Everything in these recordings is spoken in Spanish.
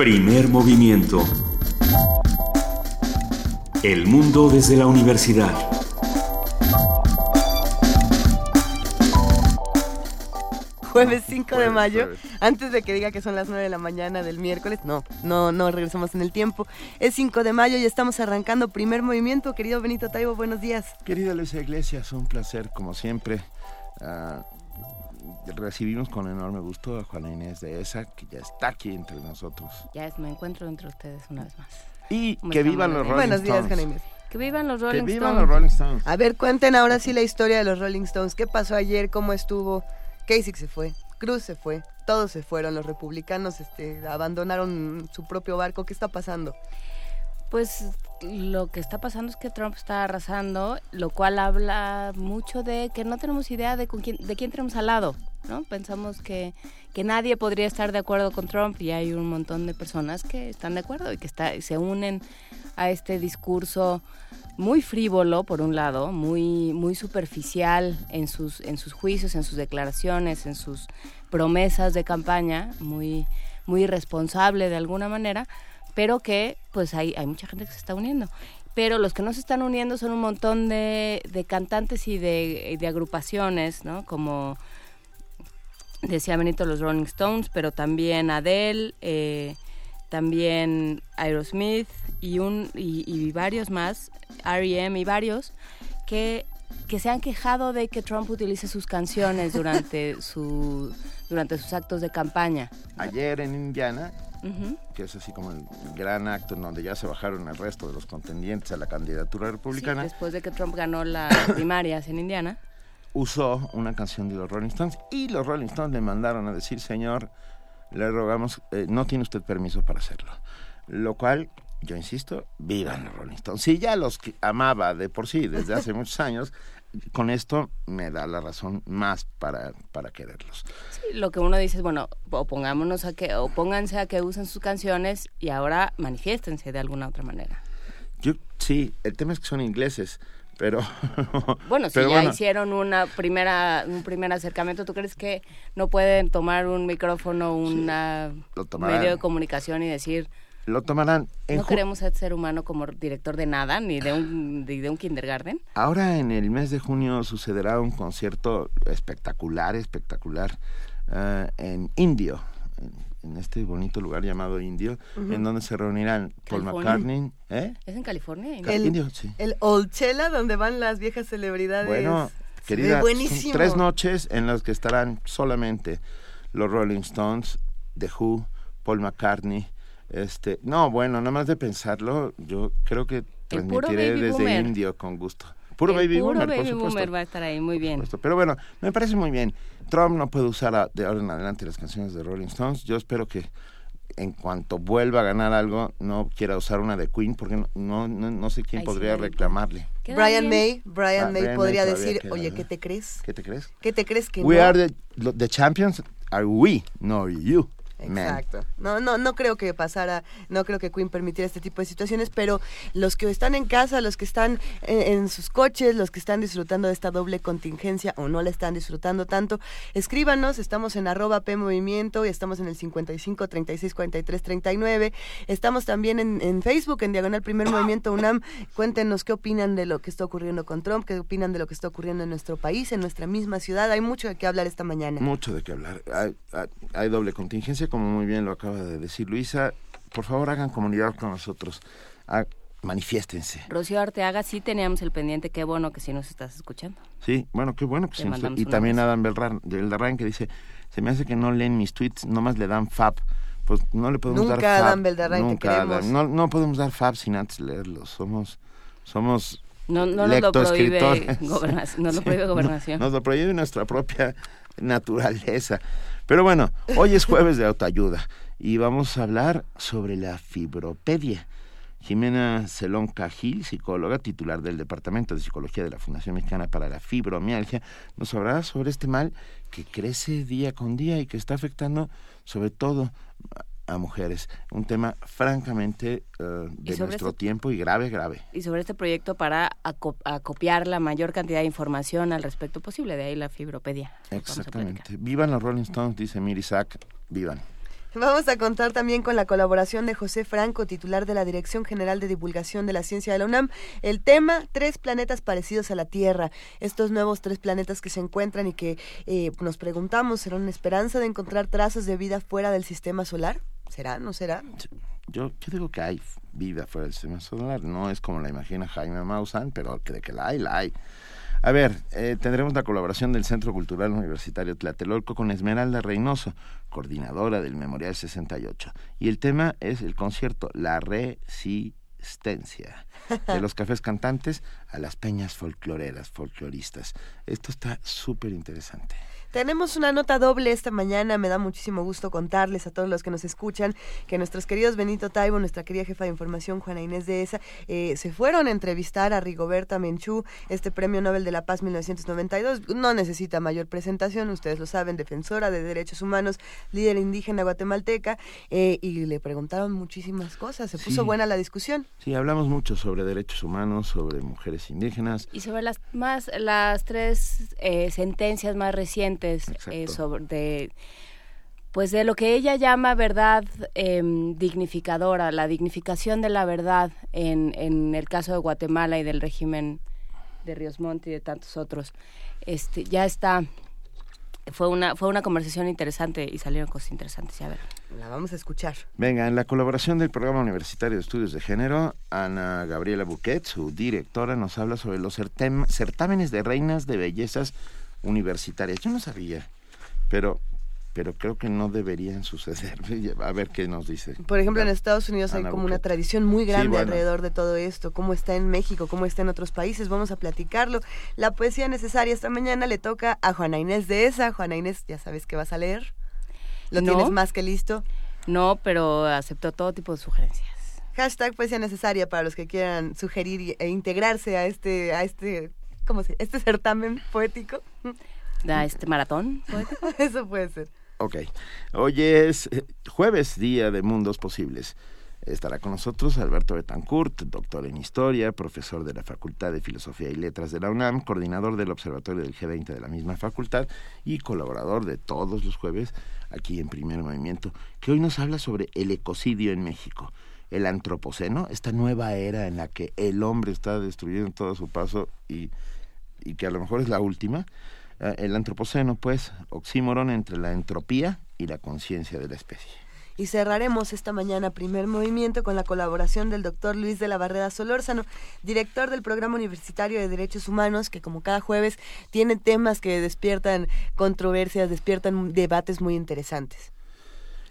Primer movimiento. El mundo desde la universidad. Jueves 5 de mayo, antes de que diga que son las 9 de la mañana del miércoles, no, no, no regresamos en el tiempo. Es 5 de mayo y estamos arrancando primer movimiento. Querido Benito Taibo, buenos días. Querida Luisa Iglesias, un placer como siempre. Ah, recibimos con enorme gusto a Juana Inés de ESA, que ya está aquí entre nosotros. Ya es, me encuentro entre ustedes una vez más. Y Muy que vivan los. Rolling buenos días, Stones. Juana Inés. Que vivan los Que Rolling vivan Stones. los Rolling Stones. A ver, cuenten ahora sí la historia de los Rolling Stones. ¿Qué pasó ayer? ¿Cómo estuvo? Kasich se fue, Cruz se fue, todos se fueron. Los republicanos este, abandonaron su propio barco. ¿Qué está pasando? Pues lo que está pasando es que Trump está arrasando, lo cual habla mucho de que no tenemos idea de con quién, de quién tenemos al lado, ¿no? Pensamos que, que nadie podría estar de acuerdo con Trump y hay un montón de personas que están de acuerdo y que se unen a este discurso muy frívolo por un lado, muy muy superficial en sus en sus juicios, en sus declaraciones, en sus promesas de campaña, muy muy irresponsable de alguna manera, pero que pues hay, hay mucha gente que se está uniendo. Pero los que no se están uniendo son un montón de, de cantantes y de, de agrupaciones, ¿no? Como decía Benito, los Rolling Stones, pero también Adele, eh, también Aerosmith y, un, y, y varios más, R.E.M. y varios, que, que se han quejado de que Trump utilice sus canciones durante, su, durante sus actos de campaña. Ayer en Indiana, que es así como el gran acto en donde ya se bajaron el resto de los contendientes a la candidatura Sí, republicana, después de que Trump ganó las primarias en Indiana. Usó una canción de los Rolling Stones y los Rolling Stones le mandaron a decir, señor, le rogamos, eh, no tiene usted permiso para hacerlo. Lo cual, yo insisto, vivan los Rolling Stones. Si ya los amaba de por sí desde hace muchos años, con esto me da la razón más para, para quererlos. Sí, lo que uno dice es, bueno, opongámonos a que, opónganse a que usen sus canciones y ahora manifiéstense de alguna otra manera. Yo, sí, el tema es que son ingleses, pero... Bueno, si pero ya bueno, hicieron una primera, un primer acercamiento, ¿tú crees que no pueden tomar un micrófono, un lo tomarán. medio de comunicación y decir, Lo tomarán en no queremos ser ser humano como director de nada, ni de un, ni de un kindergarten? Ahora en el mes de junio sucederá un concierto espectacular, espectacular, eh, en Indio, en, este bonito lugar llamado Indio, en donde se reunirán Paul. McCartney, ¿eh? ¿Es en California? El- Indio, sí. El Olchela, donde van las viejas celebridades. Bueno, querida, son tres noches en las que estarán solamente los Rolling Stones, The Who, Paul McCartney. Este, no, bueno, nada más de pensarlo, yo creo que transmitiré desde boomer. Indio con gusto. Puro El baby puro boomer, baby por supuesto. boomer va a estar ahí, muy bien. supuesto. Pero bueno, me parece muy bien. Trump no puede usar a- de ahora en adelante las canciones de Rolling Stones. Yo espero que en cuanto vuelva a ganar algo, no quiera usar una de Queen, porque no, no, no, no sé quién Ay, sí, podría ahorita. reclamarle. Brian bien. May, Brian Ah, May Brian podría May decir, queda, oye, ¿no? ¿qué te crees? ¿Qué te crees? ¿Qué te crees que We no? are the, the champions, are we, no you. Exacto. No, no, no creo que pasara, no creo que Queen permitiera este tipo de situaciones, pero los que están en casa, los que están en, en sus coches, los que están disfrutando de esta doble contingencia o no la están disfrutando tanto, escríbanos, estamos en arroba P Movimiento y estamos en el 55 36 43 39. Estamos también en, en Facebook, en Diagonal Primer Movimiento UNAM. Cuéntenos qué opinan de lo que está ocurriendo con Trump, qué opinan de lo que está ocurriendo en nuestro país, en nuestra misma ciudad. Hay mucho de qué hablar esta mañana. Mucho de qué hablar. Hay, hay- hay doble contingencia, como muy bien lo acaba de decir Luisa. Por favor, hagan comunidad con nosotros. Ah, manifiéstense. Rocío Arteaga, sí teníamos el pendiente, qué bueno que sí nos estás escuchando. Sí, bueno, qué bueno que sí nos- mandamos Y también abrazo. Adam Belran, Beldarrain que dice, se me hace que no leen mis tweets, nomás le dan fab. Pues no le podemos Nunca, dar fab. Adam Beldarrain, te Nunca. Adam. No, no podemos dar fab sin antes leerlos. Somos, somos No, no nos lo prohíbe gobernación. No lo prohíbe no, gobernación. nos lo prohíbe nuestra propia naturaleza. Pero bueno, hoy es jueves de autoayuda y vamos a hablar sobre la fibropedia. Jimena Celón Cajil, psicóloga titular del Departamento de Psicología de la Fundación Mexicana para la Fibromialgia, nos hablará sobre este mal que crece día con día y que está afectando sobre todo a mujeres. Un tema francamente eh, de nuestro este- tiempo y grave, grave. Y sobre este proyecto para aco- acopiar la mayor cantidad de información al respecto posible, de ahí la fibropedia. Exactamente. Vivan los Rolling Stones, dice Miri Sack. Vivan. Vamos a contar también con la colaboración de José Franco, titular de la Dirección General de Divulgación de la Ciencia de la UNAM. El tema, tres planetas parecidos a la Tierra. Estos nuevos tres planetas que se encuentran y que eh, nos preguntamos, ¿serán una esperanza de encontrar trazas de vida fuera del sistema solar? ¿Será? ¿No será? Yo, yo digo que hay vida fuera del sistema solar. No es como la imagina Jaime Maussan, pero de que la hay, la hay. A ver, eh, tendremos la colaboración del Centro Cultural Universitario Tlatelolco con Esmeralda Reynoso, coordinadora del Memorial 68. Y el tema es el concierto La Resistencia, de los cafés cantantes a las peñas folcloreras, folcloristas. Esto está súper interesante. Tenemos una nota doble esta mañana, me da muchísimo gusto contarles a todos los que nos escuchan que nuestros queridos Benito Taibo, nuestra querida jefa de información Juana Inés de ESA, eh, se fueron a entrevistar a Rigoberta Menchú, este Premio Nobel de la Paz 1992. No necesita mayor presentación, ustedes lo saben, defensora de derechos humanos, líder indígena guatemalteca, eh, y le preguntaron muchísimas cosas, se puso buena la discusión. Sí, hablamos mucho sobre derechos humanos, sobre mujeres indígenas. Y sobre las, más, las tres eh, sentencias más recientes eh, sobre de pues de lo que ella llama verdad em, dignificadora, la dignificación de la verdad en, en el caso de Guatemala y del régimen de Ríos Montt y de tantos otros. Este, ya está fue una fue una conversación interesante y salieron cosas interesantes. A ver. La vamos a escuchar. Venga, en la colaboración del Programa Universitario de Estudios de Género, Ana Gabriela Buquet, su directora, nos habla sobre los certámenes de reinas de bellezas universitarias. Yo no sabía, pero pero creo que no deberían suceder. A ver qué nos dice. Por ejemplo, en Estados Unidos hay como una tradición muy grande alrededor de todo esto. ¿Cómo está en México? ¿Cómo está en otros países? Vamos a platicarlo. La poesía necesaria esta mañana le toca a Juana Inés de esa. Juana Inés, ya sabes que vas a leer. ¿Lo tienes más que listo? No, pero acepto todo tipo de sugerencias. Hashtag poesía necesaria para los que quieran sugerir e integrarse a este, a este como si, este certamen poético. Da este maratón poético. Eso puede ser. Ok. Hoy es eh, jueves, día de mundos posibles. Estará con nosotros Alberto Betancourt, doctor en historia, profesor de la Facultad de Filosofía y Letras de la UNAM, coordinador del Observatorio del G20 de la misma facultad y colaborador de todos los jueves aquí en Primer Movimiento, que hoy nos habla sobre el ecocidio en México, el antropoceno, esta nueva era en la que el hombre está destruyendo todo su paso y y que a lo mejor es la última, eh, el antropoceno, pues, oxímoron entre la entropía y la conciencia de la especie. Y cerraremos esta mañana primer movimiento con la colaboración del doctor Luis de la Barrera Solórzano, director del Programa Universitario de Derechos Humanos, que como cada jueves tiene temas que despiertan controversias, despiertan debates muy interesantes.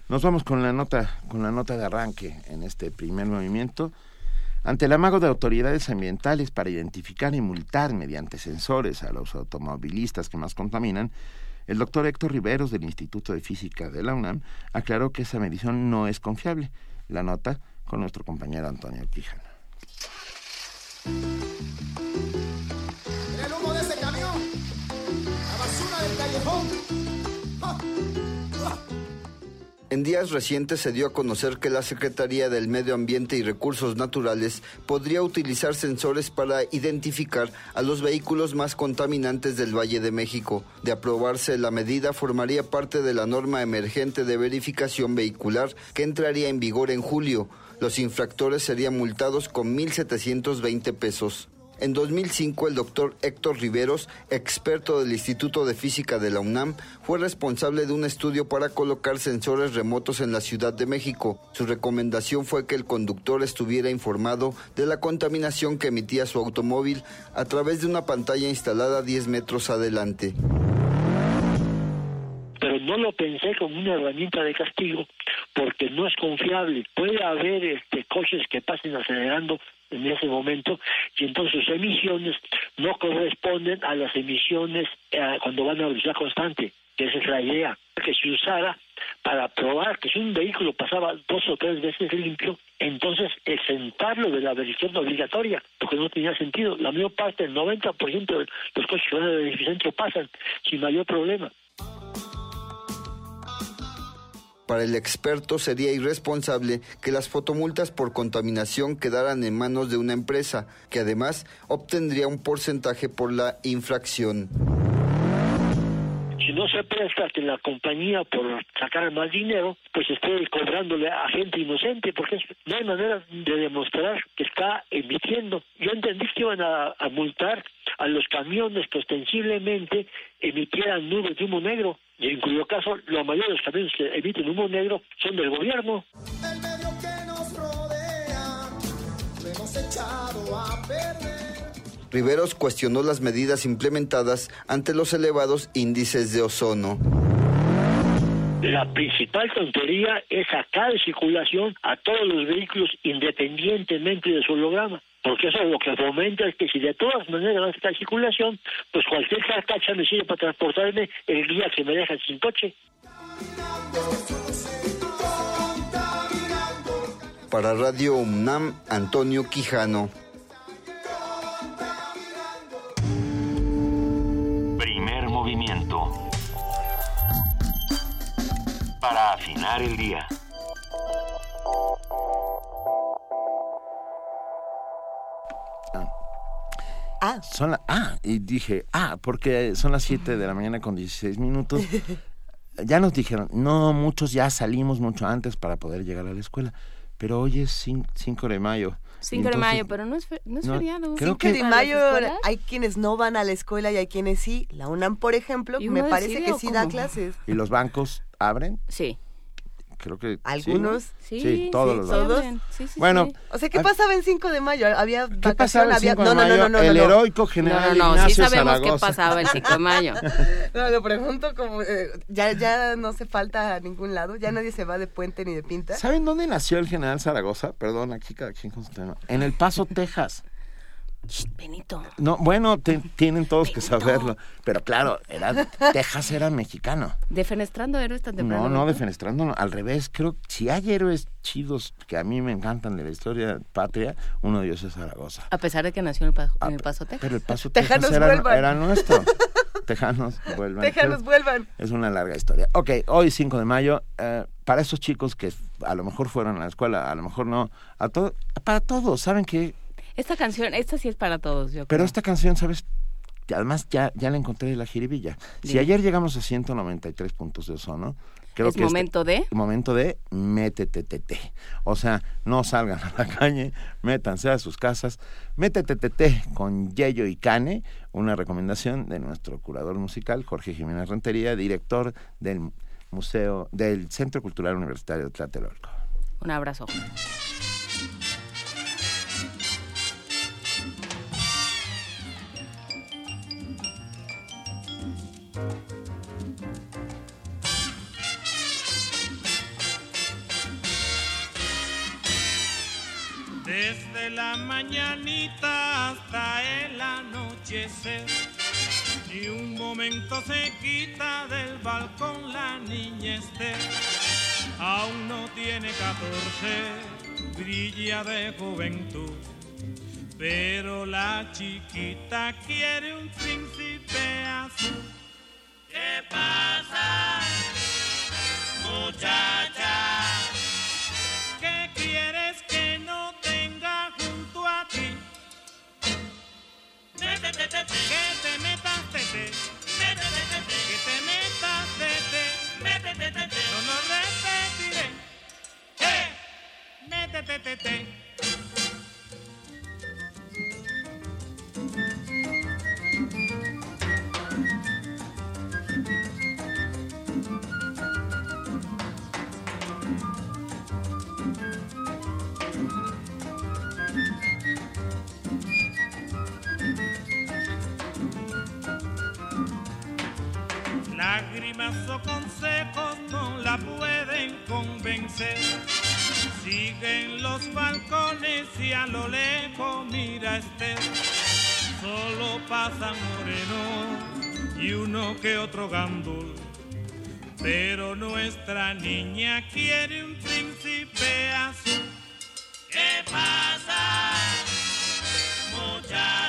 Nos vamos con la nota, con la nota de arranque en este primer movimiento. Ante el amago de autoridades ambientales para identificar y multar mediante sensores a los automovilistas que más contaminan, el doctor Héctor Riveros del Instituto de Física de la UNAM aclaró que esa medición no es confiable. La nota con nuestro compañero Antonio Quijano. En días recientes se dio a conocer que la Secretaría del Medio Ambiente y Recursos Naturales podría utilizar sensores para identificar a los vehículos más contaminantes del Valle de México. De aprobarse la medida formaría parte de la norma emergente de verificación vehicular que entraría en vigor en julio. Los infractores serían multados con 1.720 pesos. En 2005, el doctor Héctor Riveros, experto del Instituto de Física de la UNAM, fue responsable de un estudio para colocar sensores remotos en la Ciudad de México. Su recomendación fue que el conductor estuviera informado de la contaminación que emitía su automóvil a través de una pantalla instalada 10 metros adelante pero no lo pensé como una herramienta de castigo porque no es confiable. Puede haber este, coches que pasen acelerando en ese momento y entonces sus emisiones no corresponden a las emisiones eh, cuando van a velocidad constante, que esa es la idea, que se usara para probar que si un vehículo pasaba dos o tres veces limpio, entonces exentarlo de la verificación obligatoria, porque no tenía sentido. La mayor parte, el 90% de los coches que van al centro pasan sin mayor problema. Para el experto sería irresponsable que las fotomultas por contaminación quedaran en manos de una empresa, que además obtendría un porcentaje por la infracción. Si no se presta que la compañía por sacar más dinero, pues esté cobrándole a gente inocente, porque no hay manera de demostrar que está emitiendo. Yo entendí que iban a, a multar a los camiones que ostensiblemente emitieran nubes de humo negro, en cuyo caso los camiones que emiten humo negro son del gobierno. El medio que nos rodea lo hemos echado a perder. Riveros cuestionó las medidas implementadas ante los elevados índices de ozono. La principal tontería es sacar de circulación a todos los vehículos independientemente de su holograma. Porque eso lo que fomenta es que si de todas maneras va a estar en circulación, pues cualquier carcacha me sirve para transportarme el día que me dejan sin coche. Para Radio UNAM, Antonio Quijano. Primer movimiento. Para afinar el día. Ah, Son la- ah, y dije, ah, porque son las 7 de la mañana con 16 minutos. Ya nos dijeron, no, muchos ya salimos mucho antes para poder llegar a la escuela, pero hoy es 5 de mayo. 5 de mayo, pero no es, fe- no es no, feriado. creo 5 que- de ¿Para las mayo hay quienes no van a la escuela y hay quienes sí. La UNAM, por ejemplo, ¿Y me parece que sí da clases. ¿Y los bancos abren? Sí. Creo que. Algunos. Sí, Sí, todos los sí, abren. Sí, sí, Bueno, sí. O sea, ¿qué pasaba en 5 de mayo? Había ¿Qué vacación, pasaba el había... 5 no, de mayo? no, no, no, el no. heroico No, general no, no, sí sabemos Zaragoza. qué pasaba el 5 de mayo. No, lo pregunto como... eh, ya, ya no se falta a ningún lado, ya nadie se va de puente ni de pinta. ¿Saben dónde nació el general Zaragoza? Perdón, aquí cada quien con su tema. En El Paso, Texas. Benito. No, bueno, te- tienen todos que saberlo. Pero claro, era, Texas era mexicano. Defenestrando héroes tan temprano. No, no, defenestrando, no, al revés. Creo que si hay héroes chidos que a mí me encantan de la historia patria, uno de ellos es Zaragoza. A pesar de que nació en el, Pa- Ah, en el Paso Texas. Pero el Paso Tejanos Texas era, nuestro. Tejanos vuelvan. Pero vuelvan. Es una larga historia. Ok, hoy 5 de mayo, eh, para esos chicos que a lo mejor fueron a la escuela, a lo mejor no, a todo, para todos, ¿saben qué? Esta canción, esta sí es para todos, yo Pero creo. esta canción, ¿sabes? Además, ya, ya la encontré de la jiribilla. Si ayer llegamos a 193 puntos de ozono, creo es que este- momento de... momento de métetete. O sea, no salgan a la calle, métanse a sus casas, métetete con Yello y Cane, una recomendación de nuestro curador musical, Jorge Jiménez Rentería, director del Museo, del Centro Cultural Universitario de Tlatelolco. Un abrazo. Desde la mañanita hasta el anochecer, ni un momento se quita del balcón la niña. Aún no tiene catorce, brilla de juventud, pero la chiquita quiere un príncipe azul. ¿Qué pasa, muchacha? ¿Qué quieres que no tenga junto a ti? Métete, tete, que te metas, tete. Que te metas, tete. Métete, tete, no lo repetiré. ¡Eh! Métete, tete. Lágrimas o consejos no la pueden convencer. Siguen los balcones y a lo lejos mira Esther. Solo pasan morenos y uno que otro gandul. Pero nuestra niña quiere un príncipe azul. ¿Qué pasa, muchacha?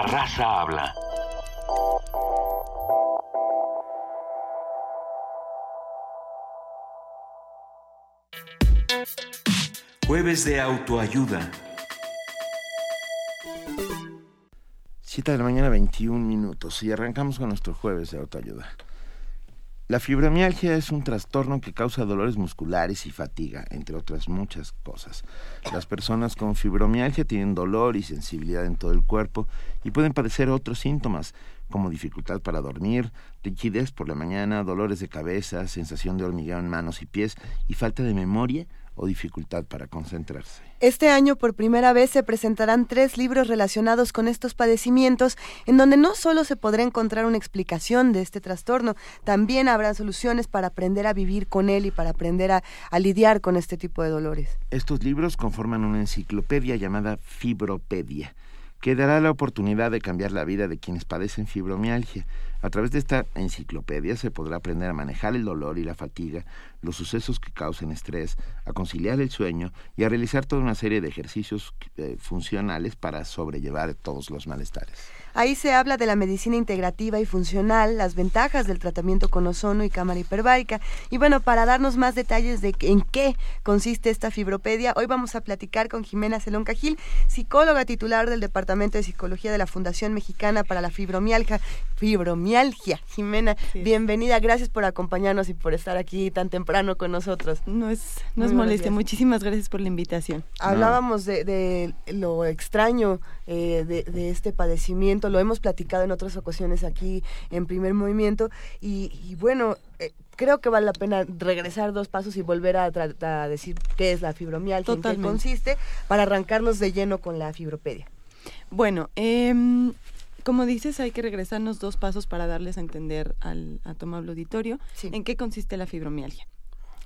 la raza habla. Jueves de autoayuda. 7 de la mañana, 21 minutos. Y arrancamos con nuestro jueves de autoayuda. La fibromialgia es un trastorno que causa dolores musculares y fatiga, entre otras muchas cosas. Las personas con fibromialgia tienen dolor y sensibilidad en todo el cuerpo y pueden padecer otros síntomas, como dificultad para dormir, rigidez por la mañana, dolores de cabeza, sensación de hormigueo en manos y pies y falta de memoria o dificultad para concentrarse. Este año por primera vez se presentarán tres libros relacionados con estos padecimientos, en donde no solo se podrá encontrar una explicación de este trastorno, también habrá soluciones para aprender a vivir con él y para aprender a, a lidiar con este tipo de dolores. Estos libros conforman una enciclopedia llamada Fibropedia, que dará la oportunidad de cambiar la vida de quienes padecen fibromialgia. A través de esta enciclopedia se podrá aprender a manejar el dolor y la fatiga, los sucesos que causen estrés, a conciliar el sueño y a realizar toda una serie de ejercicios eh, funcionales para sobrellevar todos los malestares. Ahí se habla de la medicina integrativa y funcional, las ventajas del tratamiento con ozono y cámara hiperbárica. Y bueno, para darnos más detalles de en qué consiste esta fibropedia, hoy vamos a platicar con Jimena Celón Cajil, psicóloga titular del Departamento de Psicología de la Fundación Mexicana para la Fibromialgia. Fibromialgia. Jimena, bienvenida, gracias por acompañarnos y por estar aquí tan temprano con nosotros. No es, no es molestia. Muchísimas gracias por la invitación. Hablábamos de, de lo extraño eh, de, de este padecimiento, lo hemos platicado en otras ocasiones aquí en primer movimiento y, y bueno, eh, creo que vale la pena regresar dos pasos y volver a, a decir qué es la fibromialgia, en qué consiste, para arrancarnos de lleno con la fibropedia. Bueno, em, como dices, hay que regresarnos dos pasos para darles a entender al, a tu amable auditorio Sí. en qué consiste la fibromialgia.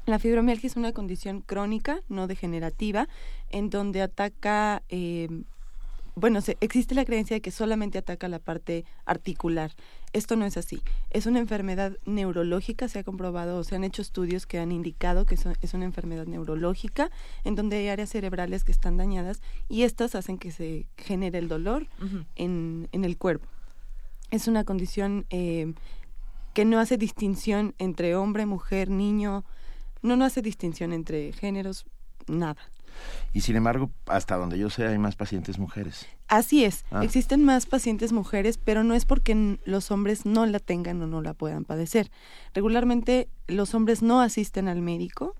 La fibromialgia es una condición crónica, no degenerativa, en donde ataca, em, bueno, se- existe la creencia de que solamente ataca la parte articular. Esto no es así. Es una enfermedad neurológica, se ha comprobado, o se han hecho estudios que han indicado que eso- es una enfermedad neurológica, en donde hay áreas cerebrales que están dañadas y estas hacen que se genere el dolor en, en el cuerpo. Es una condición eh, que no hace distinción entre hombre, mujer, niño, no, no hace distinción entre géneros, nada. Y sin embargo, hasta donde yo sé, hay más pacientes mujeres. Así es, Ah. existen más pacientes mujeres, pero no es porque los hombres no la tengan o no la puedan padecer. Regularmente los hombres no asisten al médico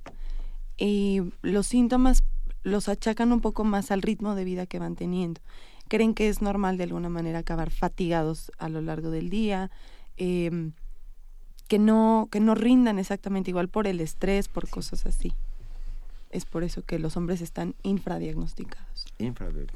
y los síntomas los achacan un poco más al ritmo de vida que van teniendo. Creen que es normal de alguna manera acabar fatigados a lo largo del día, em, que no que no rindan exactamente igual por el estrés, por cosas así. Es por eso que los hombres están infradiagnosticados. Infrared.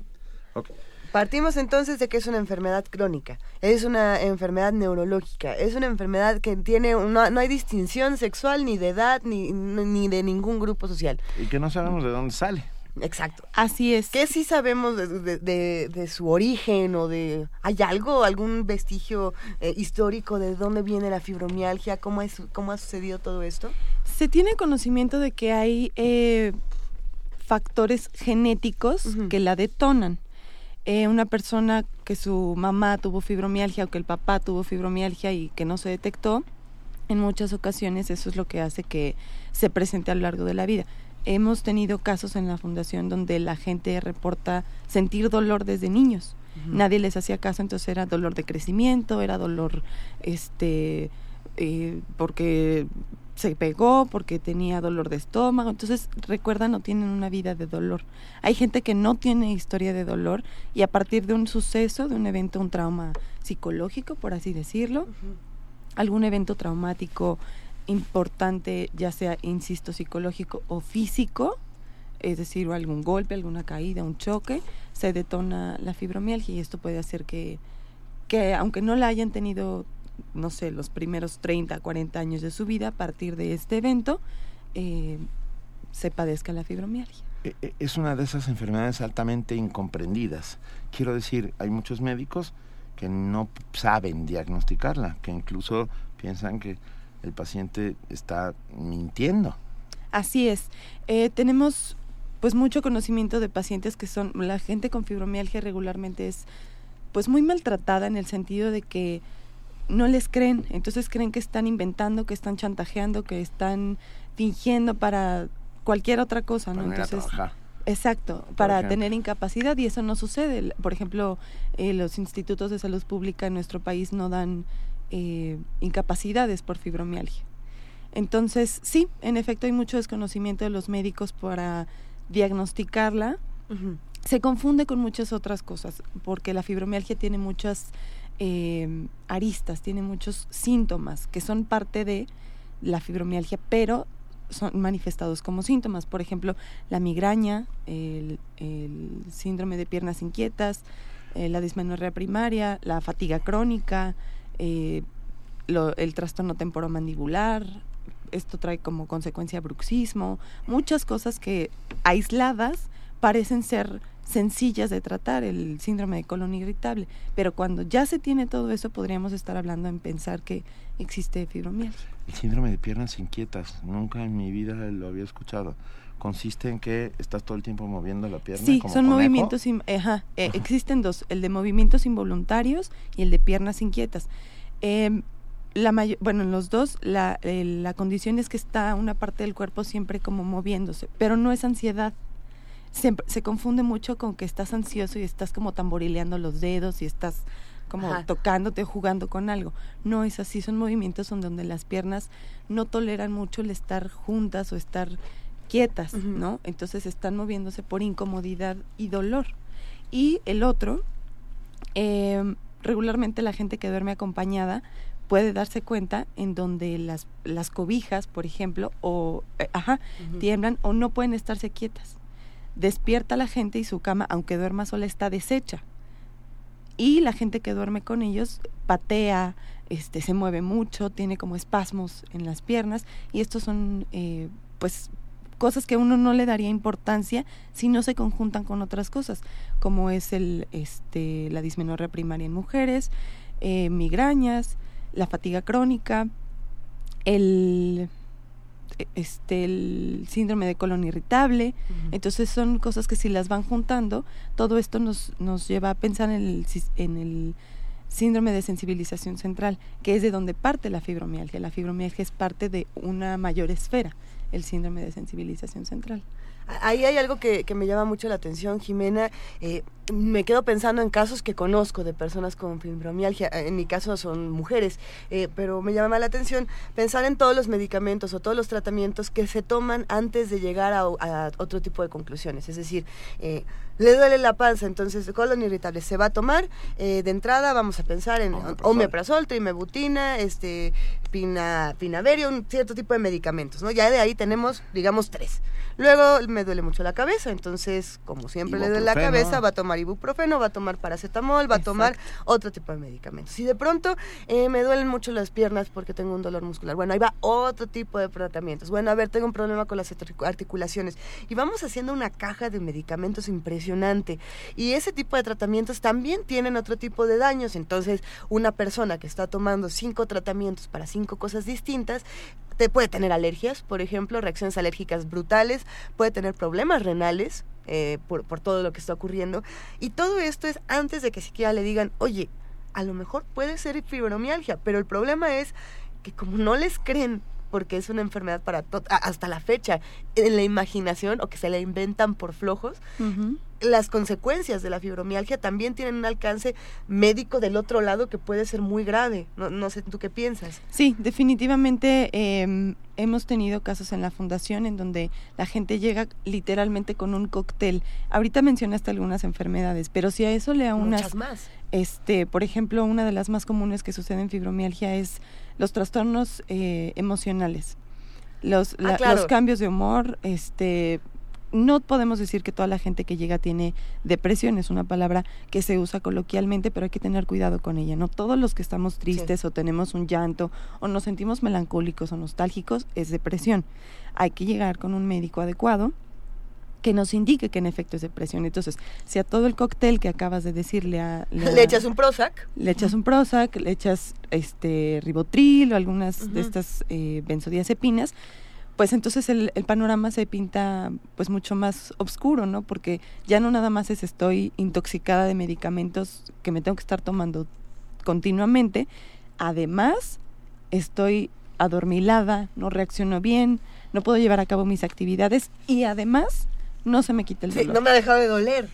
Ok. Partimos entonces de que es una enfermedad crónica, es una enfermedad neurológica, es una enfermedad que tiene una, no hay distinción sexual ni de edad ni, ni de ningún grupo social. Y que no sabemos de dónde sale. Exacto. Así es. ¿Qué sí sabemos de, de- de- de su origen o de... ¿Hay algo, algún vestigio eh, histórico de dónde viene la fibromialgia? ¿Cómo, es, ¿Cómo ha sucedido todo esto? Se tiene conocimiento de que hay eh, factores genéticos que la detonan. Eh, una persona que su mamá tuvo fibromialgia o que el papá tuvo fibromialgia y que no se detectó, en muchas ocasiones eso es lo que hace que se presente a lo largo de la vida. Hemos tenido casos en la fundación donde la gente reporta sentir dolor desde niños. Nadie les hacía caso, entonces era dolor de crecimiento, era dolor este eh, porque se pegó, porque tenía dolor de estómago. Entonces, recuerdan, no tienen una vida de dolor. Hay gente que no tiene historia de dolor y a partir de un suceso, de un evento, un trauma psicológico, por así decirlo, algún evento traumático importante, ya sea, insisto, psicológico o físico, es decir, algún golpe, alguna caída, un choque, se detona la fibromialgia y esto puede hacer que, que aunque no la hayan tenido, no sé, los primeros 30, 40 años de su vida, a partir de este evento, eh, se padezca la fibromialgia. E- e- Es una de esas enfermedades altamente incomprendidas. Quiero decir, hay muchos médicos que no saben diagnosticarla, que incluso piensan que el paciente está mintiendo. Así es. Eh, tenemos pues mucho conocimiento de pacientes que son, la gente con fibromialgia regularmente es pues muy maltratada en el sentido de que no les creen, entonces creen que están inventando, que están chantajeando, que están fingiendo para cualquier otra cosa, ¿no? Para a Entonces, exacto, para ejemplo. tener incapacidad y eso no sucede. Por ejemplo, eh, los institutos de salud pública en nuestro país no dan eh, incapacidades por fibromialgia. Entonces, sí, en efecto hay mucho desconocimiento de los médicos para diagnosticarla. Se confunde con muchas otras cosas, porque la fibromialgia tiene muchas eh, aristas, tiene muchos síntomas que son parte de la fibromialgia, pero son manifestados como síntomas. Por ejemplo, la migraña, el, síndrome de piernas inquietas, eh, la dismenorrea primaria, la fatiga crónica, eh, el trastorno temporomandibular. Esto trae como consecuencia bruxismo, muchas cosas que aisladas parecen ser sencillas de tratar, el síndrome de colon irritable, pero cuando ya se tiene todo eso podríamos estar hablando en pensar que existe fibromialgia. El síndrome de piernas inquietas, nunca en mi vida lo había escuchado. Consiste en que estás todo el tiempo moviendo la pierna. Sí, como son conejo. movimientos, ajá, eh, existen dos, el de movimientos involuntarios y el de piernas inquietas. Em, la bueno, en los dos la, eh, la condición es que está una parte del cuerpo siempre como moviéndose, pero no es ansiedad. Siempre, se confunde mucho con que estás ansioso y estás como tamborileando los dedos y estás como Ajá. tocándote jugando con algo. No es así, son movimientos en donde las piernas no toleran mucho el estar juntas o estar quietas. ¿no? Entonces están moviéndose por incomodidad y dolor. Y el otro, eh, regularmente la gente que duerme acompañada puede darse cuenta en donde las, las cobijas, por ejemplo, o eh, ajá, tiemblan o no pueden estarse quietas. Despierta la gente y su cama, aunque duerma sola, está deshecha. Y la gente que duerme con ellos patea, este, se mueve mucho, tiene como espasmos en las piernas y estos son, eh, pues, cosas que uno no le daría importancia si no se conjuntan con otras cosas, como es el, este, la dismenorrea primaria en mujeres, eh, migrañas, la fatiga crónica, el, este, el síndrome de colon irritable. Entonces son cosas que si las van juntando, todo esto nos, nos lleva a pensar en el, en el síndrome de sensibilización central, que es de donde parte la fibromialgia. La fibromialgia es parte de una mayor esfera, el síndrome de sensibilización central. Ahí hay algo que, me llama mucho la atención, Jimena. Eh, me quedo pensando en casos que conozco de personas con fibromialgia. En mi caso son mujeres, eh, pero me llama la atención pensar en todos los medicamentos o todos los tratamientos que se toman antes de llegar a, a otro tipo de conclusiones. Es decir, eh, le duele la panza, entonces colon irritable se va a tomar. eh, de entrada vamos a pensar en Omeprazol. omeprazol, trimebutina, este, pina, pinaverio, un cierto tipo de medicamentos. ¿no? Ya de ahí tenemos, digamos, tres. Luego me duele mucho la cabeza, entonces, como siempre le duele la cabeza, va a tomar ibuprofeno, va a tomar paracetamol, va a tomar otro tipo de medicamentos. Si de pronto eh, me duelen mucho las piernas porque tengo un dolor muscular, bueno, ahí va otro tipo de tratamientos. Bueno, a ver, tengo un problema con las artic- articulaciones. Y vamos haciendo una caja de medicamentos impresionante. Y ese tipo de tratamientos también tienen otro tipo de daños. Entonces, una persona que está tomando cinco tratamientos para cinco cosas distintas, te puede tener alergias, por ejemplo, reacciones alérgicas brutales, puede tener problemas renales eh, por, por todo lo que está ocurriendo. Y todo esto es antes de que siquiera le digan, oye, a lo mejor puede ser fibromialgia, pero el problema es que como no les creen, porque es una enfermedad para hasta la fecha, en la imaginación o que se la inventan por flojos, las consecuencias de la fibromialgia también tienen un alcance médico del otro lado que puede ser muy grave. No, no sé, ¿tú qué piensas? Sí, definitivamente eh, hemos tenido casos en la fundación en donde la gente llega literalmente con un cóctel. Ahorita mencionaste algunas enfermedades, pero si a eso le aunas, Muchas más. este, por ejemplo, una de las más comunes que sucede en fibromialgia es los trastornos eh, emocionales, los, Ah, la- claro. los cambios de humor, este, no podemos decir que toda la gente que llega tiene depresión, es una palabra que se usa coloquialmente, pero hay que tener cuidado con ella. No todos los que estamos tristes o tenemos un llanto o nos sentimos melancólicos o nostálgicos es depresión. Hay que llegar con un médico adecuado que nos indique que en efecto es depresión. Entonces, si a todo el cóctel que acabas de decirle a... Le echas un Prozac. le echas un Prozac, le echas este ribotril o algunas de estas eh, benzodiazepinas, pues entonces el, el panorama se pinta pues mucho más oscuro, ¿no? Porque ya no nada más es estoy intoxicada de medicamentos que me tengo que estar tomando continuamente, además estoy adormilada, no reacciono bien, no puedo llevar a cabo mis actividades y además no se me quita el Sí, dolor. no me ha dejado de doler.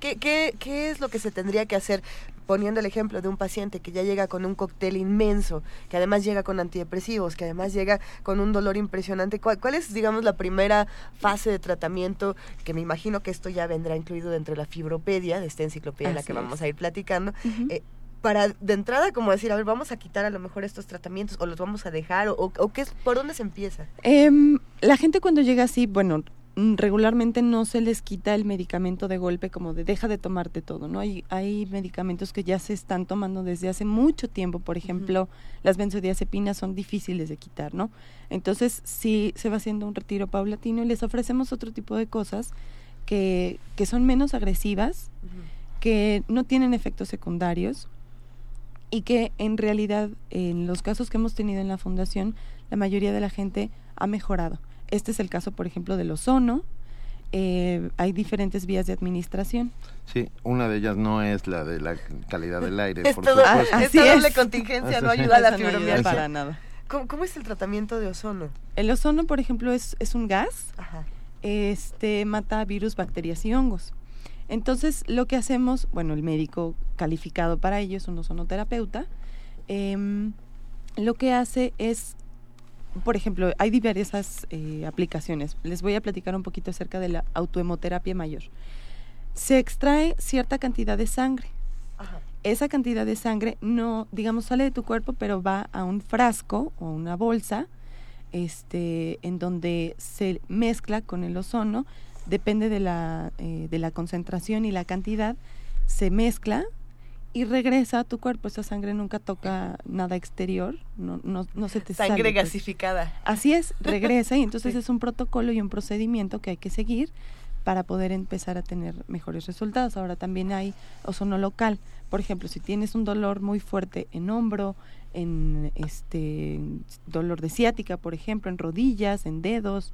¿Qué, qué, ¿Qué es lo que se tendría que hacer? Poniendo el ejemplo de un paciente que ya llega con un cóctel inmenso, que además llega con antidepresivos, que además llega con un dolor impresionante. ¿Cuál, cuál es, digamos, la primera fase de tratamiento? Que me imagino que esto ya vendrá incluido dentro de la fibropedia, de esta enciclopedia en la que es. vamos a ir platicando. Eh, para de entrada como decir, a ver, vamos a quitar a lo mejor estos tratamientos o los vamos a dejar o, o qué es, por dónde se empieza. Em, la gente cuando llega así, bueno, regularmente no se les quita el medicamento de golpe como de deja de tomarte todo, ¿no? Hay, hay medicamentos que ya se están tomando desde hace mucho tiempo, por ejemplo, las benzodiazepinas son difíciles de quitar, ¿no? Entonces sí se va haciendo un retiro paulatino y les ofrecemos otro tipo de cosas que, que son menos agresivas, que no tienen efectos secundarios y que en realidad en los casos que hemos tenido en la fundación la mayoría de la gente ha mejorado. Este es el caso, por ejemplo, del ozono. Eh, hay diferentes vías de administración. Sí, una de ellas no es la de la calidad del aire, Es por todo- supuesto. Así esta doble es. contingencia no ayuda a la no fibromialgia. para nada. ¿Cómo, cómo es el tratamiento de ozono? El ozono, por ejemplo, es, es un gas. Ajá. Este mata virus, bacterias y hongos. Entonces, lo que hacemos, bueno, el médico calificado para ello es un ozonoterapeuta. em, lo que hace es, por ejemplo, hay diversas eh, aplicaciones. Les voy a platicar un poquito acerca de la autohemoterapia mayor. Se extrae cierta cantidad de sangre. Ajá. Esa cantidad de sangre no, digamos, sale de tu cuerpo, pero va a un frasco o una bolsa, este, en donde se mezcla con el ozono, depende de la, eh, de la concentración y la cantidad, se mezcla y regresa a tu cuerpo. Esa sangre nunca toca nada exterior, no, no, no se te Sangre sale, pues. gasificada. Así es, regresa y entonces Sí. es un protocolo y un procedimiento que hay que seguir para poder empezar a tener mejores resultados. Ahora también hay ozono local. Por ejemplo, si tienes un dolor muy fuerte en hombro, en este dolor de ciática, por ejemplo, en rodillas, en dedos,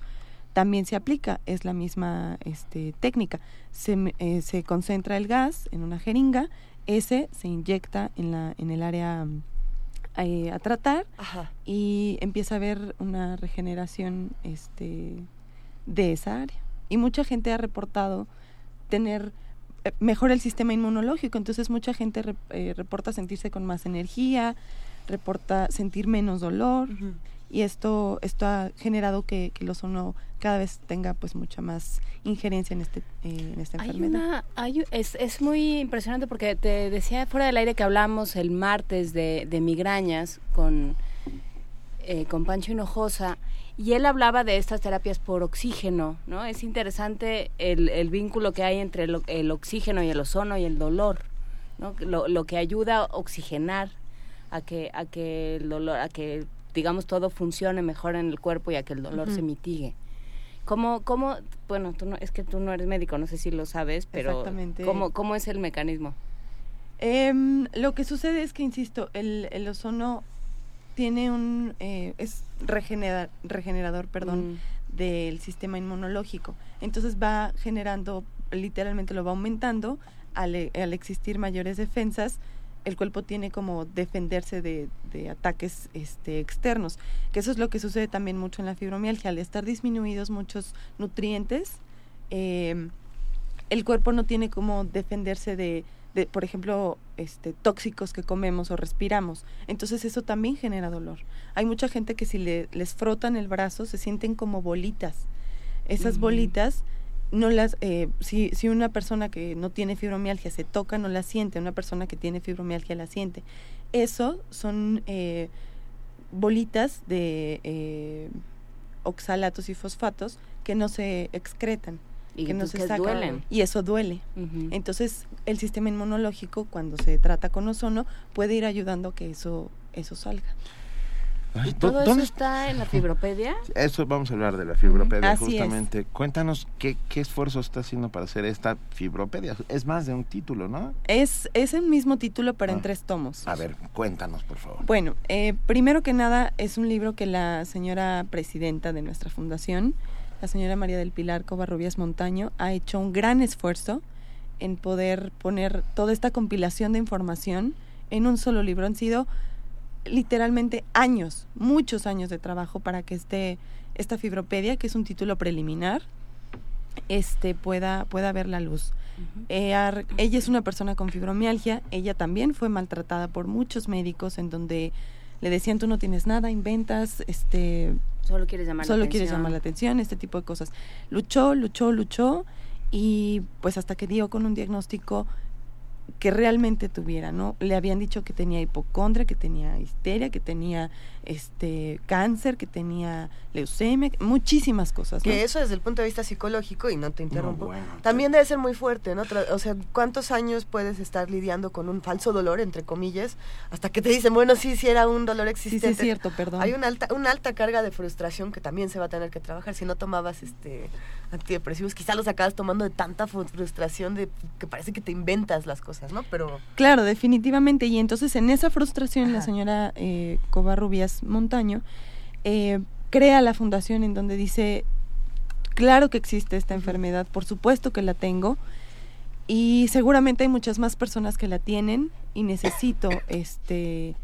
también se aplica, es la misma este, técnica. Se, eh, se concentra el gas en una jeringa, ese se inyecta en, la, en el área eh, a tratar Ajá. y empieza a haber una regeneración este de esa área y mucha gente ha reportado tener eh, mejor el sistema inmunológico entonces mucha gente re- eh, reporta sentirse con más energía reporta sentir menos dolor. Y esto esto ha generado que, que el ozono cada vez tenga pues mucha más injerencia en este eh, en esta Hay enfermedad una, hay, u- es, es muy impresionante porque te decía fuera del aire que hablamos el martes de, de migrañas con, eh, con Pancho Hinojosa y él hablaba de estas terapias por oxígeno, ¿no? Es interesante el, el vínculo que hay entre el, el oxígeno y el ozono y el dolor, ¿no? Lo, lo que ayuda a oxigenar a que, a que el dolor, a que digamos todo funcione mejor en el cuerpo y a que el dolor se mitigue. ¿Cómo, cómo, bueno, tú no, es que tú no eres médico, no sé si lo sabes, pero Exactamente. ¿cómo, ¿cómo es el mecanismo? Em, lo que sucede es que, insisto, el, el ozono tiene un... eh, es regenera- regenerador, perdón, Mm. del sistema inmunológico. Entonces va generando, literalmente lo va aumentando, al, al existir mayores defensas, el cuerpo tiene como defenderse de, de ataques este, externos, que eso es lo que sucede también mucho en la fibromialgia, al estar disminuidos muchos nutrientes, em, el cuerpo no tiene como defenderse de, de, por ejemplo, este, tóxicos que comemos o respiramos. Entonces eso también genera dolor. Hay mucha gente que si le, les frotan el brazo se sienten como bolitas. Esas Ujú. bolitas no las, eh, si, si una persona que no tiene fibromialgia se toca, no la siente, una persona que tiene fibromialgia la siente. Eso son eh, bolitas de eh, oxalatos y fosfatos que no se excretan, Y que no se sacan. duelen. Y eso duele. Entonces, el sistema inmunológico, cuando se trata con ozono, puede ir ayudando a que eso, eso salga. Ay, ¿Y ¿dó- todo eso ¿Dónde está en la fibropedia? Eso vamos a hablar de la fibropedia justamente. Cuéntanos qué, qué esfuerzo está haciendo para hacer esta fibropedia. Es más de un título, ¿no? Es, es el mismo título, pero Ah. en tres tomos. A ver, cuéntanos, por favor. Bueno, eh, primero que nada, es un libro que la señora presidenta de nuestra fundación, la señora María del Pilar Covarrubias Montaño, ha hecho un gran esfuerzo en poder poner toda esta compilación de información en un solo libro. Han sido literalmente años, muchos años de trabajo para que este, esta fibropedia, que es un título preliminar, este, pueda, pueda ver la luz. Eh, ella es una persona con fibromialgia, ella también fue maltratada por muchos médicos en donde le decían tú no tienes nada, inventas, este, Solo quieres llamar solo la quieres llamar la atención, este tipo de cosas. Luchó, luchó, luchó y pues hasta que dio con un diagnóstico que realmente tuviera, ¿no? Le habían dicho que tenía hipocondria, que tenía histeria, que tenía este cáncer, que tenía leucemia, muchísimas cosas, ¿no? Que eso desde el punto de vista psicológico, y no te interrumpo, bueno, también debe ser muy fuerte, ¿no? O sea, ¿cuántos años puedes estar lidiando con un falso dolor, entre comillas, hasta que te dicen, bueno, sí, sí era un dolor Sí, existente? sí es cierto, perdón. Hay una alta, una alta carga de frustración que también se va a tener que trabajar. Si no tomabas este antidepresivos, quizá los acabas tomando de tanta frustración de que parece que te inventas las cosas, ¿no? Pero Claro, definitivamente. Y entonces en esa frustración la señora eh, Covarrubias Montaño eh, crea la fundación en donde dice, claro que existe esta enfermedad, por supuesto que la tengo, y seguramente hay muchas más personas que la tienen y necesito este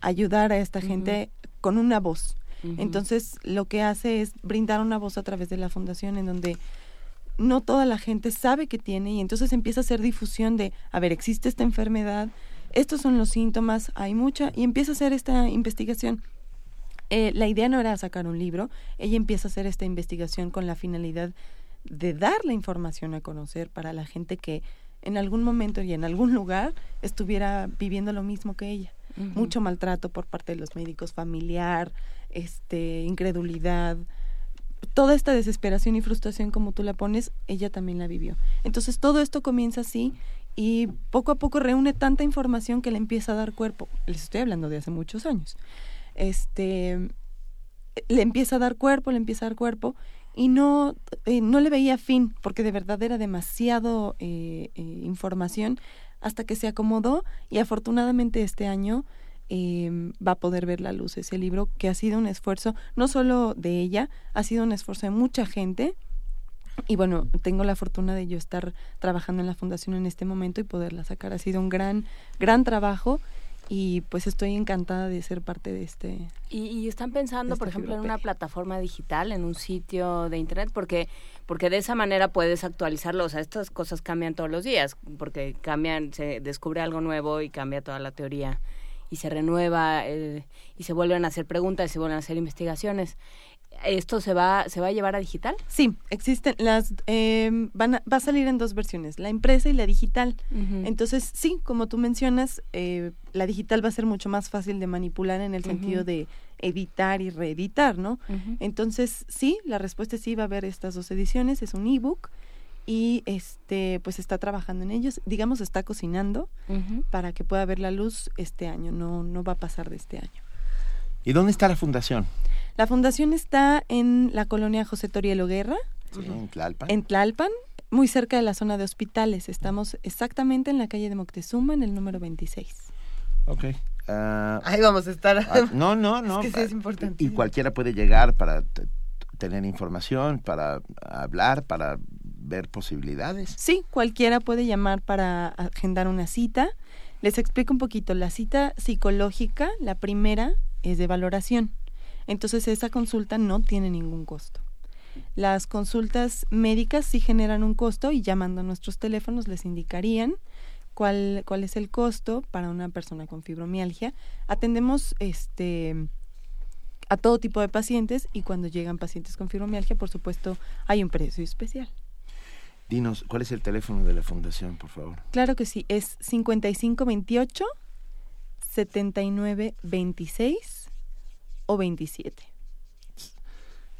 ayudar a esta gente con una voz. Entonces lo que hace es brindar una voz a través de la fundación en donde no toda la gente sabe que tiene y entonces empieza a hacer difusión de, a ver, existe esta enfermedad, estos son los síntomas, hay mucha, y empieza a hacer esta investigación. Eh, la idea no era sacar un libro, ella empieza a hacer esta investigación con la finalidad de dar la información a conocer para la gente que en algún momento y en algún lugar estuviera viviendo lo mismo que ella. Mucho maltrato por parte de los médicos, familiar, este, incredulidad, toda esta desesperación y frustración como tú la pones, ella también la vivió. Entonces todo esto comienza así y poco a poco reúne tanta información que le empieza a dar cuerpo. Les estoy hablando de hace muchos años. Este le empieza a dar cuerpo, le empieza a dar cuerpo y no, eh, no le veía fin porque de verdad era demasiado eh, eh, información hasta que se acomodó y afortunadamente este año eh, va a poder ver la luz ese libro que ha sido un esfuerzo no solo de ella, ha sido un esfuerzo de mucha gente y bueno, tengo la fortuna de yo estar trabajando en la fundación en este momento y poderla sacar. Ha sido un gran, gran trabajo y pues estoy encantada de ser parte de este. Y, y están pensando, por ejemplo, en una plataforma digital, en un sitio de internet, porque porque de esa manera puedes actualizarlo. O sea, estas cosas cambian todos los días, porque cambian, se descubre algo nuevo y cambia toda la teoría y se renueva eh, y se vuelven a hacer preguntas y se vuelven a hacer investigaciones. ¿Esto se va se va a llevar a digital? Sí, existen las eh, van a- va a salir en dos versiones, la impresa y la digital. Entonces, sí, como tú mencionas, eh, la digital va a ser mucho más fácil de manipular en el sentido de editar y reeditar, ¿no? Entonces, sí, la respuesta es sí, va a haber estas dos ediciones, es un ebook y este pues está trabajando en ellos, digamos está cocinando para que pueda ver la luz este año, no no va a pasar de este año. ¿Y dónde está la fundación? La fundación está en la colonia José Torielo Guerra, Sí, en Tlalpan. en Tlalpan, muy cerca de la zona de hospitales. Estamos exactamente en la calle de Moctezuma, en el número 26. Ok. Ah, ahí vamos a estar. ah, no, no, no. Es que sí es importante. Y cualquiera puede llegar para tener información, para hablar, para ver posibilidades. Sí, cualquiera puede llamar para agendar una cita. Les explico un poquito. La cita psicológica, la primera, es de valoración. Entonces esa consulta no tiene ningún costo. Las consultas médicas sí generan un costo y llamando a nuestros teléfonos les indicarían cuál, cuál es el costo para una persona con fibromialgia. Atendemos este a todo tipo de pacientes y cuando llegan pacientes con fibromialgia, por supuesto, hay un precio especial. Dinos, ¿cuál es el teléfono de la fundación, por favor? Claro que sí, es 5528 7926 o 27.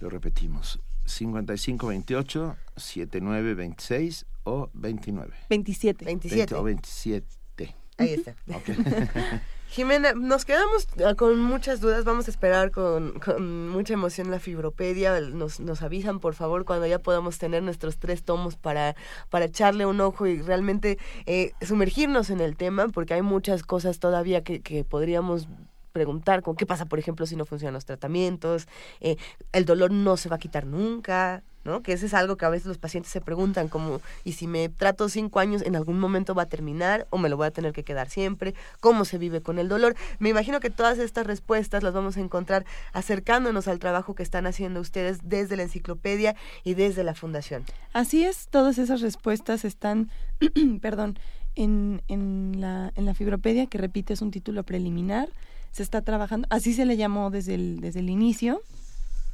Lo repetimos. 5528 7926 o 29. 27. 27. o 27. Ahí está. Jimena, nos quedamos ah, con muchas dudas, vamos a esperar con, con mucha emoción la fibropedia, nos, nos avisan por favor cuando ya podamos tener nuestros tres tomos para, para echarle un ojo y realmente eh, sumergirnos en el tema, porque hay muchas cosas todavía que, que podríamos preguntar, como qué pasa, por ejemplo, si no funcionan los tratamientos, eh, el dolor no se va a quitar nunca, ¿no? Que eso es algo que a veces los pacientes se preguntan, como, ¿y si me trato cinco años, en algún momento va a terminar o me lo voy a tener que quedar siempre? ¿Cómo se vive con el dolor? Me imagino que todas estas respuestas las vamos a encontrar acercándonos al trabajo que están haciendo ustedes desde la enciclopedia y desde la fundación. Así es, todas esas respuestas están, perdón, en, en, la, en la fibropedia, que repite es un título preliminar, se está trabajando, así se le llamó desde el, desde el inicio.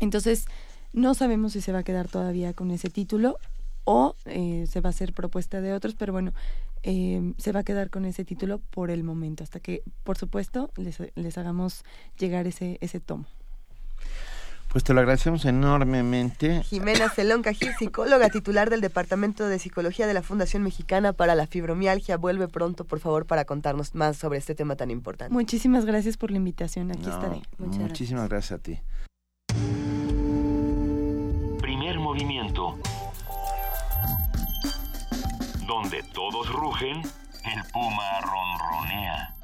Entonces, no sabemos si se va a quedar todavía con ese título o eh, se va a hacer propuesta de otros, pero bueno, eh, se va a quedar con ese título por el momento, hasta que, por supuesto, les, les hagamos llegar ese, ese tomo. Pues te lo agradecemos enormemente. Jimena Celón Cají, psicóloga titular del Departamento de Psicología de la Fundación Mexicana para la Fibromialgia, vuelve pronto, por favor, para contarnos más sobre este tema tan importante. Muchísimas gracias por la invitación, aquí No, estaré. muchísimas gracias a ti. Primer movimiento. Donde todos rugen, el puma ronronea.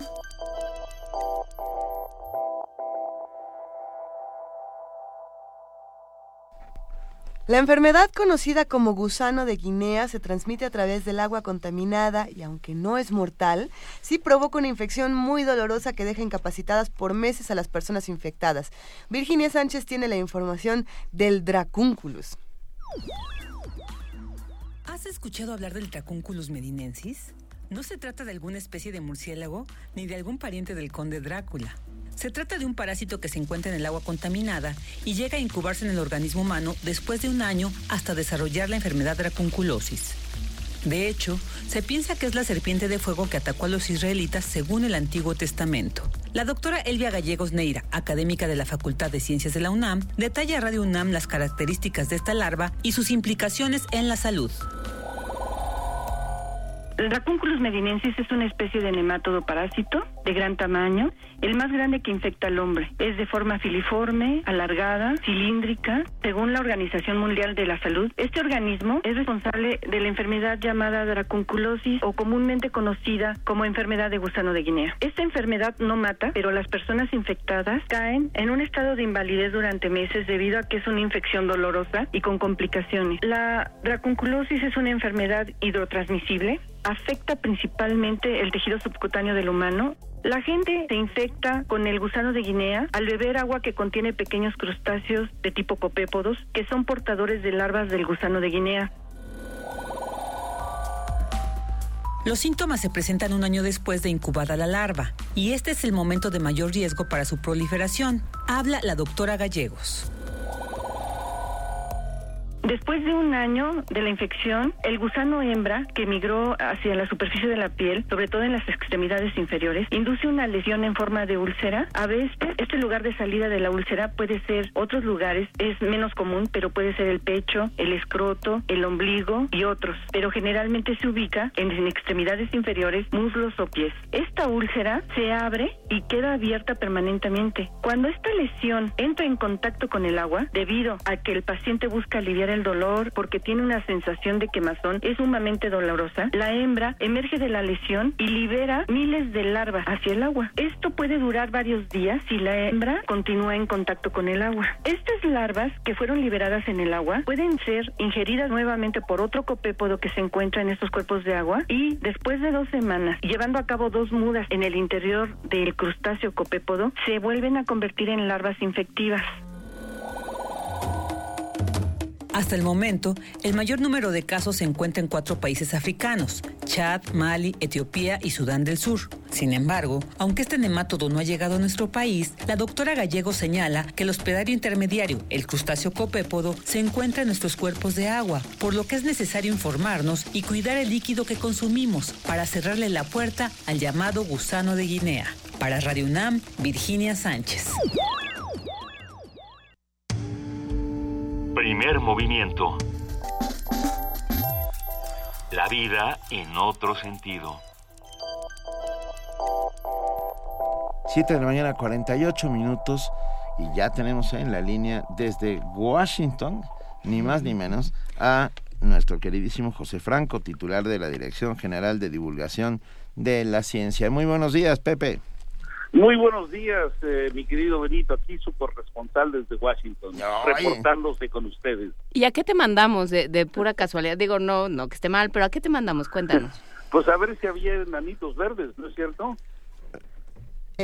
La enfermedad conocida como gusano de Guinea se transmite a través del agua contaminada y aunque no es mortal, sí provoca una infección muy dolorosa que deja incapacitadas por meses a las personas infectadas. Virginia Sánchez tiene la información del Dracunculus. ¿Has escuchado hablar del Tracunculus medinensis? No se trata de alguna especie de murciélago ni de algún pariente del conde Drácula. Se trata de un parásito que se encuentra en el agua contaminada y llega a incubarse en el organismo humano después de un año hasta desarrollar la enfermedad dracunculosis. De hecho, se piensa que es la serpiente de fuego que atacó a los israelitas según el Antiguo Testamento. La doctora Elvia Gallegos Neira, académica de la Facultad de Ciencias de la UNAM, detalla a Radio UNAM las características de esta larva y sus implicaciones en la salud. El Dracunculus medinensis es una especie de nemátodo parásito de gran tamaño, el más grande que infecta al hombre. Es de forma filiforme, alargada, cilíndrica. Según la Organización Mundial de la Salud, este organismo es responsable de la enfermedad llamada dracunculosis o comúnmente conocida como enfermedad de gusano de Guinea. Esta enfermedad no mata, pero las personas infectadas caen en un estado de invalidez durante meses debido a que es una infección dolorosa y con complicaciones. La dracunculosis es una enfermedad hidrotransmisible afecta principalmente el tejido subcutáneo del humano. La gente se infecta con el gusano de Guinea al beber agua que contiene pequeños crustáceos de tipo copépodos que son portadores de larvas del gusano de Guinea. Los síntomas se presentan un año después de incubada la larva, y este es el momento de mayor riesgo para su proliferación. Habla la doctora Gallegos. Después de un año de la infección, el gusano hembra que migró hacia la superficie de la piel, sobre todo en las extremidades inferiores, induce una lesión en forma de úlcera. A veces, este lugar de salida de la úlcera puede ser otros lugares, es menos común, pero puede ser el pecho, el escroto, el ombligo y otros. Pero generalmente se ubica en, extremidades inferiores, muslos o pies. Esta úlcera se abre y queda abierta permanentemente. Cuando esta lesión entra en contacto con el agua, debido a que el paciente busca aliviar el dolor porque tiene una sensación de quemazón, es sumamente dolorosa, la hembra emerge de la lesión y libera miles de larvas hacia el agua. Esto puede durar varios días si la hembra continúa en contacto con el agua. Estas larvas que fueron liberadas en el agua pueden ser ingeridas nuevamente por otro copépodo que se encuentra en estos cuerpos de agua y después de dos semanas, llevando a cabo dos mudas en el interior del crustáceo copépodo, se vuelven a convertir en larvas infectivas. Hasta el momento, el mayor número de casos se encuentra en cuatro países africanos, Chad, Mali, Etiopía y Sudán del Sur. Sin embargo, aunque este nemátodo no ha llegado a nuestro país, la doctora Gallego señala que el hospedario intermediario, el crustáceo copépodo, se encuentra en nuestros cuerpos de agua, por lo que es necesario informarnos y cuidar el líquido que consumimos para cerrarle la puerta al llamado gusano de Guinea. Para Radio UNAM, Virginia Sánchez. Primer movimiento. La vida en otro sentido. 7 de la mañana, 48 minutos. Y ya tenemos en la línea desde Washington, ni más ni menos, a nuestro queridísimo José Franco, titular de la Dirección General de Divulgación de la Ciencia. Muy buenos días, Pepe. Muy buenos días, eh, mi querido Benito, aquí su corresponsal desde Washington, reportándose con ustedes. ¿Y a qué te mandamos de, de pura casualidad? Digo, no, no que esté mal, pero ¿a qué te mandamos? Cuéntanos. Pues a ver si había enanitos verdes, ¿no es cierto? Pues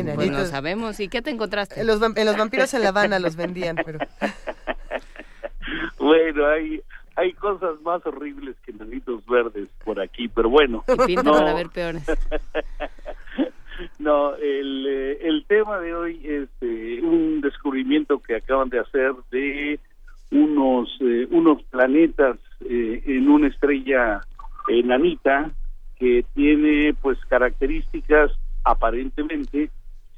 no Enanitos. sabemos. ¿Y qué te encontraste? En los, vam- en los vampiros en La Habana los vendían, pero... Bueno, hay hay cosas más horribles que enanitos verdes por aquí, pero bueno. Y pinta no, para ver peores. no, el, eh, el tema de hoy es eh, un descubrimiento que acaban de hacer de unos eh, unos planetas eh, en una estrella enanita que tiene pues características aparentemente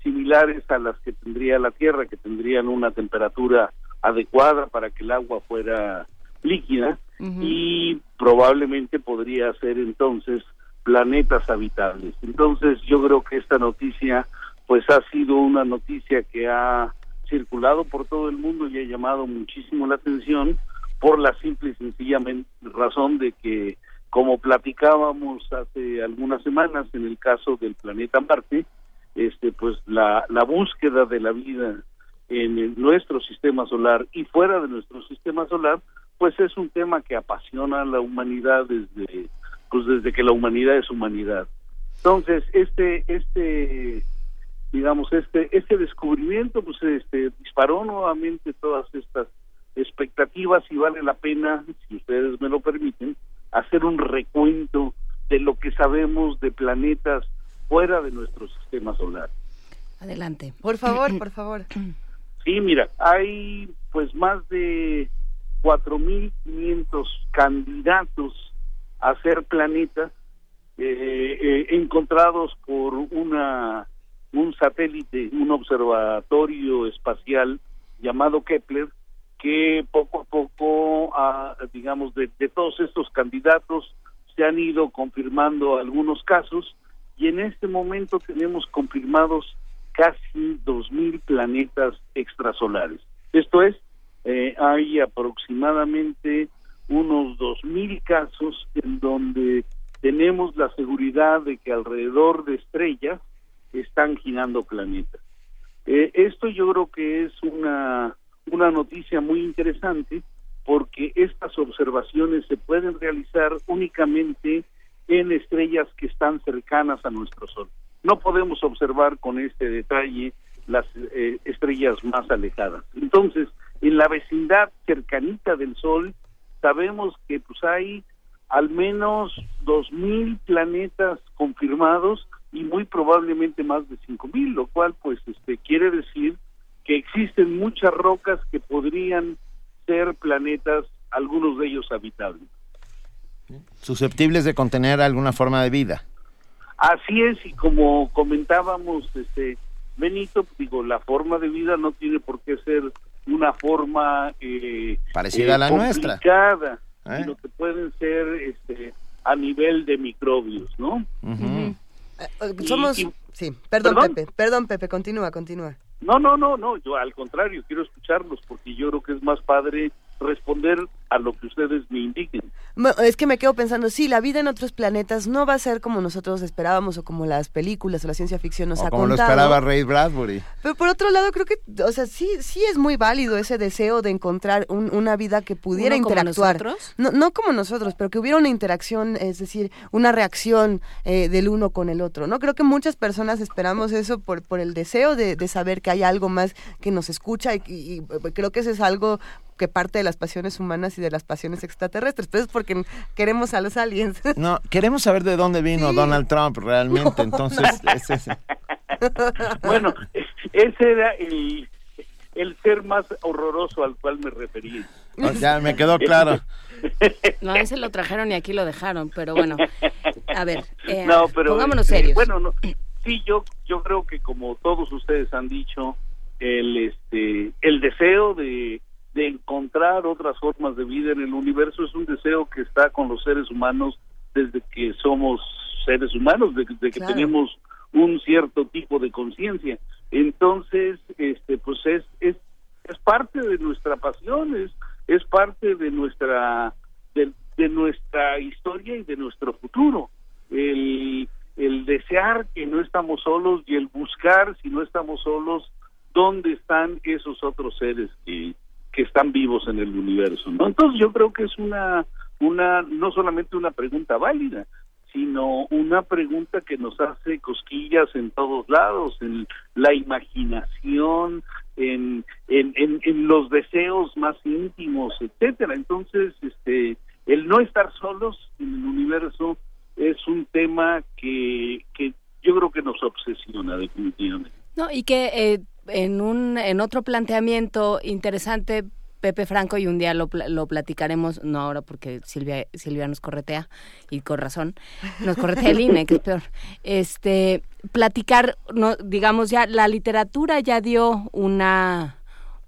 similares a las que tendría la Tierra, que tendrían una temperatura adecuada para que el agua fuera líquida y probablemente podría ser entonces planetas habitables. Entonces yo creo que esta noticia pues ha sido una noticia que ha circulado por todo el mundo y ha llamado muchísimo la atención por la simple y sencilla razón de que como platicábamos hace algunas semanas en el caso del planeta Marte, este pues la, la búsqueda de la vida en nuestro sistema solar y fuera de nuestro sistema solar pues es un tema que apasiona a la humanidad desde pues desde que la humanidad es humanidad entonces este este digamos este este descubrimiento pues este disparó nuevamente todas estas expectativas y vale la pena si ustedes me lo permiten hacer un recuento de lo que sabemos de planetas fuera de nuestro sistema solar Adelante. Por favor, por favor. Sí, mira, hay pues más de 4.500 candidatos a ser planetas eh, eh, encontrados por una un satélite, un observatorio espacial llamado Kepler, que poco a poco, ah, digamos, de, de todos estos candidatos se han ido confirmando algunos casos y en este momento tenemos confirmados casi 2.000 planetas extrasolares. Esto es, eh, hay aproximadamente unos 2.000 casos en donde tenemos la seguridad de que alrededor de estrellas están girando planetas. Eh, esto yo creo que es una, una noticia muy interesante porque estas observaciones se pueden realizar únicamente en estrellas que están cercanas a nuestro Sol. No podemos observar con este detalle las eh, estrellas más alejadas. Entonces, en la vecindad cercanita del Sol, sabemos que pues hay al menos 2.000 planetas confirmados y muy probablemente más de 5.000, lo cual pues este quiere decir que existen muchas rocas que podrían ser planetas, algunos de ellos habitables. Susceptibles de contener alguna forma de vida. Así es, y como comentábamos, este Benito, digo, la forma de vida no tiene por qué ser una forma eh, Parecida eh, a la nuestra. complicada, ¿Eh? sino que pueden ser este, a nivel de microbios, ¿no? Y- Somos... y- Sí, perdón, ¿Perdón? Pepe, perdón, Pepe, continúa, continúa. No, no, no, no, yo al contrario, quiero escucharlos porque yo creo que es más padre responder a lo que ustedes me indiquen. Es que me quedo pensando, sí, la vida en otros planetas no va a ser como nosotros esperábamos o como las películas o la ciencia ficción nos O ha como lo contado. esperaba Ray Bradbury. Pero por otro lado, creo que, o sea, sí, sí es muy válido ese deseo de encontrar un- una vida que pudiera ¿Uno como interactuar. nosotros? No, no como nosotros, pero que hubiera una interacción, es decir, una reacción eh, del uno con el otro. No creo que muchas personas esperamos eso por, por el deseo de, de saber que hay algo más que nos escucha y, y- y creo que eso es algo que parte de las pasiones humanas y de las pasiones extraterrestres. Pero es porque queremos a los aliens. No, queremos saber de dónde vino Sí. Donald Trump realmente, entonces es ese. Bueno, ese era el, el ser más horroroso al cual me referí. Oh, ya me quedó claro. No, ese lo trajeron y aquí lo dejaron, pero bueno. A ver, eh, no, pero pongámonos este, serios. Bueno, no, sí, yo yo creo que como todos ustedes han dicho, el este el deseo de de encontrar otras formas de vida en el universo es un deseo que está con los seres humanos desde que somos seres humanos, desde que Claro. tenemos un cierto tipo de conciencia. Entonces, este, pues es, es, es parte de nuestra pasión, es, es parte de nuestra, de, de nuestra historia y de nuestro futuro. El, el desear que no estamos solos y el buscar, si no estamos solos, dónde están esos otros seres que, que están vivos en el universo. ¿no? Entonces yo creo que es una, una, no solamente una pregunta válida, sino una pregunta que nos hace cosquillas en todos lados, en la imaginación, en, en, en, los deseos más íntimos, etcétera. Entonces, este, el no estar solos en el universo es un tema que, que yo creo que nos obsesiona definitivamente. No, y que eh, en un en otro planteamiento interesante Pepe Franco y un día lo, lo platicaremos, no ahora porque Silvia Silvia nos corretea y con razón, nos corretea el INE, que es peor. Este platicar no digamos ya la literatura ya dio una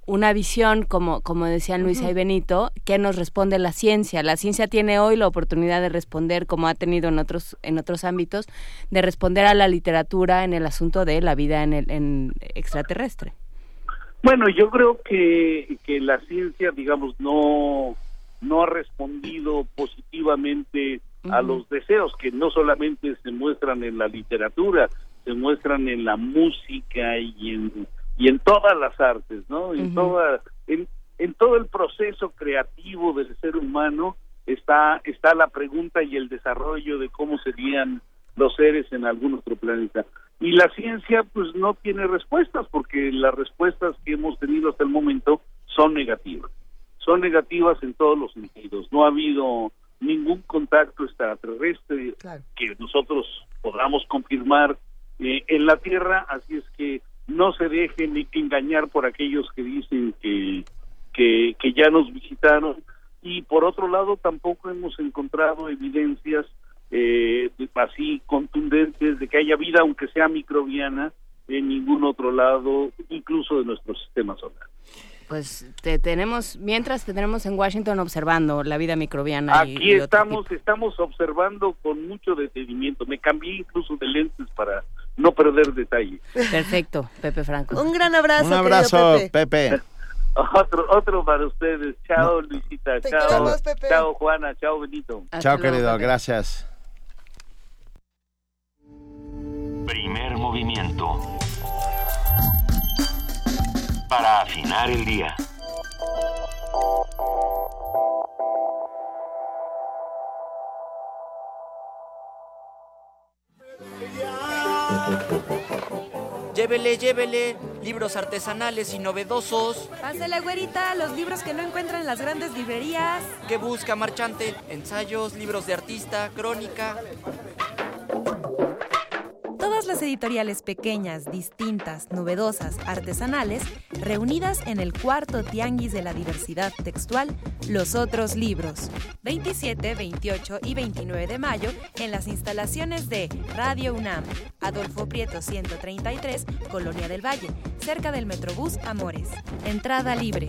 una visión, como, como decían Luisa Ujú. y Benito, que nos responde la ciencia. La ciencia tiene hoy la oportunidad de responder, como ha tenido en otros, en otros ámbitos, de responder a la literatura en el asunto de la vida en el en extraterrestre. Bueno, yo creo que, que la ciencia, digamos, no, no ha respondido positivamente a los deseos que no solamente se muestran en la literatura, se muestran en la música y en, y en todas las artes, ¿no? En, toda, en, en todo el proceso creativo del ser humano está, está la pregunta y el desarrollo de cómo serían los seres en algún otro planeta. Y la ciencia pues no tiene respuestas porque las respuestas que hemos tenido hasta el momento son negativas. Son negativas en todos los sentidos. No ha habido ningún contacto extraterrestre que nosotros podamos confirmar eh, en la Tierra, así es que no se dejen ni engañar por aquellos que dicen que, que, que ya nos visitaron y por otro lado tampoco hemos encontrado evidencias eh, así contundentes de que haya vida, aunque sea microbiana, en ningún otro lado, incluso de nuestro sistema solar. Pues te tenemos, mientras te tenemos en Washington observando la vida microbiana. Aquí y estamos, estamos observando con mucho detenimiento. Me cambié incluso de lentes para no perder detalle. Perfecto, Pepe Franco. Un gran abrazo. Un abrazo, Pepe. Pepe. Otro, otro para ustedes. Chao, Luisita. Te chao, queremos, Pepe. chao, Juana. Chao, Benito. Chao, querido, gracias. Primer movimiento. Para afinar el día. Llévele, llévele, libros artesanales y novedosos. Pásale, güerita, los libros que no encuentran en las grandes librerías. ¿Qué busca, marchante? Ensayos, libros de artista, crónica. Las editoriales pequeñas, distintas, novedosas, artesanales, reunidas en el cuarto tianguis de la diversidad textual, Los Otros Libros. 27, 28 y 29 de mayo en las instalaciones de Radio UNAM, Adolfo Prieto 133, Colonia del Valle, cerca del Metrobús Amores. Entrada libre.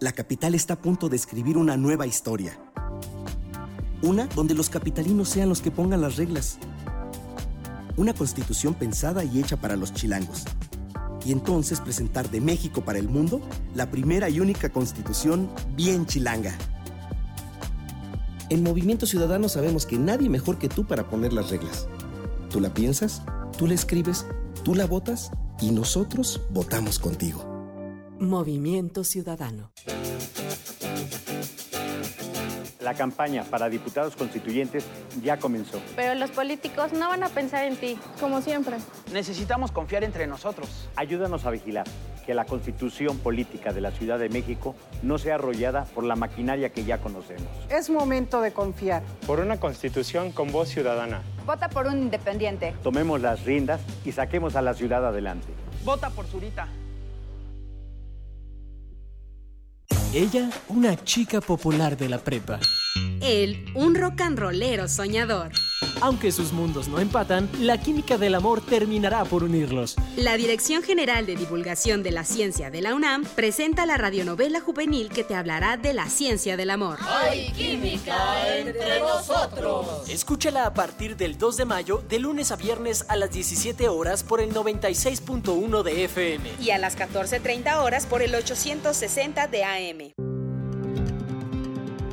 La capital está a punto de escribir una nueva historia. Una donde los capitalinos sean los que pongan las reglas. Una constitución pensada y hecha para los chilangos. Y entonces presentar de México para el mundo la primera y única constitución bien chilanga. En Movimiento Ciudadano sabemos que nadie mejor que tú para poner las reglas. Tú la piensas, tú la escribes, tú la votas y nosotros votamos contigo. Movimiento Ciudadano. La campaña para diputados constituyentes ya comenzó. Pero los políticos no van a pensar en ti, como siempre. Necesitamos confiar entre nosotros. Ayúdanos a vigilar que la constitución política de la Ciudad de México no sea arrollada por la maquinaria que ya conocemos. Es momento de confiar. Por una constitución con voz ciudadana. Vota por un independiente. Tomemos las riendas y saquemos a la ciudad adelante. Vota por Zurita. Ella, una chica popular de la prepa. Él, un rock and rollero soñador. Aunque sus mundos no empatan, la química del amor terminará por unirlos. La Dirección General de Divulgación de la Ciencia de la UNAM presenta la radionovela juvenil que te hablará de la ciencia del amor. Hay química entre nosotros. Escúchala a partir del 2 de mayo, de lunes a viernes a las 17 horas por el 96.1 de FM. Y a las 14.30 horas por el 860 de AM.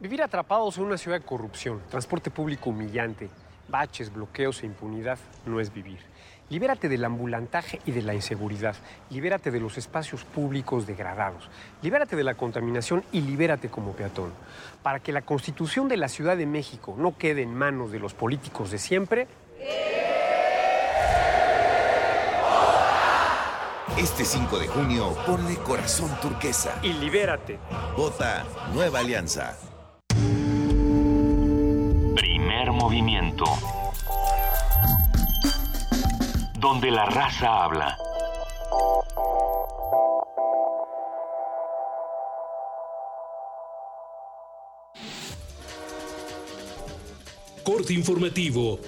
Vivir atrapados en una ciudad de corrupción, transporte público humillante, baches, bloqueos e impunidad no es vivir. Libérate del ambulantaje y de la inseguridad. Libérate de los espacios públicos degradados. Libérate de la contaminación y libérate como peatón. Para que la constitución de la Ciudad de México no quede en manos de los políticos de siempre. Este 5 de junio, ponle corazón turquesa. Y libérate. Vota Nueva Alianza. Movimiento. Donde la raza habla. Corte informativo.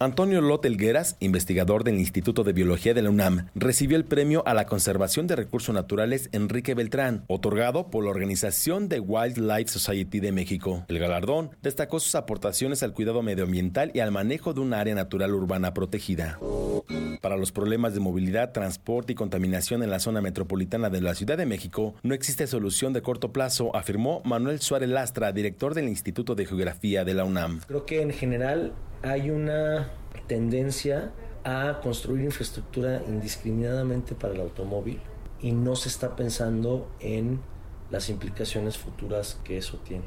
Antonio Lot Elgueras, investigador del Instituto de Biología de la UNAM, recibió el premio a la conservación de recursos naturales Enrique Beltrán, otorgado por la organización de Wildlife Society de México. El galardón destacó sus aportaciones al cuidado medioambiental y al manejo de un área natural urbana protegida. Para los problemas de movilidad, transporte y contaminación en la zona metropolitana de la Ciudad de México, no existe solución de corto plazo, afirmó Manuel Suárez Lastra, director del Instituto de Geografía de la UNAM. Creo que en general hay una tendencia a construir infraestructura indiscriminadamente para el automóvil y no se está pensando en las implicaciones futuras que eso tiene.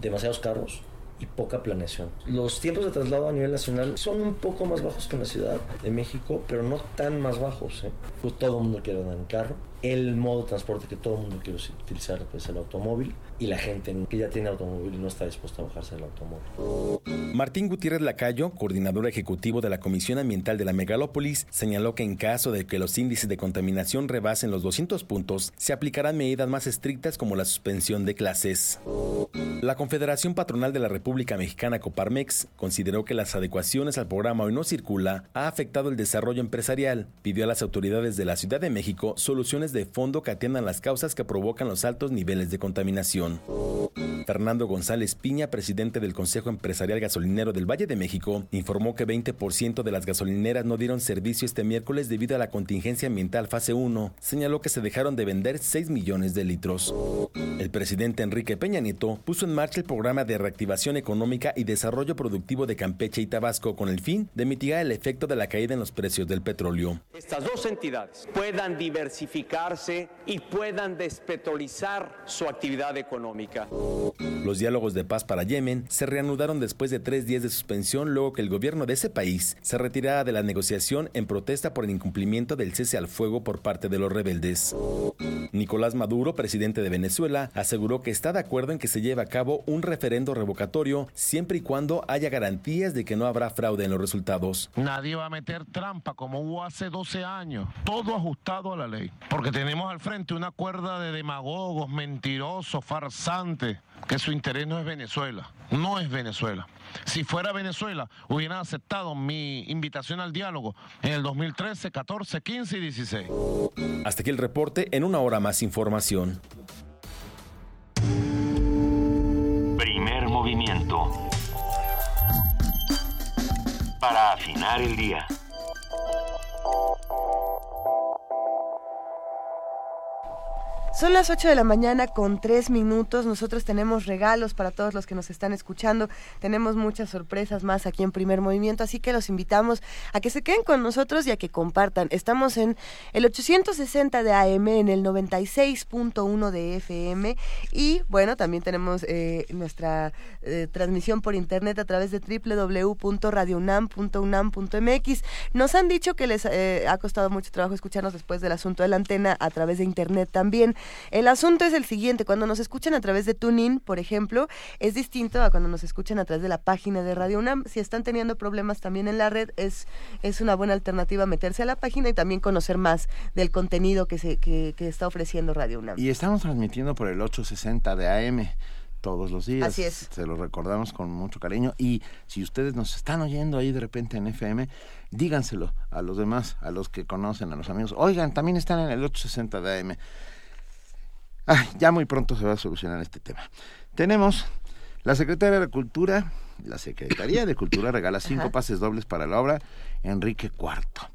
Demasiados carros y poca planeación. Los tiempos de traslado a nivel nacional son un poco más bajos que en la Ciudad de México, pero no tan más bajos. ¿eh? Todo el mundo quiere andar en carro. El modo de transporte que todo el mundo quiere utilizar es pues, el automóvil y la gente que ya tiene automóvil no está dispuesta a bajarse del automóvil. Martín Gutiérrez Lacayo, coordinador ejecutivo de la Comisión Ambiental de la Megalópolis, señaló que en caso de que los índices de contaminación rebasen los 200 puntos, se aplicarán medidas más estrictas como la suspensión de clases. La Confederación Patronal de la República Mexicana Coparmex consideró que las adecuaciones al programa Hoy No Circula ha afectado el desarrollo empresarial. Pidió a las autoridades de la Ciudad de México soluciones de fondo que atiendan las causas que provocan los altos niveles de contaminación. Patreon. Fernando González Piña, presidente del Consejo Empresarial Gasolinero del Valle de México, informó que 20% de las gasolineras no dieron servicio este miércoles debido a la contingencia ambiental fase 1. Señaló que se dejaron de vender 6 millones de litros. El presidente Enrique Peña Nieto puso en marcha el programa de reactivación económica y desarrollo productivo de Campeche y Tabasco con el fin de mitigar el efecto de la caída en los precios del petróleo. Estas dos entidades puedan diversificarse y puedan despetrolizar su actividad económica. Los diálogos de paz para Yemen se reanudaron después de tres días de suspensión luego que el gobierno de ese país se retirara de la negociación en protesta por el incumplimiento del cese al fuego por parte de los rebeldes. Nicolás Maduro, presidente de Venezuela, aseguró que está de acuerdo en que se lleve a cabo un referendo revocatorio siempre y cuando haya garantías de que no habrá fraude en los resultados. Nadie va a meter trampa como hubo hace 12 años, todo ajustado a la ley, porque tenemos al frente una cuerda de demagogos, mentirosos, farsantes, que su interés no es Venezuela, no es Venezuela. Si fuera Venezuela, hubieran aceptado mi invitación al diálogo en el 2013, 14, 15 y 16. Hasta aquí el reporte, en una hora más información. Primer movimiento. Para afinar el día. Son las 8 de la mañana con 3 minutos. Nosotros tenemos regalos para todos los que nos están escuchando. Tenemos muchas sorpresas más aquí en Primer Movimiento, así que los invitamos a que se queden con nosotros y a que compartan. Estamos en el 860 de AM, en el 96.1 de FM y bueno, también tenemos eh, nuestra eh, transmisión por internet a través de www.radiounam.unam.mx. Nos han dicho que les eh, ha costado mucho trabajo escucharnos después del asunto de la antena a través de internet también. El asunto es el siguiente, cuando nos escuchan a través de TuneIn, por ejemplo, es distinto a cuando nos escuchan a través de la página de Radio UNAM. Si están teniendo problemas también en la red, es, es una buena alternativa meterse a la página y también conocer más del contenido que, se, que, que está ofreciendo Radio UNAM. Y estamos transmitiendo por el 860 de AM todos los días. Así es. Se lo recordamos con mucho cariño. Y si ustedes nos están oyendo ahí de repente en FM, díganselo a los demás, a los que conocen, a los amigos. Oigan, también están en el 860 de AM. Ah, ya muy pronto se va a solucionar este tema. Tenemos la Secretaría de Cultura, la Secretaría de Cultura regala cinco pases dobles para la obra Enrique IV.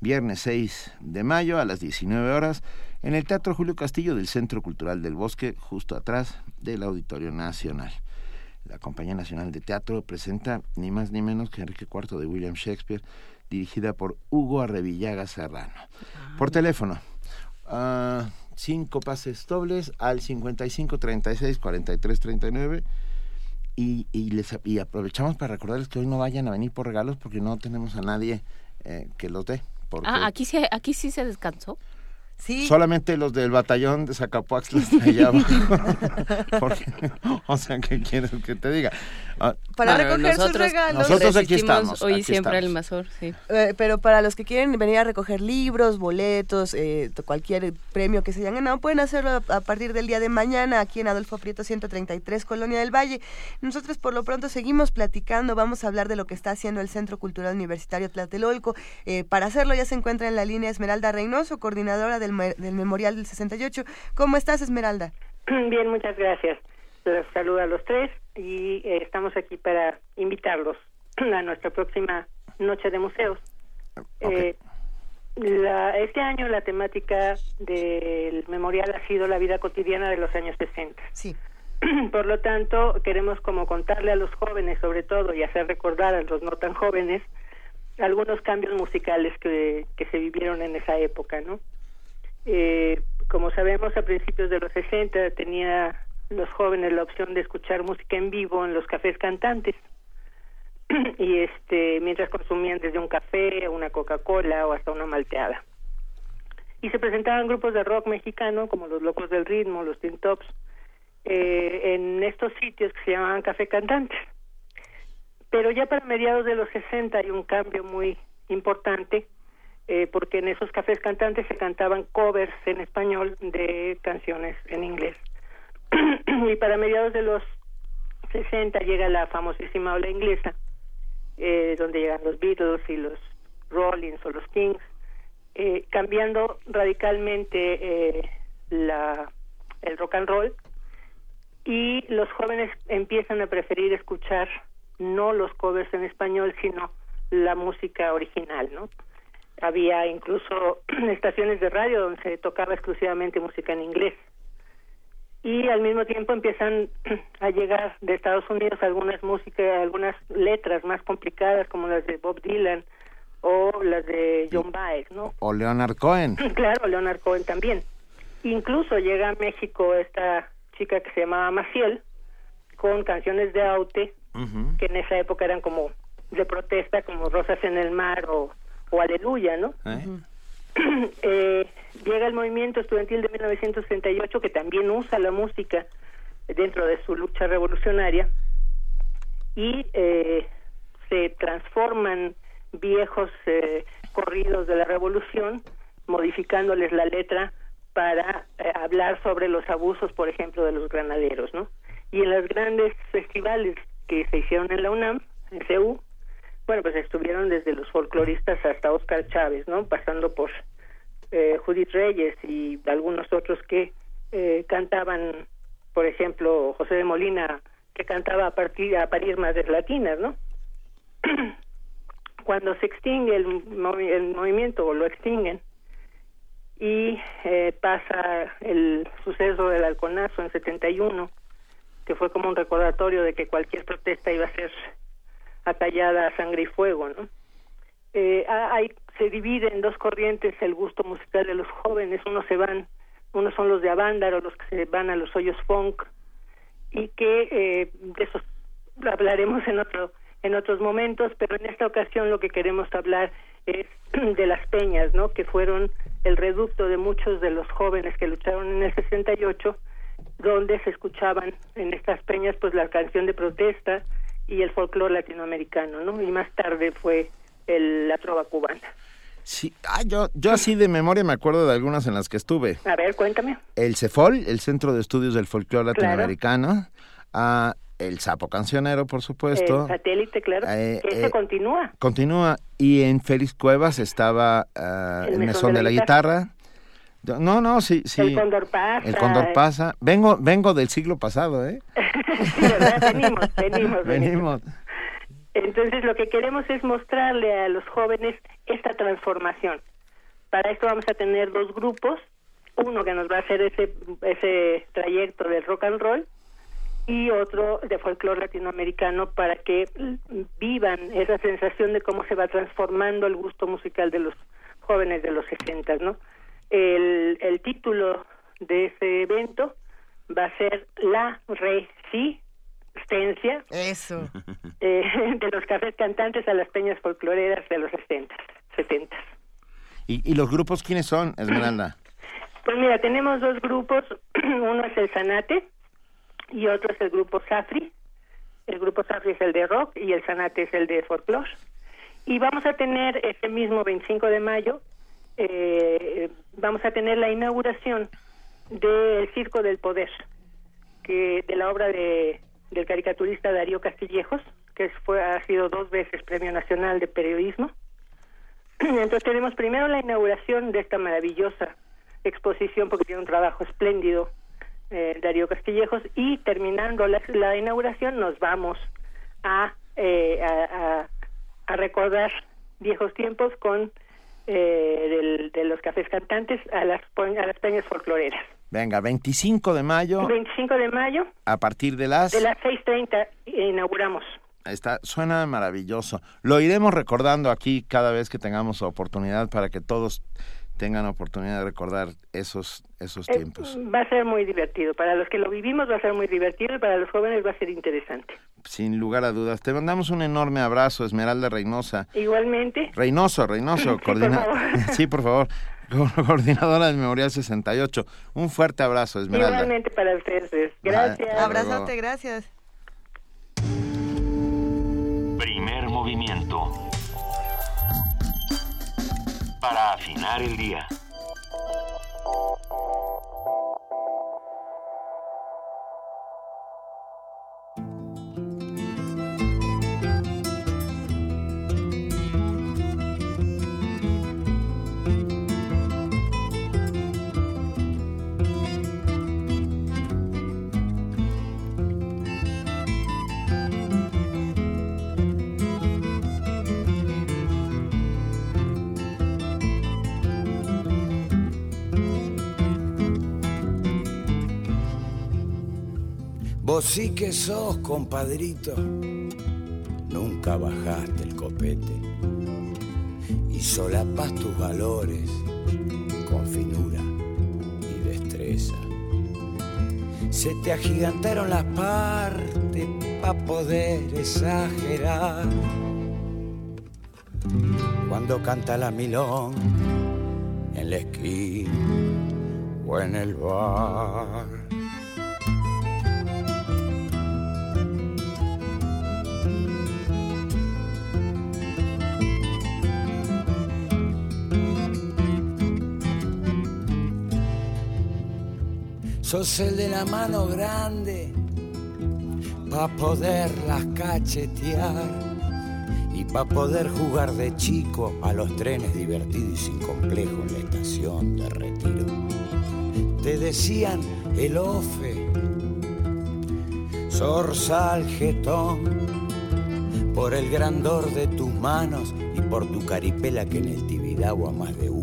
Viernes 6 de mayo a las 19 horas en el Teatro Julio Castillo del Centro Cultural del Bosque, justo atrás del Auditorio Nacional. La Compañía Nacional de Teatro presenta ni más ni menos que Enrique IV de William Shakespeare, dirigida por Hugo Arrevillaga Serrano. Por teléfono, uh, cinco pases dobles al 55 36 43 39 y, y, les, y aprovechamos para recordarles que hoy no vayan a venir por regalos porque no tenemos a nadie eh, que los dé. Porque... Ah, aquí sí, aquí sí se descansó. Sí. Solamente los del batallón de Zacapuaxtla allá Porque, o sea, ¿qué quieres que te diga? Ah, para bueno, recoger sus regalos. Nosotros aquí estamos. Hoy aquí siempre estamos. el Mazor, sí. Eh, pero para los que quieren venir a recoger libros, boletos, eh, cualquier premio que se hayan ganado, pueden hacerlo a, a, partir del día de mañana aquí en Adolfo Prieto 133, Colonia del Valle. Nosotros por lo pronto seguimos platicando, vamos a hablar de lo que está haciendo el Centro Cultural Universitario Tlatelolco. Eh, para hacerlo ya se encuentra en la línea Esmeralda Reynoso, coordinadora del, del Memorial del 68. ¿Cómo estás, Esmeralda? Bien, muchas gracias. Los saludo a los tres y eh, estamos aquí para invitarlos a nuestra próxima noche de museos. Okay. Eh, la, este año la temática del memorial ha sido la vida cotidiana de los años 60. Sí. Por lo tanto, queremos como contarle a los jóvenes sobre todo y hacer recordar a los no tan jóvenes algunos cambios musicales que, que se vivieron en esa época, ¿no? Eh, como sabemos, a principios de los 60 tenía los jóvenes la opción de escuchar música en vivo en los cafés cantantes y este mientras consumían desde un café, una Coca-Cola o hasta una malteada. Y se presentaban grupos de rock mexicano como los Locos del Ritmo, los Teen Tops, eh, en estos sitios que se llamaban café cantantes. Pero ya para mediados de los 60 hay un cambio muy importante eh, porque en esos cafés cantantes se cantaban covers en español de canciones en inglés. y para mediados de los 60 llega la famosísima ola inglesa, eh, donde llegan los Beatles y los Rollins o los Kings, eh, cambiando radicalmente eh, la, el rock and roll y los jóvenes empiezan a preferir escuchar no los covers en español, sino la música original, ¿no? Había incluso estaciones de radio donde se tocaba exclusivamente música en inglés y al mismo tiempo empiezan a llegar de Estados Unidos algunas músicas, algunas letras más complicadas como las de Bob Dylan o las de John Baez, ¿no? O Leonard Cohen. Claro, Leonard Cohen también. Incluso llega a México esta chica que se llamaba Maciel con canciones de Aute, que en esa época eran como de protesta, como Rosas en el Mar o, o Aleluya, ¿no? Eh, llega el movimiento estudiantil de 1938 que también usa la música dentro de su lucha revolucionaria y eh, se transforman viejos eh, corridos de la revolución modificándoles la letra para hablar sobre los abusos por ejemplo de los granaderos no y en los grandes festivales que se hicieron en la UNAM en CEU bueno, pues estuvieron desde los folcloristas hasta Oscar Chávez, ¿no? Pasando por eh, Judith Reyes y algunos otros que eh, cantaban, por ejemplo, José de Molina, que cantaba a, partir, a parir madres latinas, ¿no? Cuando se extingue el, movimiento, o lo extinguen, y eh, pasa el suceso del halconazo en 71, que fue como un recordatorio de que cualquier protesta iba a ser atallada a sangre y fuego, ¿no? Eh, hay, se divide en dos corrientes el gusto musical de los jóvenes, unos se van, unos son los de Avándaro, los que se van a los hoyos funk, y que eh, de esos hablaremos en otro en otros momentos, pero en esta ocasión lo que queremos hablar es de las peñas, ¿no? Que fueron el reducto de muchos de los jóvenes que lucharon en el 68, donde se escuchaban en estas peñas pues la canción de protesta, y el folclore latinoamericano, ¿no? Y más tarde fue el, la trova cubana. Sí, ah, yo, yo así de memoria me acuerdo de algunas en las que estuve. A ver, cuéntame. El CEFOL, el Centro de Estudios del Folclore Latinoamericano. Ah, el Sapo Cancionero, por supuesto. El satélite, claro. Eh, ese eh, continúa. Continúa. Y en Félix Cuevas estaba ah, el, Mesón de la, guitarra. No, no, sí, sí. El Cóndor pasa. El Cóndor pasa. Vengo, vengo del siglo pasado, ¿eh? sí, ¿verdad? Venimos, venimos, venimos. Entonces, lo que queremos es mostrarle a los jóvenes esta transformación. Para esto vamos a tener dos grupos. Uno que nos va a hacer ese, ese trayecto del rock and roll y otro de folclore latinoamericano para que vivan esa sensación de cómo se va transformando el gusto musical de los jóvenes de los 60, ¿no? El, el título de ese evento va a ser la resistencia Eso. Eh, de los cafés cantantes a las peñas folcloreras de los 60, 70. ¿Y, ¿Y los grupos quiénes son, Esmeralda? Pues mira, tenemos dos grupos, uno es el Sanate y otro es el grupo Safri. El grupo Safri es el de rock y el Sanate es el de folclore. Y vamos a tener este mismo 25 de mayo eh, vamos a tener la inauguración del Circo del Poder, que de la obra de, del caricaturista Darío Castillejos, que fue, ha sido dos veces Premio Nacional de Periodismo. Entonces tenemos primero la inauguración de esta maravillosa exposición, porque tiene un trabajo espléndido eh, Darío Castillejos, y terminando la, inauguración nos vamos a, eh, a, a recordar viejos tiempos con eh, de los cafés cantantes a las, a las peñas folcloreras. Venga, 25 de mayo. 25 de mayo. A partir de las... De las 6.30 inauguramos. Está, suena maravilloso. Lo iremos recordando aquí cada vez que tengamos oportunidad para que todos tengan oportunidad de recordar esos esos eh, tiempos. va a ser muy divertido. Para los que lo vivimos va a ser muy divertido y para los jóvenes va a ser interesante. Sin lugar a dudas. Te mandamos un enorme abrazo, Esmeralda Reynosa. Igualmente. Reynoso, Reynoso. sí, por favor. Coordinadora del Memorial 68. Un fuerte abrazo, Esmeralda. Igualmente para ustedes. Gracias. Abrazote, gracias. Primer movimiento para afinar el día. Sí que sos, compadrito. Nunca bajaste el copete y solapas tus valores con finura y destreza. se te agigantaron las partes para poder exagerar. Cuando canta la milón en la esquina o en el bar. Sos el de la mano grande pa' poderlas cachetear y pa' poder jugar de chico a los trenes divertidos y sin complejo en la estación de retiro. Te decían el ofe, zorzal jetón, por el grandor de tus manos y por tu caripela que en el Tibidabo más de uno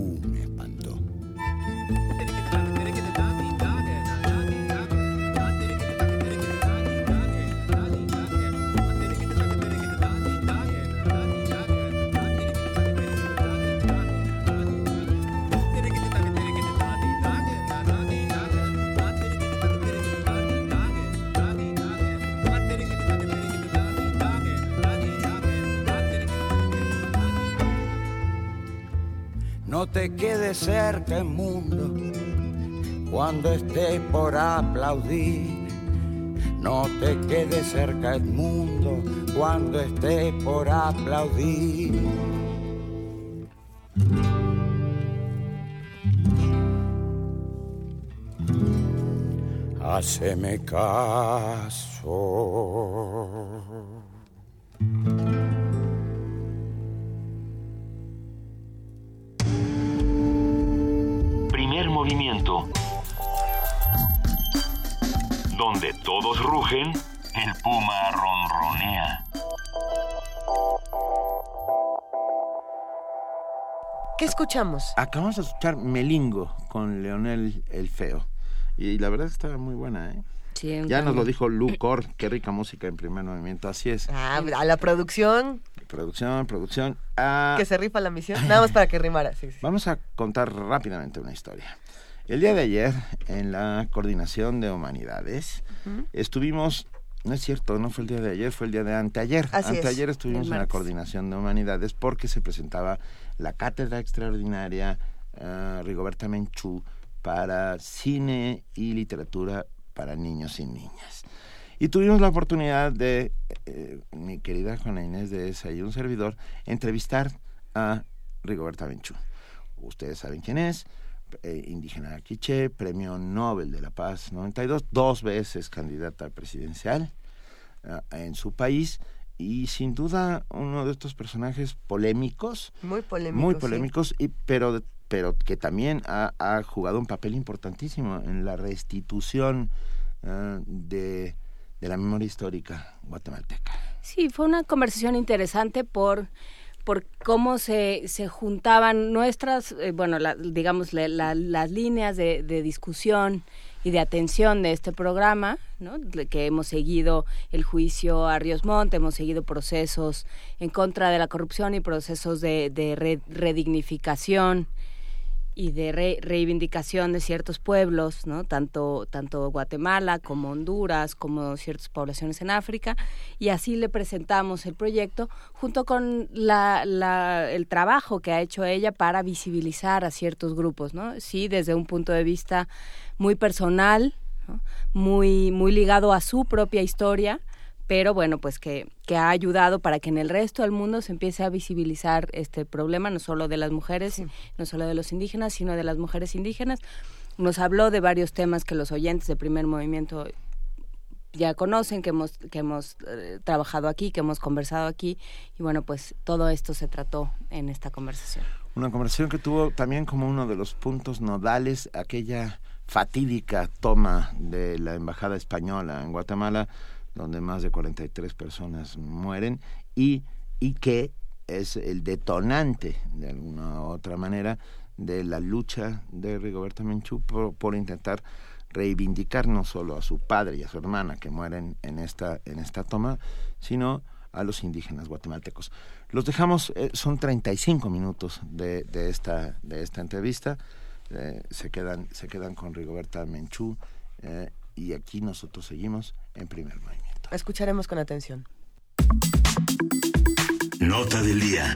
cerca el mundo cuando estés por aplaudir. No te quede cerca el mundo cuando estés por aplaudir. Haceme caso. Todos rugen, el puma ronronea. ¿Qué escuchamos? Acabamos de escuchar Melingo con Leonel el Feo. Y la verdad está muy buena, ¿eh? ya nos lo dijo Lu Cor, qué rica música en primer movimiento, así es. Ah, a la producción. Producción, producción. Que se rifa la misión, nada más para que rimara. Vamos a contar rápidamente una historia. El día de ayer, en la Coordinación de Humanidades, estuvimos, no es cierto, no fue el día de ayer, fue el día de anteayer. anteayer estuvimos en la Coordinación de Humanidades porque se presentaba la cátedra extraordinaria uh, Rigoberta Menchú para cine y literatura para niños y niñas. Y tuvimos la oportunidad de, eh, mi querida Juana Inés de esa y un servidor, entrevistar a Rigoberta Menchú. Ustedes saben quién es, eh, indígena quiché, premio Nobel de la Paz 92, dos veces candidata presidencial uh, en su país y sin duda uno de estos personajes polémicos, muy polémicos, muy polémicos y pero pero que también ha, ha jugado un papel importantísimo en la restitución uh, de, de la memoria histórica guatemalteca. Sí, fue una conversación interesante por por cómo se, se juntaban nuestras, eh, bueno, digamos, las líneas de, discusión y de atención de este programa, ¿no? que hemos seguido el juicio a Ríos Montt, hemos seguido procesos en contra de la corrupción y procesos de, de redignificación y de reivindicación de ciertos pueblos, ¿no? tanto, tanto Guatemala como Honduras, como ciertas poblaciones en África, y así le presentamos el proyecto junto con la, la, el trabajo que ha hecho ella para visibilizar a ciertos grupos, ¿no? Sí, desde un punto de vista muy personal, muy, muy ligado a su propia historia, pero bueno, pues que, que ha ayudado para que en el resto del mundo se empiece a visibilizar este problema, no solo de las mujeres, no solo de los indígenas, sino de las mujeres indígenas. Nos habló de varios temas que los oyentes de primer movimiento ya conocen, que hemos, que hemos eh, trabajado aquí, que hemos conversado aquí, y bueno, pues todo esto se trató en esta conversación. Una conversación que tuvo también como uno de los puntos nodales aquella fatídica toma de la Embajada Española en Guatemala, donde más de 43 personas mueren y, y que es el detonante, de alguna u otra manera, de la lucha de Rigoberta Menchú por, intentar reivindicar no solo a su padre y a su hermana que mueren en esta, en esta toma, sino a los indígenas guatemaltecos. Los dejamos, eh, son 35 minutos de, de, esta, de esta entrevista, eh, se, quedan, se quedan con Rigoberta Menchú eh, y aquí nosotros seguimos en primer movimiento. Escucharemos con atención. Nota del día.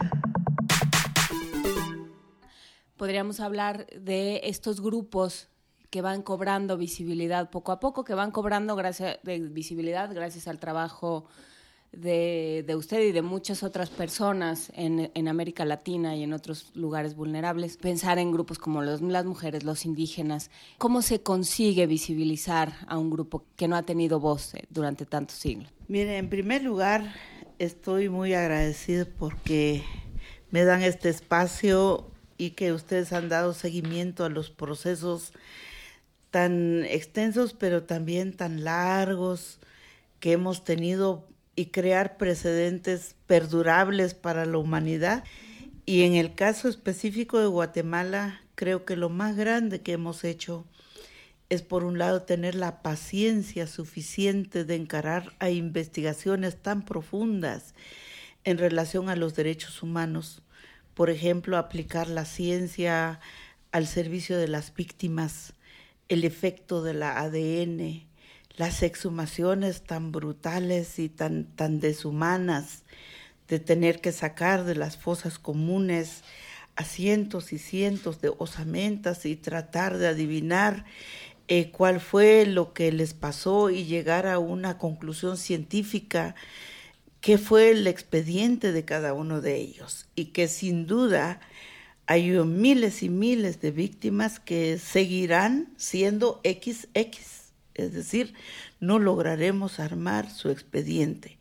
Podríamos hablar de estos grupos que van cobrando visibilidad poco a poco, que van cobrando gracias, de visibilidad gracias al trabajo de, de, usted y de muchas otras personas en, en, América Latina y en otros lugares vulnerables. Pensar en grupos como los, las mujeres, los indígenas. ¿Cómo se consigue visibilizar a un grupo que no ha tenido voz eh, durante tantos siglos? Mire, en primer lugar, estoy muy agradecida porque me dan este espacio y que ustedes han dado seguimiento a los procesos tan extensos, pero también tan largos que hemos tenido y crear precedentes perdurables para la humanidad. Y en el caso específico de Guatemala, creo que lo más grande que hemos hecho es, por un lado, tener la paciencia suficiente de encarar a investigaciones tan profundas en relación a los derechos humanos. Por ejemplo, aplicar la ciencia al servicio de las víctimas, el efecto de la ADN, las exhumaciones tan brutales y tan, tan deshumanas de tener que sacar de las fosas comunes a cientos y cientos de osamentas y tratar de adivinar eh, cuál fue lo que les pasó y llegar a una conclusión científica, qué fue el expediente de cada uno de ellos. Y que sin duda hay miles y miles de víctimas que seguirán siendo XX es decir, no lograremos armar su expediente,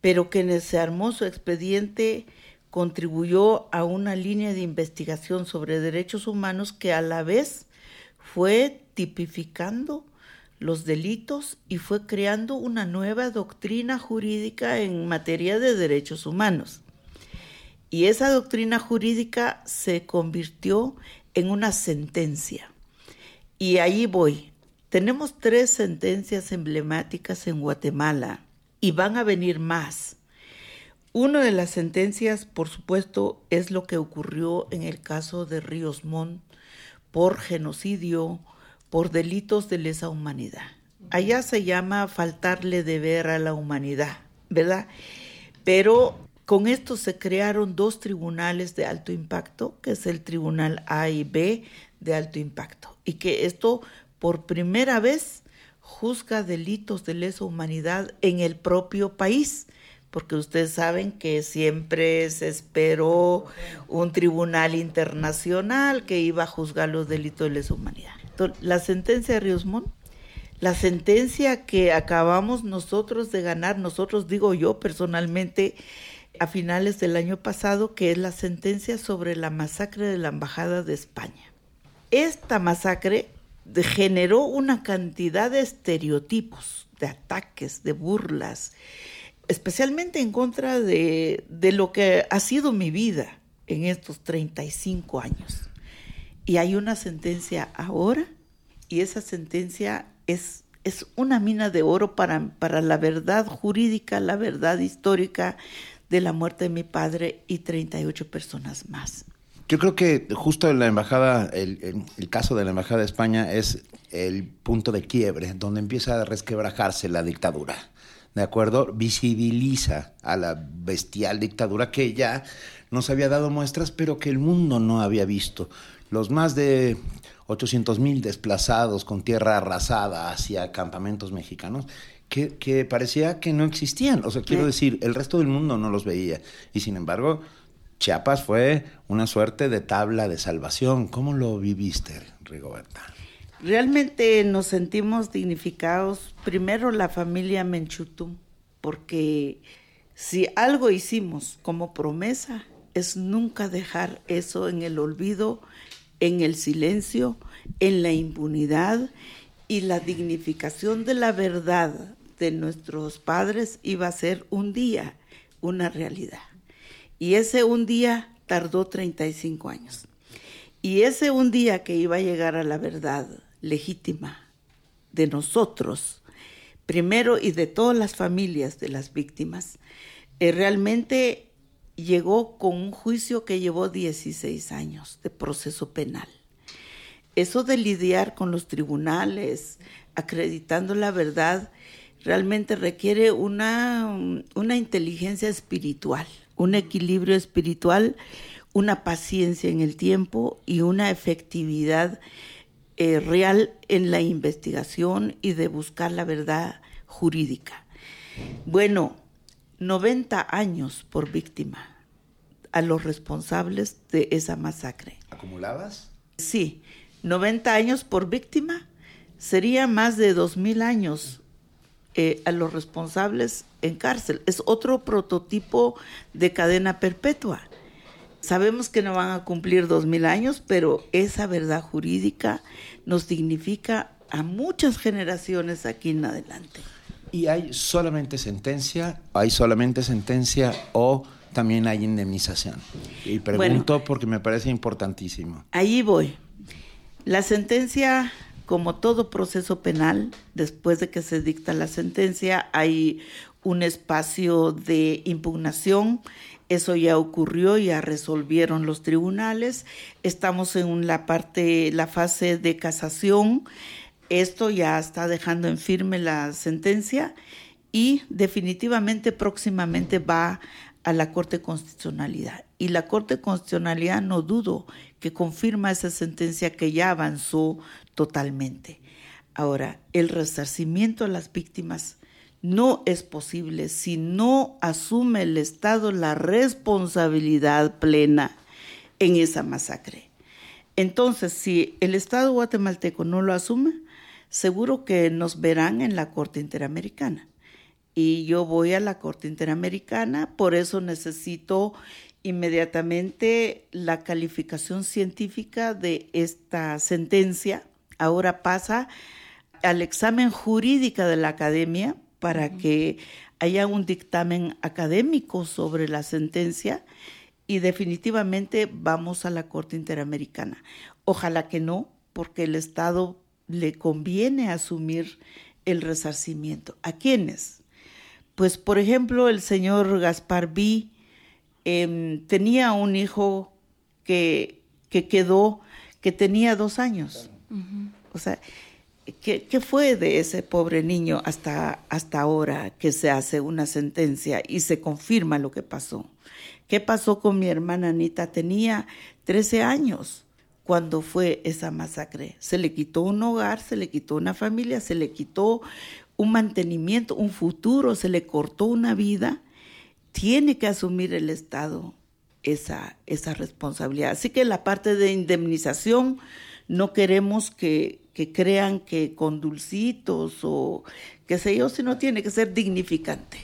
pero que se armó su expediente contribuyó a una línea de investigación sobre derechos humanos que a la vez fue tipificando los delitos y fue creando una nueva doctrina jurídica en materia de derechos humanos. Y esa doctrina jurídica se convirtió en una sentencia. Y ahí voy. Tenemos tres sentencias emblemáticas en Guatemala y van a venir más. Una de las sentencias, por supuesto, es lo que ocurrió en el caso de Ríos Montt por genocidio, por delitos de lesa humanidad. Allá se llama faltarle deber a la humanidad, ¿verdad? Pero con esto se crearon dos tribunales de alto impacto, que es el Tribunal A y B de alto impacto, y que esto por primera vez juzga delitos de lesa humanidad en el propio país, porque ustedes saben que siempre se esperó un tribunal internacional que iba a juzgar los delitos de lesa humanidad. La sentencia de Ríos Montt, la sentencia que acabamos nosotros de ganar, nosotros digo yo personalmente, a finales del año pasado, que es la sentencia sobre la masacre de la Embajada de España. Esta masacre generó una cantidad de estereotipos, de ataques, de burlas, especialmente en contra de, de lo que ha sido mi vida en estos 35 años. Y hay una sentencia ahora y esa sentencia es, es una mina de oro para, para la verdad jurídica, la verdad histórica de la muerte de mi padre y 38 personas más. Yo creo que justo la embajada, el, el, caso de la embajada de España es el punto de quiebre, donde empieza a resquebrajarse la dictadura. ¿De acuerdo? Visibiliza a la bestial dictadura que ya nos había dado muestras, pero que el mundo no había visto. Los más de 800 mil desplazados con tierra arrasada hacia campamentos mexicanos, que, que, parecía que no existían. O sea, quiero decir, el resto del mundo no los veía. Y sin embargo, Chiapas fue una suerte de tabla de salvación. ¿Cómo lo viviste, Rigoberta? Realmente nos sentimos dignificados, primero la familia Menchutum, porque si algo hicimos como promesa es nunca dejar eso en el olvido, en el silencio, en la impunidad y la dignificación de la verdad de nuestros padres iba a ser un día una realidad. Y ese un día tardó 35 años. Y ese un día que iba a llegar a la verdad legítima de nosotros, primero y de todas las familias de las víctimas, eh, realmente llegó con un juicio que llevó 16 años de proceso penal. Eso de lidiar con los tribunales, acreditando la verdad, realmente requiere una, una inteligencia espiritual, un equilibrio espiritual, una paciencia en el tiempo y una efectividad eh, real en la investigación y de buscar la verdad jurídica. Bueno, 90 años por víctima a los responsables de esa masacre. ¿Acumuladas? Sí, 90 años por víctima sería más de 2.000 años eh, a los responsables en cárcel. Es otro prototipo de cadena perpetua. Sabemos que no van a cumplir 2.000 años, pero esa verdad jurídica nos dignifica a muchas generaciones aquí en adelante. ¿Y hay solamente sentencia? ¿Hay solamente sentencia o también hay indemnización? Y pregunto porque me parece importantísimo. Ahí voy. La sentencia, como todo proceso penal, después de que se dicta la sentencia, hay un espacio de impugnación. Eso ya ocurrió, ya resolvieron los tribunales. Estamos en la parte, la fase de casación. Esto ya está dejando en firme la sentencia y definitivamente próximamente va a la Corte Constitucionalidad. Y la Corte Constitucionalidad no dudo que confirma esa sentencia que ya avanzó totalmente. Ahora, el resarcimiento a las víctimas no es posible si no asume el Estado la responsabilidad plena en esa masacre. Entonces, si el Estado guatemalteco no lo asume, seguro que nos verán en la Corte Interamericana y yo voy a la Corte Interamericana, por eso necesito inmediatamente la calificación científica de esta sentencia. Ahora pasa al examen jurídico de la academia para que haya un dictamen académico sobre la sentencia y definitivamente vamos a la Corte Interamericana. Ojalá que no, porque el Estado le conviene asumir el resarcimiento. ¿A quiénes? Pues, por ejemplo, el señor Gaspar B. Em, tenía un hijo que, que, quedó, que tenía dos años. O sea, ¿qué, ¿qué, fue de ese pobre niño hasta, hasta ahora que se hace una sentencia y se confirma lo que pasó? ¿Qué pasó con mi hermana Anita? Tenía 13 años cuando fue esa masacre. Se le quitó un hogar, se le quitó una familia, se le quitó un mantenimiento, un futuro, se le cortó una vida, tiene que asumir el Estado esa, esa responsabilidad. Así que la parte de indemnización no queremos que, que crean que con dulcitos o qué sé yo, sino tiene que ser dignificante.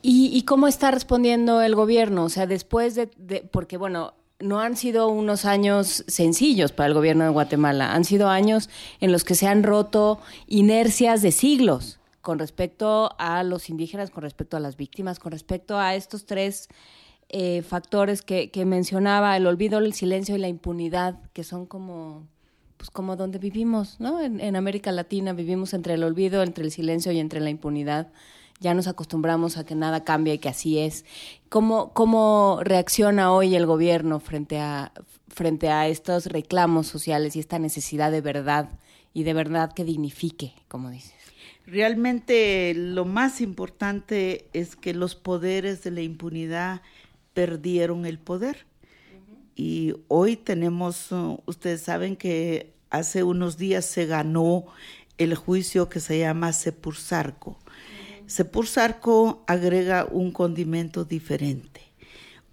¿Y, ¿Y, cómo está respondiendo el gobierno? O sea, después de, de, porque bueno, no han sido unos años sencillos para el gobierno de Guatemala, han sido años en los que se han roto inercias de siglos con respecto a los indígenas, con respecto a las víctimas, con respecto a estos tres eh, factores que, que, mencionaba, el olvido, el silencio y la impunidad, que son como, pues como donde vivimos, ¿no? En, en, América Latina vivimos entre el olvido, entre el silencio y entre la impunidad. Ya nos acostumbramos a que nada cambia y que así es. ¿Cómo, cómo reacciona hoy el gobierno frente a, frente a estos reclamos sociales y esta necesidad de verdad y de verdad que dignifique, como dices? Realmente lo más importante es que los poderes de la impunidad perdieron el poder. Y hoy tenemos, uh, ustedes saben que hace unos días se ganó el juicio que se llama Sepursarco. Sepursarco agrega un condimento diferente.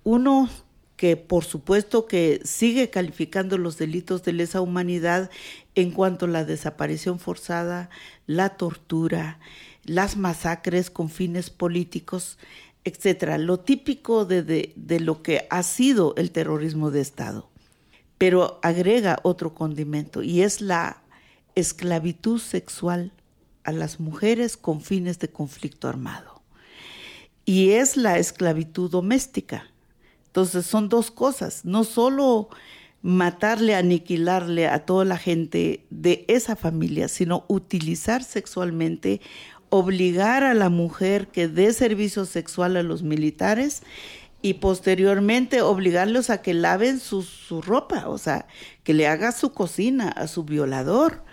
Uno que por supuesto que sigue calificando los delitos de lesa humanidad en cuanto a la desaparición forzada, la tortura, las masacres con fines políticos, etcétera, lo típico de, de, de, lo que ha sido el terrorismo de Estado. Pero agrega otro condimento y es la esclavitud sexual a las mujeres con fines de conflicto armado. Y es la esclavitud doméstica. Entonces son dos cosas, no solo matarle, aniquilarle a toda la gente de esa familia, sino utilizar sexualmente, obligar a la mujer que dé servicio sexual a los militares y posteriormente obligarlos a que laven su, su ropa, o sea, que le haga su cocina a su violador.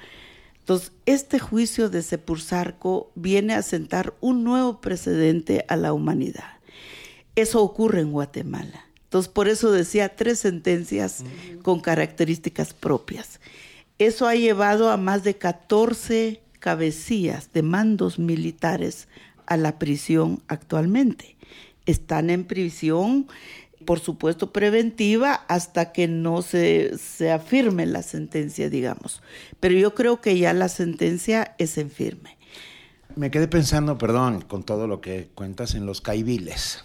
Entonces, este juicio de Sepursarco viene a sentar un nuevo precedente a la humanidad. Eso ocurre en Guatemala. Entonces, por eso decía tres sentencias con características propias. Eso ha llevado a más de 14 cabecillas de mandos militares a la prisión actualmente. Están en prisión, por supuesto, preventiva hasta que no se, se afirme la sentencia, digamos. Pero yo creo que ya la sentencia es en firme. Me quedé pensando, perdón, con todo lo que cuentas en los caibiles.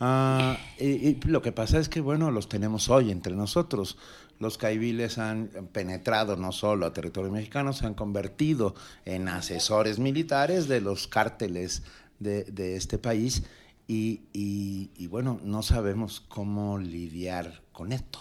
Ah, y, lo que pasa es que, bueno, los tenemos hoy entre nosotros. Los caibiles han penetrado no solo a territorio mexicano, se han convertido en asesores militares de los cárteles de, este país y, bueno, no sabemos cómo lidiar con esto.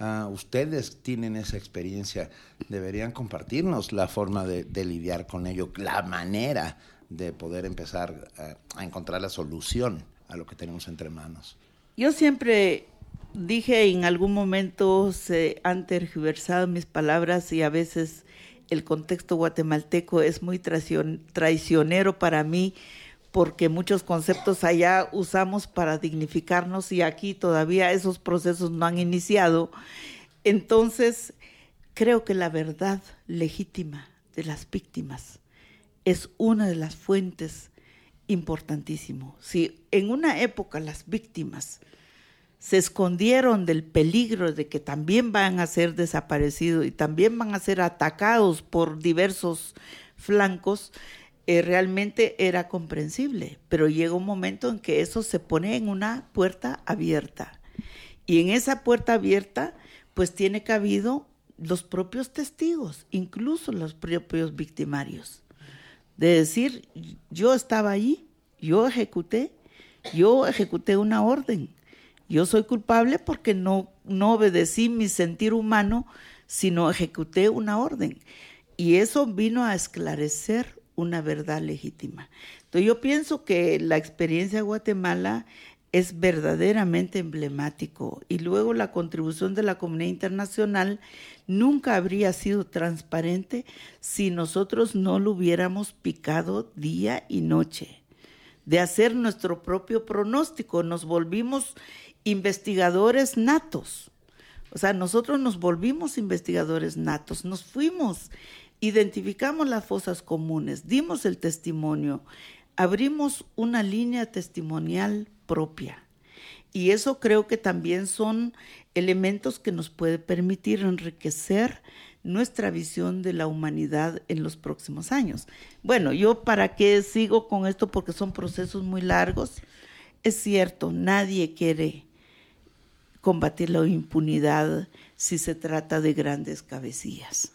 Ah, ustedes tienen esa experiencia, deberían compartirnos la forma de, lidiar con ello, la manera de poder empezar a encontrar la solución a lo que tenemos entre manos. Yo siempre dije en algún momento se han tergiversado mis palabras y a veces el contexto guatemalteco es muy traicionero para mí porque muchos conceptos allá usamos para dignificarnos y aquí todavía esos procesos no han iniciado. Entonces, creo que la verdad legítima de las víctimas es una de las fuentes importantísimo. Si en una época las víctimas se escondieron del peligro de que también van a ser desaparecidos y también van a ser atacados por diversos flancos, eh, realmente era comprensible. Pero llega un momento en que eso se pone en una puerta abierta. Y en esa puerta abierta, pues tiene cabido los propios testigos, incluso los propios victimarios de decir, yo estaba ahí, yo ejecuté, yo ejecuté una orden. Yo soy culpable porque no, no obedecí mi sentir humano, sino ejecuté una orden. Y eso vino a esclarecer una verdad legítima. Entonces yo pienso que la experiencia de Guatemala es verdaderamente emblemático y luego la contribución de la comunidad internacional nunca habría sido transparente si nosotros no lo hubiéramos picado día y noche. De hacer nuestro propio pronóstico, nos volvimos investigadores natos. O sea, nosotros nos volvimos investigadores natos, nos fuimos, identificamos las fosas comunes, dimos el testimonio, abrimos una línea testimonial propia. Y eso creo que también son elementos que nos puede permitir enriquecer nuestra visión de la humanidad en los próximos años. Bueno, yo para qué sigo con esto porque son procesos muy largos. Es cierto, nadie quiere combatir la impunidad si se trata de grandes cabecillas,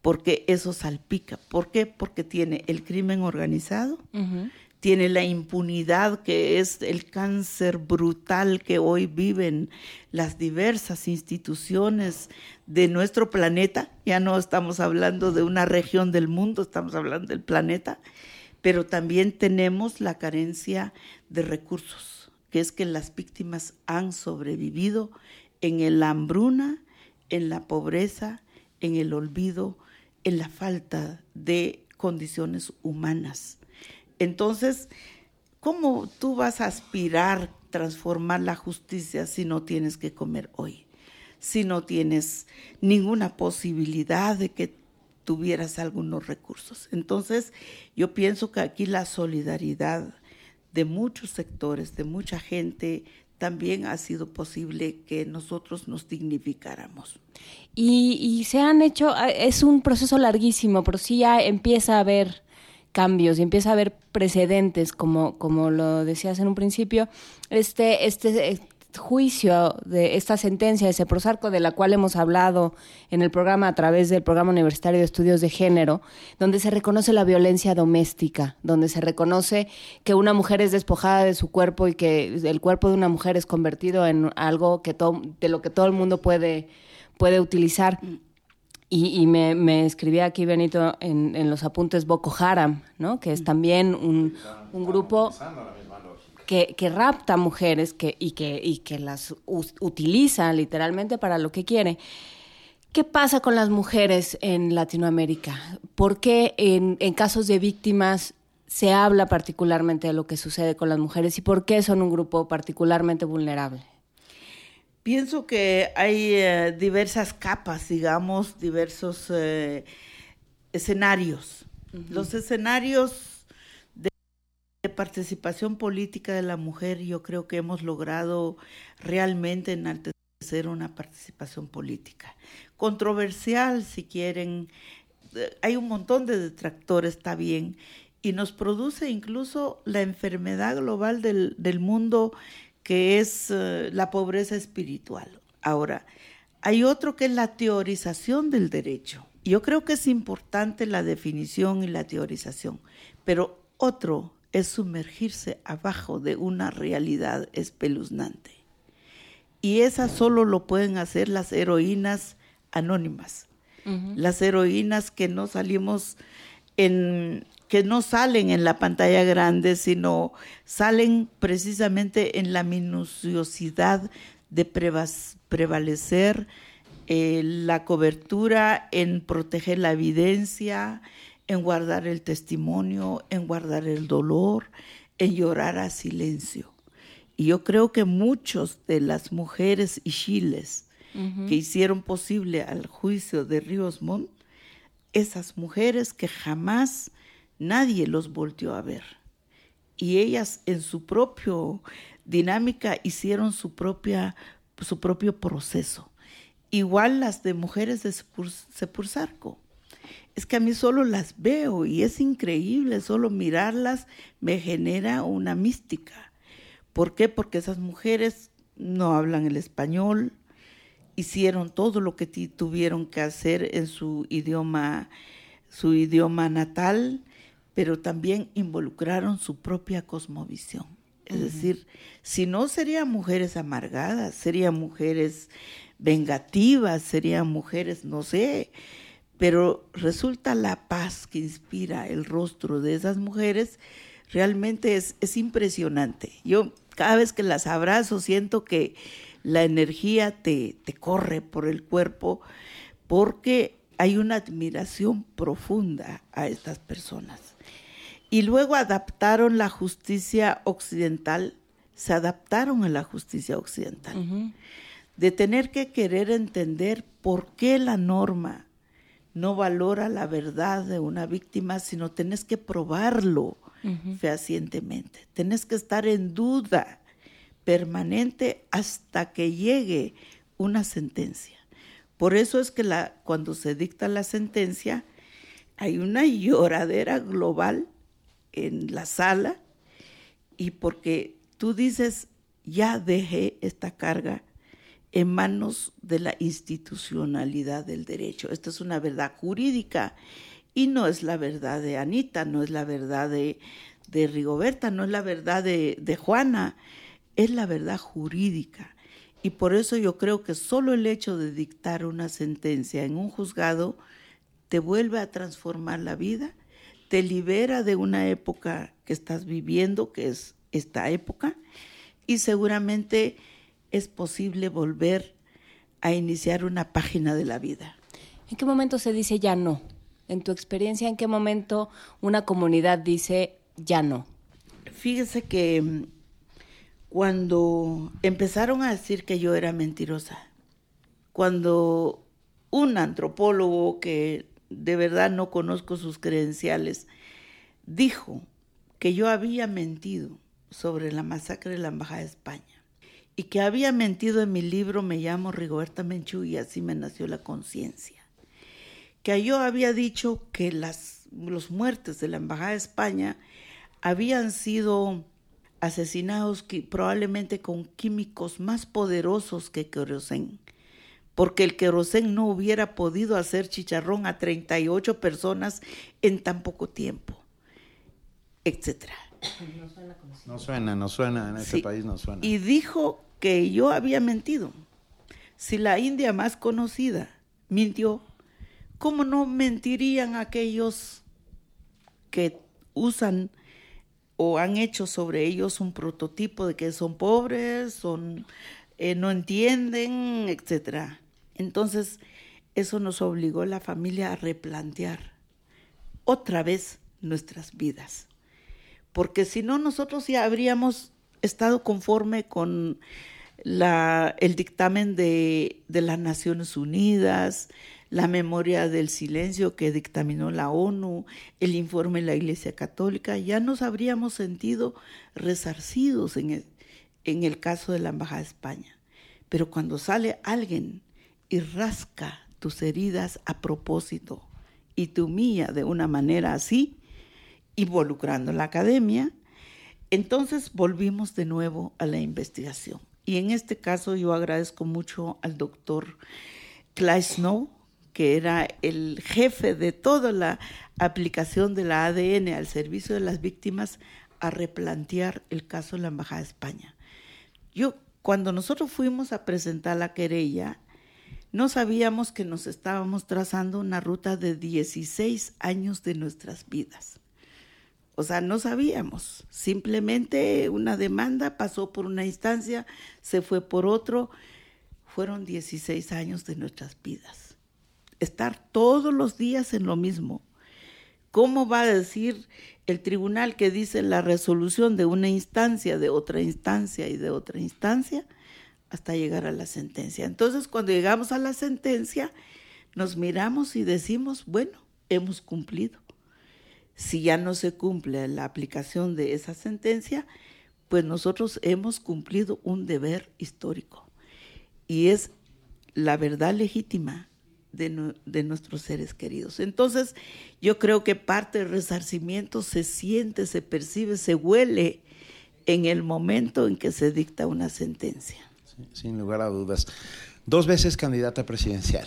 porque eso salpica. ¿Por qué? Porque tiene el crimen organizado, tiene la impunidad que es el cáncer brutal que hoy viven las diversas instituciones de nuestro planeta. Ya no estamos hablando de una región del mundo, estamos hablando del planeta, pero también tenemos la carencia de recursos, que es que las víctimas han sobrevivido en la hambruna, en la pobreza, en el olvido, en la falta de condiciones humanas entonces, ¿cómo tú vas a aspirar transformar la justicia si no tienes que comer hoy? Si no tienes ninguna posibilidad de que tuvieras algunos recursos. Entonces, yo pienso que aquí la solidaridad de muchos sectores, de mucha gente, también ha sido posible que nosotros nos dignificáramos. Y, se han hecho, ah, es un proceso larguísimo, pero sí ya empieza a haber cambios y empieza a haber precedentes, como, como lo decías en un principio, este, este juicio de esta sentencia de Seprosarco, de la cual hemos hablado en el programa a través del Programa Universitario de Estudios de Género, donde se reconoce la violencia doméstica, donde se reconoce que una mujer es despojada de su cuerpo y que el cuerpo de una mujer es convertido en algo que de lo que todo el mundo puede, puede utilizar. Y, me, me, escribía aquí Benito en, los apuntes Boko Haram, ¿no? que es también un, grupo que, que, rapta mujeres que, y, que, y que las utiliza literalmente para lo que quiere. ¿Qué pasa con las mujeres en Latinoamérica? ¿Por qué en, en, casos de víctimas se habla particularmente de lo que sucede con las mujeres y por qué son un grupo particularmente vulnerable? Pienso que hay eh, diversas capas, digamos, diversos eh, escenarios. Uh -huh. Los escenarios de participación política de la mujer, yo creo que hemos logrado realmente enaltecer una participación política controversial, si quieren. Hay un montón de detractores, está bien, y nos produce incluso la enfermedad global del, del mundo que es uh, la pobreza espiritual. Ahora, hay otro que es la teorización del derecho. Yo creo que es importante la definición y la teorización, pero otro es sumergirse abajo de una realidad espeluznante. Y esa solo lo pueden hacer las heroínas anónimas, uh -huh. las heroínas que no salimos en que no salen en la pantalla grande, sino salen precisamente en la minuciosidad de prevalecer eh, la cobertura, en proteger la evidencia, en guardar el testimonio, en guardar el dolor, en llorar a silencio. Y yo creo que muchos de las mujeres y chiles uh -huh. que hicieron posible al juicio de Ríos Montt, esas mujeres que jamás nadie los volteó a ver. Y ellas en su propio dinámica hicieron su, propia, su propio proceso. Igual las de mujeres de Sepursarco. Es que a mí solo las veo y es increíble, solo mirarlas me genera una mística. ¿Por qué? Porque esas mujeres no hablan el español, hicieron todo lo que tuvieron que hacer en su idioma, su idioma natal, pero también involucraron su propia cosmovisión. Es uh -huh. decir, si no serían mujeres amargadas, serían mujeres vengativas, serían mujeres, no sé, pero resulta la paz que inspira el rostro de esas mujeres, realmente es, es impresionante. Yo cada vez que las abrazo siento que la energía te, te corre por el cuerpo porque hay una admiración profunda a estas personas. Y luego adaptaron la justicia occidental, se adaptaron a la justicia occidental, uh -huh. de tener que querer entender por qué la norma no valora la verdad de una víctima, sino tenés que probarlo uh -huh. fehacientemente, tenés que estar en duda permanente hasta que llegue una sentencia. Por eso es que la, cuando se dicta la sentencia, hay una lloradera global en la sala y porque tú dices, ya dejé esta carga en manos de la institucionalidad del derecho. Esta es una verdad jurídica y no es la verdad de Anita, no es la verdad de, de Rigoberta, no es la verdad de, de Juana, es la verdad jurídica. Y por eso yo creo que solo el hecho de dictar una sentencia en un juzgado te vuelve a transformar la vida te libera de una época que estás viviendo, que es esta época, y seguramente es posible volver a iniciar una página de la vida. ¿En qué momento se dice ya no? En tu experiencia, ¿en qué momento una comunidad dice ya no? Fíjese que mm, cuando empezaron a decir que yo era mentirosa, cuando un antropólogo que de verdad no conozco sus credenciales, dijo que yo había mentido sobre la masacre de la Embajada de España y que había mentido en mi libro Me llamo Rigoberta Menchú y así me nació la conciencia. Que yo había dicho que las los muertes de la Embajada de España habían sido asesinados que, probablemente con químicos más poderosos que querosén porque el querosén no hubiera podido hacer chicharrón a 38 personas en tan poco tiempo, etcétera. No suena, no suena, no suena, en este sí. país no suena. Y dijo que yo había mentido. Si la India más conocida mintió, ¿cómo no mentirían aquellos que usan o han hecho sobre ellos un prototipo de que son pobres, son, eh, no entienden, etcétera? Entonces, eso nos obligó la familia a replantear otra vez nuestras vidas. Porque si no, nosotros ya habríamos estado conforme con la, el dictamen de, de las Naciones Unidas, la memoria del silencio que dictaminó la ONU, el informe de la Iglesia Católica, ya nos habríamos sentido resarcidos en el, en el caso de la Embajada de España. Pero cuando sale alguien y rasca tus heridas a propósito y te humilla de una manera así, involucrando la academia, entonces volvimos de nuevo a la investigación. Y en este caso yo agradezco mucho al doctor Clay Snow, que era el jefe de toda la aplicación de la ADN al servicio de las víctimas, a replantear el caso de la Embajada de España. Yo, cuando nosotros fuimos a presentar la querella, no sabíamos que nos estábamos trazando una ruta de 16 años de nuestras vidas. O sea, no sabíamos. Simplemente una demanda pasó por una instancia, se fue por otro. Fueron 16 años de nuestras vidas. Estar todos los días en lo mismo. ¿Cómo va a decir el tribunal que dice la resolución de una instancia, de otra instancia y de otra instancia, hasta llegar a la sentencia? Entonces, cuando llegamos a la sentencia, nos miramos y decimos, bueno, hemos cumplido si ya no se cumple la aplicación de esa sentencia, pues nosotros hemos cumplido un deber histórico y es la verdad legítima de, de, nuestros seres queridos. Entonces, yo creo que parte del resarcimiento se siente, se percibe, se huele en el momento en que se dicta una sentencia. sin lugar a dudas. Dos veces candidata presidencial.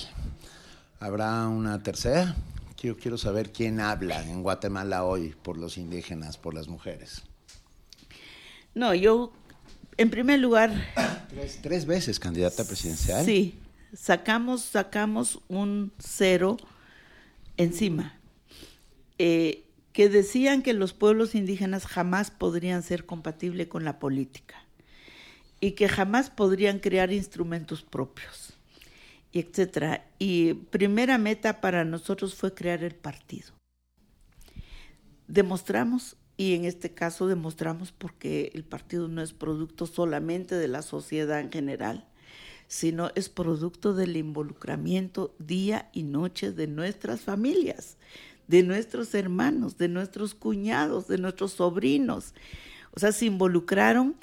¿Habrá una tercera? Yo quiero saber quién habla en Guatemala hoy por los indígenas, por las mujeres. No, yo, en primer lugar... Tres, veces candidata presidencial. Sí, sacamos, sacamos un cero encima. Eh, que decían que los pueblos indígenas jamás podrían ser compatibles con la política y que jamás podrían crear instrumentos propios y etcétera. Y primera meta para nosotros fue crear el partido. Demostramos, y en este caso demostramos porque el partido no es producto solamente de la sociedad en general, sino es producto del involucramiento día y noche de nuestras familias, de nuestros hermanos, de nuestros cuñados, de nuestros sobrinos. O sea, se involucraron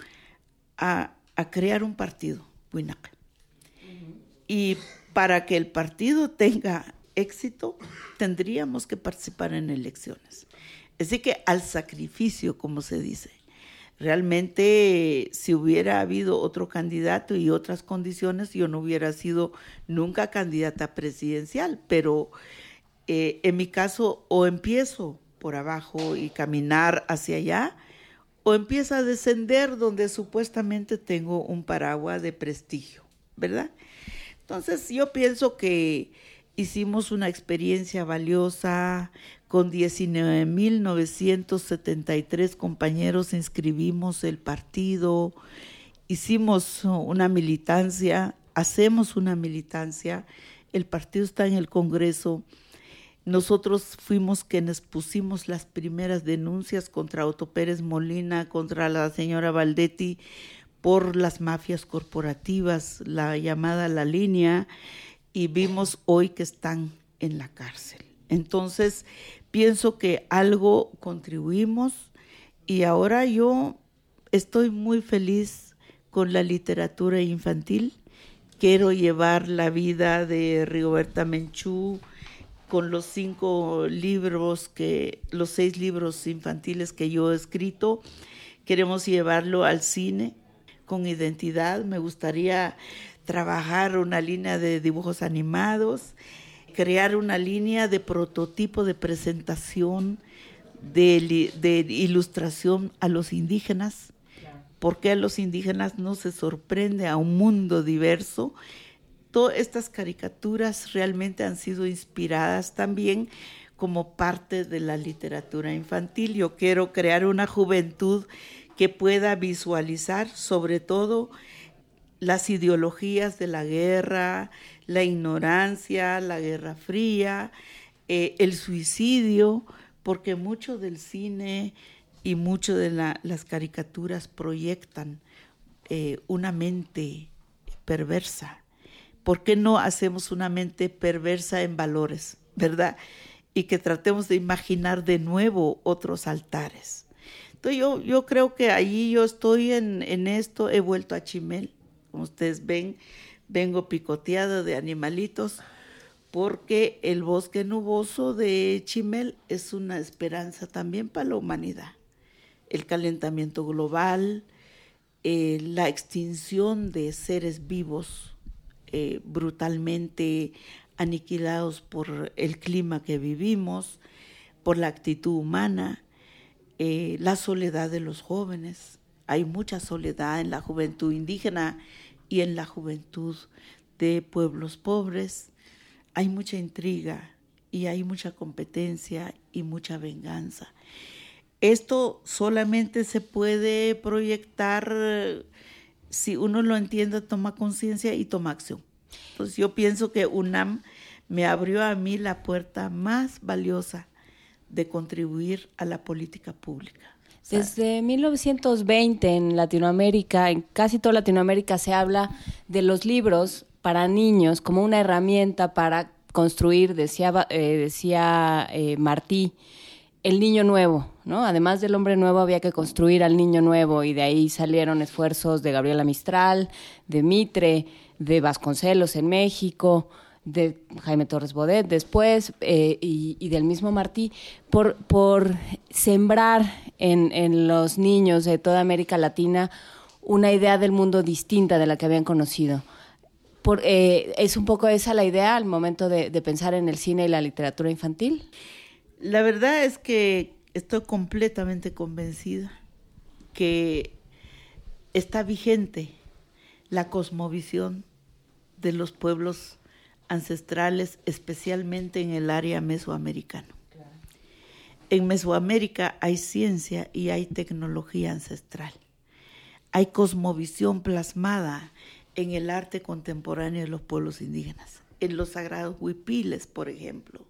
a, a crear un partido, Winaca. Y para que el partido tenga éxito, tendríamos que participar en elecciones. Así que al sacrificio, como se dice. Realmente, si hubiera habido otro candidato y otras condiciones, yo no hubiera sido nunca candidata presidencial, pero eh, en mi caso, o empiezo por abajo y caminar hacia allá, o empiezo a descender donde supuestamente tengo un paraguas de prestigio, ¿verdad? Entonces yo pienso que hicimos una experiencia valiosa, con 19.973 compañeros inscribimos el partido, hicimos una militancia, hacemos una militancia, el partido está en el Congreso. Nosotros fuimos quienes pusimos las primeras denuncias contra Otto Pérez Molina, contra la señora Valdetti, por las mafias corporativas, la llamada La Línea, y vimos hoy que están en la cárcel. Entonces, pienso que algo contribuimos y ahora yo estoy muy feliz con la literatura infantil. Quiero llevar la vida de Rigoberta Menchú con los cinco libros que, los seis libros infantiles que yo he escrito. Queremos llevarlo al cine con identidad. Me gustaría trabajar una línea de dibujos animados, crear una línea de prototipo de presentación, de, de ilustración a los indígenas. porque a los indígenas no se sorprende a un mundo diverso? Todas estas caricaturas realmente han sido inspiradas también como parte de la literatura infantil. Yo quiero crear una juventud que pueda visualizar sobre todo las ideologías de la guerra, la ignorancia, la guerra fría, eh, el suicidio, porque mucho del cine y mucho de las caricaturas proyectan eh, una mente perversa. ¿Por qué no hacemos una mente perversa en valores, verdad? Y que tratemos de imaginar de nuevo otros altares. Yo, yo creo que ahí yo estoy en, en esto, he vuelto a Chimel, como ustedes ven, vengo picoteada de animalitos, porque el bosque nuboso de Chimel es una esperanza también para la humanidad. El calentamiento global, eh, la extinción de seres vivos eh, brutalmente aniquilados por el clima que vivimos, por la actitud humana, eh, la soledad de los jóvenes. Hay mucha soledad en la juventud indígena y en la juventud de pueblos pobres. Hay mucha intriga y hay mucha competencia y mucha venganza. Esto solamente se puede proyectar si uno lo entiende, toma conciencia y toma acción. Entonces yo pienso que UNAM me abrió a mí la puerta más valiosa de contribuir a la política pública. Desde 1920 en Latinoamérica, en casi toda Latinoamérica se habla de los libros para niños como una herramienta para construir, decía, eh, decía eh, Martí, el niño nuevo, ¿no? Además del hombre nuevo había que construir al niño nuevo y de ahí salieron esfuerzos de Gabriela Mistral, de Mitre, de Vasconcelos en México, de Jaime Torres Bodet después eh, y, del mismo Martí, por, por sembrar en, en, los niños de toda América Latina una idea del mundo distinta de la que habían conocido. Por, eh, ¿Es un poco esa la idea al momento de, de pensar en el cine y la literatura infantil? La verdad es que estoy completamente convencida que está vigente la cosmovisión de los pueblos ancestrales, especialmente en el área mesoamericana. En Mesoamérica hay ciencia y hay tecnología ancestral. Hay cosmovisión plasmada en el arte contemporáneo de los pueblos indígenas, en los sagrados huipiles, por ejemplo,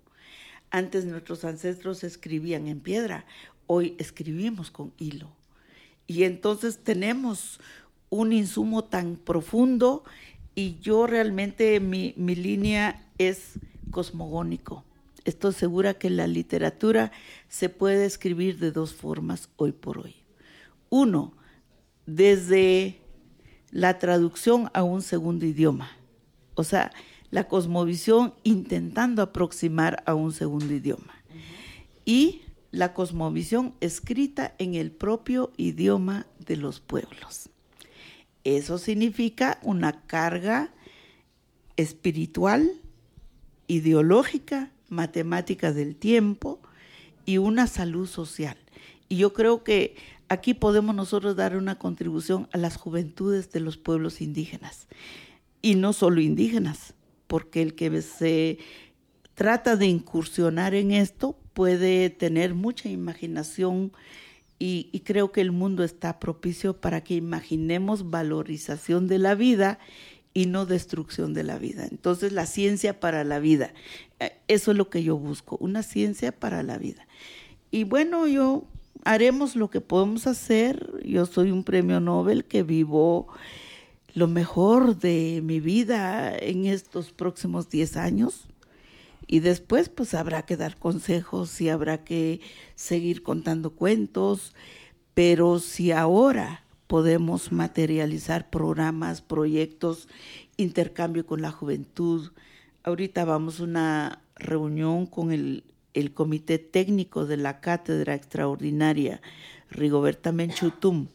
antes nuestros ancestros escribían en piedra, hoy escribimos con hilo. Y entonces tenemos un insumo tan profundo y yo realmente mi, mi línea es cosmogónico. Estoy segura que la literatura se puede escribir de dos formas hoy por hoy. Uno, desde la traducción a un segundo idioma. O sea, la cosmovisión intentando aproximar a un segundo idioma. Y la cosmovisión escrita en el propio idioma de los pueblos. Eso significa una carga espiritual, ideológica, matemática del tiempo y una salud social. Y yo creo que aquí podemos nosotros dar una contribución a las juventudes de los pueblos indígenas. Y no solo indígenas, porque el que se trata de incursionar en esto puede tener mucha imaginación y, creo que el mundo está propicio para que imaginemos valorización de la vida y no destrucción de la vida. Entonces, la ciencia para la vida, eh, eso es lo que yo busco, una ciencia para la vida. Y bueno, yo haremos lo que podemos hacer. Yo soy un premio Nobel que vivo lo mejor de mi vida en estos próximos 10 años. Y después pues habrá que dar consejos y habrá que seguir contando cuentos, pero si ahora podemos materializar programas, proyectos, intercambio con la juventud, ahorita vamos a una reunión con el, el Comité Técnico de la Cátedra Extraordinaria Rigoberta Menchutum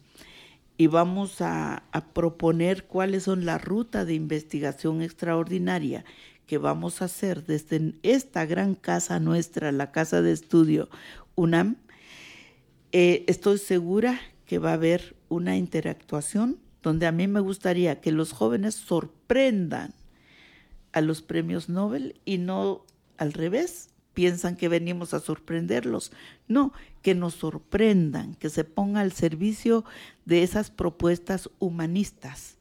y vamos a, proponer cuáles son la ruta de investigación extraordinaria que vamos a hacer desde esta gran casa nuestra, la casa de estudio UNAM. Eh, estoy segura que va a haber una interactuación donde a mí me gustaría que los jóvenes sorprendan a los premios Nobel y no al revés, piensan que venimos a sorprenderlos. No, que nos sorprendan, que se ponga al servicio de esas propuestas humanistas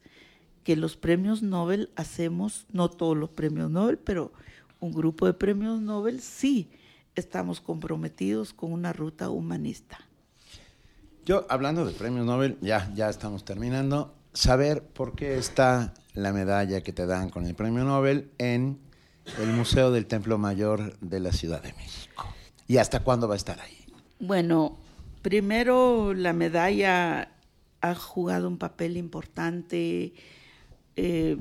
que los premios Nobel hacemos, no todos los premios Nobel, pero un grupo de premios Nobel sí estamos comprometidos con una ruta humanista. Yo, hablando de premios Nobel, ya, ya estamos terminando, saber por qué está la medalla que te dan con el premio Nobel en el Museo del Templo Mayor de la Ciudad de México. ¿Y hasta cuándo va a estar ahí? Bueno, primero la medalla ha jugado un papel importante eh,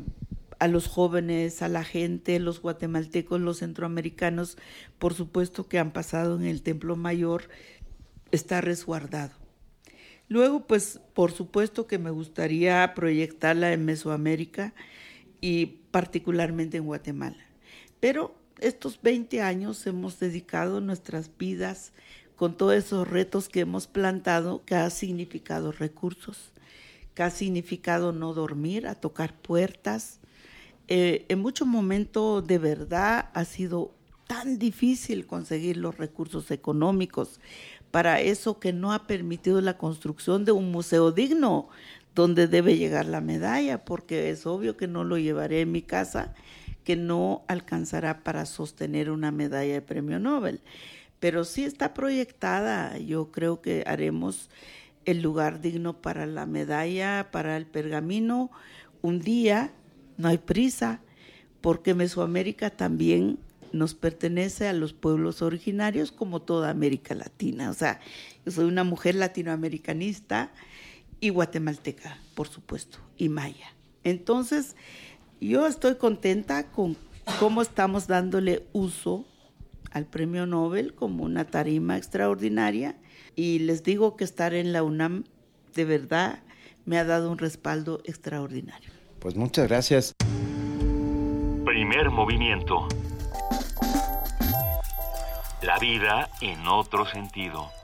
a los jóvenes, a la gente, los guatemaltecos, los centroamericanos, por supuesto que han pasado en el Templo Mayor, está resguardado. Luego, pues, por supuesto que me gustaría proyectarla en Mesoamérica y particularmente en Guatemala. Pero estos 20 años hemos dedicado nuestras vidas con todos esos retos que hemos plantado, que ha significado recursos, ha significado no dormir, a tocar puertas. Eh, en muchos momentos de verdad ha sido tan difícil conseguir los recursos económicos para eso que no ha permitido la construcción de un museo digno donde debe llegar la medalla, porque es obvio que no lo llevaré en mi casa, que no alcanzará para sostener una medalla de premio Nobel pero sí está proyectada. Yo creo que haremos el lugar digno para la medalla, para el pergamino. Un día, no hay prisa, porque Mesoamérica también nos pertenece a los pueblos originarios como toda América Latina. O sea, yo soy una mujer latinoamericanista y guatemalteca, por supuesto, y maya. Entonces, yo estoy contenta con cómo estamos dándole uso al premio Nobel como una tarima extraordinaria y les digo que estar en la UNAM de verdad me ha dado un respaldo extraordinario. Pues muchas gracias. Primer movimiento. La vida en otro sentido.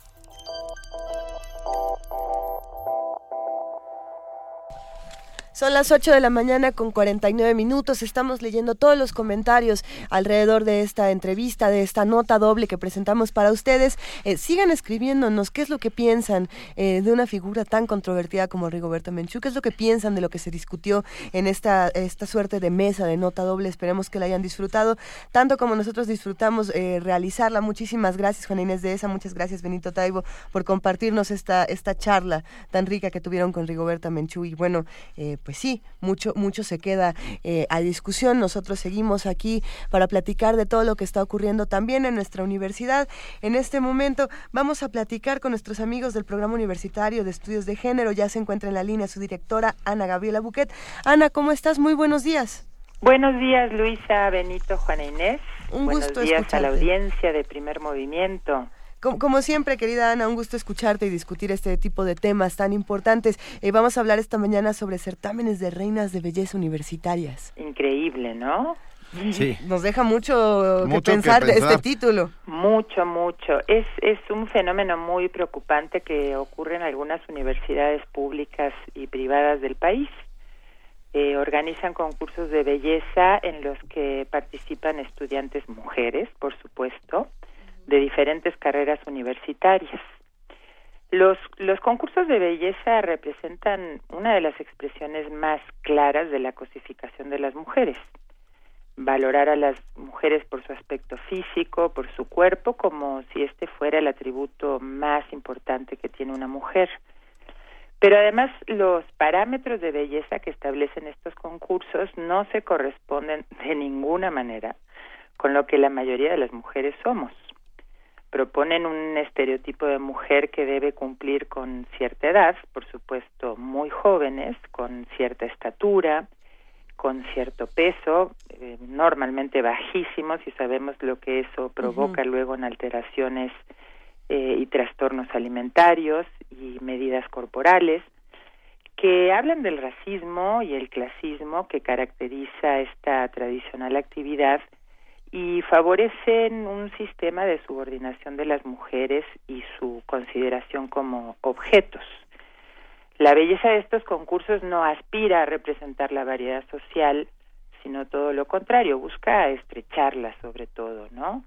Son las 8 de la mañana con 49 minutos. Estamos leyendo todos los comentarios alrededor de esta entrevista, de esta nota doble que presentamos para ustedes. Eh, sigan escribiéndonos qué es lo que piensan eh, de una figura tan controvertida como Rigoberta Menchú, qué es lo que piensan de lo que se discutió en esta, esta suerte de mesa de nota doble. Esperemos que la hayan disfrutado tanto como nosotros disfrutamos eh, realizarla. Muchísimas gracias, Juana Inés de esa. Muchas gracias, Benito Taibo, por compartirnos esta, esta charla tan rica que tuvieron con Rigoberta Menchú. Y bueno, pues sí, mucho, mucho se queda eh, a discusión. Nosotros seguimos aquí para platicar de todo lo que está ocurriendo también en nuestra universidad. En este momento vamos a platicar con nuestros amigos del Programa Universitario de Estudios de Género. Ya se encuentra en la línea su directora, Ana Gabriela Buquet. Ana, ¿cómo estás? Muy buenos días. Buenos días, Luisa, Benito, Juana Inés. Un buenos gusto días a la audiencia de Primer Movimiento. Como, siempre, querida Ana, un gusto escucharte y discutir este tipo de temas tan importantes. Eh, vamos a hablar esta mañana sobre certámenes de reinas de belleza universitarias. Increíble, ¿no? Sí. Nos deja mucho, que, pensar de este título. Mucho, mucho. Es, es un fenómeno muy preocupante que ocurre en algunas universidades públicas y privadas del país. Eh, organizan concursos de belleza en los que participan estudiantes mujeres, por supuesto, de diferentes carreras universitarias. Los, los concursos de belleza representan una de las expresiones más claras de la cosificación de las mujeres. Valorar a las mujeres por su aspecto físico, por su cuerpo, como si este fuera el atributo más importante que tiene una mujer. Pero además los parámetros de belleza que establecen estos concursos no se corresponden de ninguna manera con lo que la mayoría de las mujeres somos proponen un estereotipo de mujer que debe cumplir con cierta edad, por supuesto muy jóvenes, con cierta estatura, con cierto peso, eh, normalmente bajísimos y sabemos lo que eso provoca luego en alteraciones eh, y trastornos alimentarios y medidas corporales, que hablan del racismo y el clasismo que caracteriza esta tradicional actividad y favorecen un sistema de subordinación de las mujeres y su consideración como objetos. La belleza de estos concursos no aspira a representar la variedad social, sino todo lo contrario, busca estrecharla sobre todo, ¿no?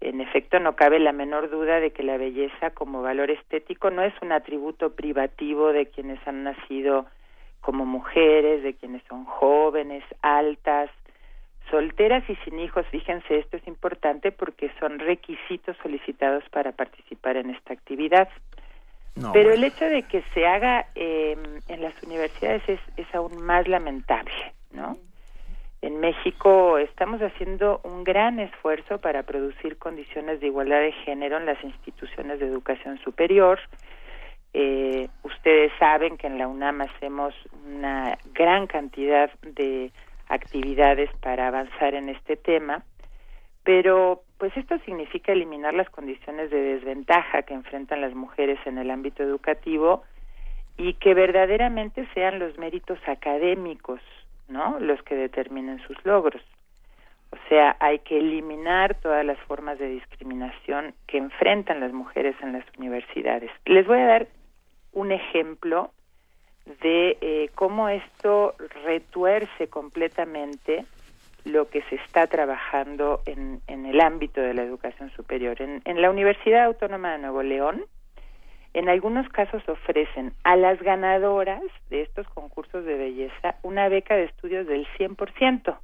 En efecto, no cabe la menor duda de que la belleza como valor estético no es un atributo privativo de quienes han nacido como mujeres, de quienes son jóvenes, altas, solteras y sin hijos. Fíjense, esto es importante porque son requisitos solicitados para participar en esta actividad. Pero el hecho de que se haga em, en las universidades es, es aún más lamentable, ¿no? En México estamos haciendo un gran esfuerzo para producir condiciones de igualdad de género en las instituciones de educación superior. Eh, ustedes saben que en la UNAM hacemos una gran cantidad de actividades para avanzar en este tema, pero pues esto significa eliminar las condiciones de desventaja que enfrentan las mujeres en el ámbito educativo y que verdaderamente sean los méritos académicos, ¿no? Los que determinen sus logros. O sea, hay que eliminar todas las formas de discriminación que enfrentan las mujeres en las universidades. Les voy a dar un ejemplo de eh, cómo esto retuerce completamente lo que se está trabajando en, en el ámbito de la educación superior. En, en, la Universidad Autónoma de Nuevo León, en algunos casos ofrecen a las ganadoras de estos concursos de belleza una beca de estudios del 100%,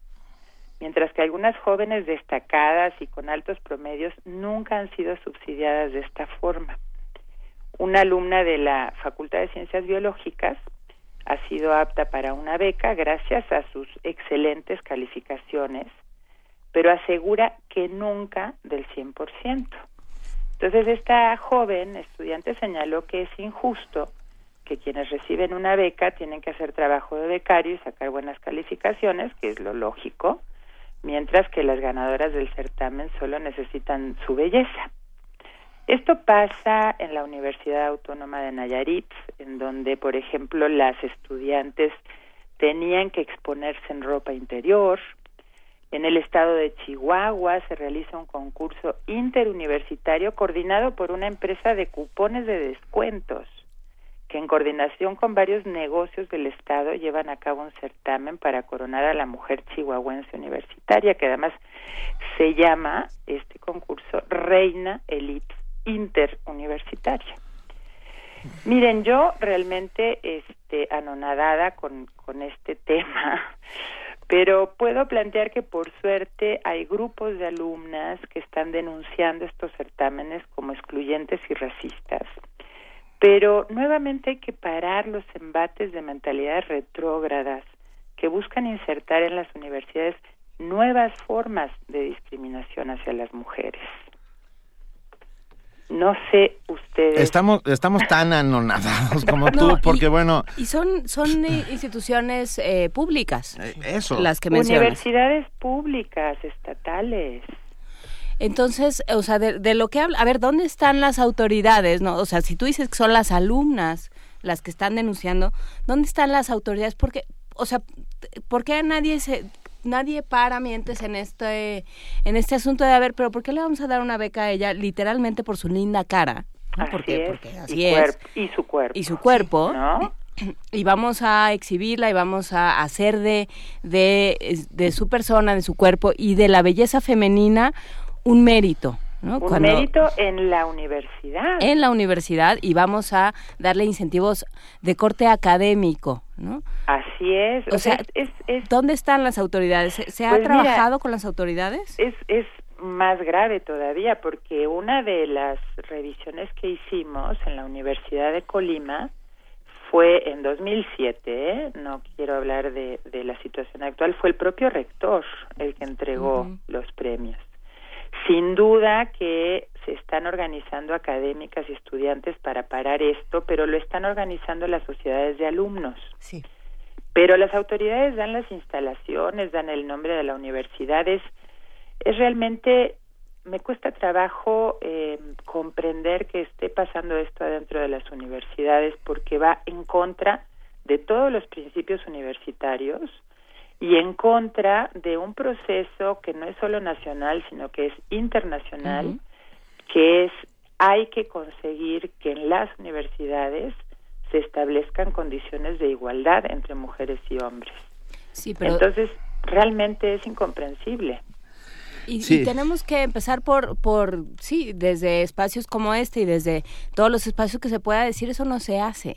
mientras que algunas jóvenes destacadas y con altos promedios nunca han sido subsidiadas de esta forma. Una alumna de la Facultad de Ciencias Biológicas ha sido apta para una beca gracias a sus excelentes calificaciones, pero asegura que nunca del 100%. Entonces esta joven estudiante señaló que es injusto que quienes reciben una beca tienen que hacer trabajo de becario y sacar buenas calificaciones, que es lo lógico, mientras que las ganadoras del certamen solo necesitan su belleza. Esto pasa en la Universidad Autónoma de Nayarit, en donde, por ejemplo, las estudiantes tenían que exponerse en ropa interior. En el estado de Chihuahua se realiza un concurso interuniversitario coordinado por una empresa de cupones de descuentos, que en coordinación con varios negocios del estado llevan a cabo un certamen para coronar a la mujer chihuahuense universitaria, que además se llama este concurso Reina Elite interuniversitaria. Miren, yo realmente este anonadada con, con este tema, pero puedo plantear que por suerte hay grupos de alumnas que están denunciando estos certámenes como excluyentes y racistas. Pero nuevamente hay que parar los embates de mentalidades retrógradas que buscan insertar en las universidades nuevas formas de discriminación hacia las mujeres. No sé ustedes. Estamos, estamos tan anonadados como tú, porque bueno. Y son, son instituciones eh, públicas. Eh, eso. Las que mencionas. Universidades públicas, estatales. Entonces, o sea, de, lo que habla, a ver, ¿dónde están las autoridades? No, o sea, si tú dices que son las alumnas las que están denunciando, ¿dónde están las autoridades? Porque, o sea, ¿por qué nadie se nadie para mientes en este en este asunto de a ver, pero ¿por qué le vamos a dar una beca a ella literalmente por su linda cara? Porque así y es. Y su cuerpo. Y su cuerpo. Y vamos a exhibirla y vamos a hacer de, de, de su persona, de su cuerpo y de la belleza femenina un mérito. Un mérito en la universidad. En la universidad y vamos a darle incentivos de corte académico, ¿no? Así es. O, sea, es, ¿dónde están las autoridades? ¿Se, ha pues trabajado con las autoridades? Es, es más grave todavía porque una de las revisiones que hicimos en la Universidad de Colima fue en 2007, ¿eh? no quiero hablar de, de, la situación actual, fue el propio rector el que entregó los premios. Sin duda que se están organizando académicas y estudiantes para parar esto, pero lo están organizando las sociedades de alumnos. Sí. Pero las autoridades dan las instalaciones, dan el nombre de la universidad. Es, realmente, me cuesta trabajo eh, comprender que esté pasando esto adentro de las universidades porque va en contra de todos los principios universitarios y en contra de un proceso que no es solo nacional, sino que es internacional, que es hay que conseguir que en las universidades se establezcan condiciones de igualdad entre mujeres y hombres. Sí, pero... Entonces, realmente es incomprensible. Y, tenemos que empezar por, por, sí, desde espacios como este y desde todos los espacios que se pueda decir, eso no se hace.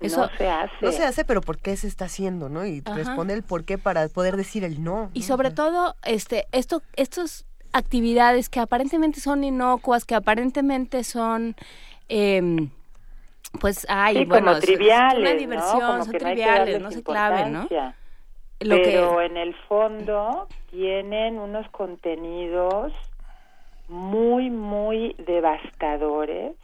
Eso no se hace. No se hace, pero ¿por qué se está haciendo, no? Y responde el por qué para poder decir el no. Y sobre todo, este, esto, estos actividades que aparentemente son inocuas, que aparentemente son eh, pues hay bueno triviales una diversión son triviales no, se claven no Lo pero en el fondo tienen unos contenidos muy muy devastadores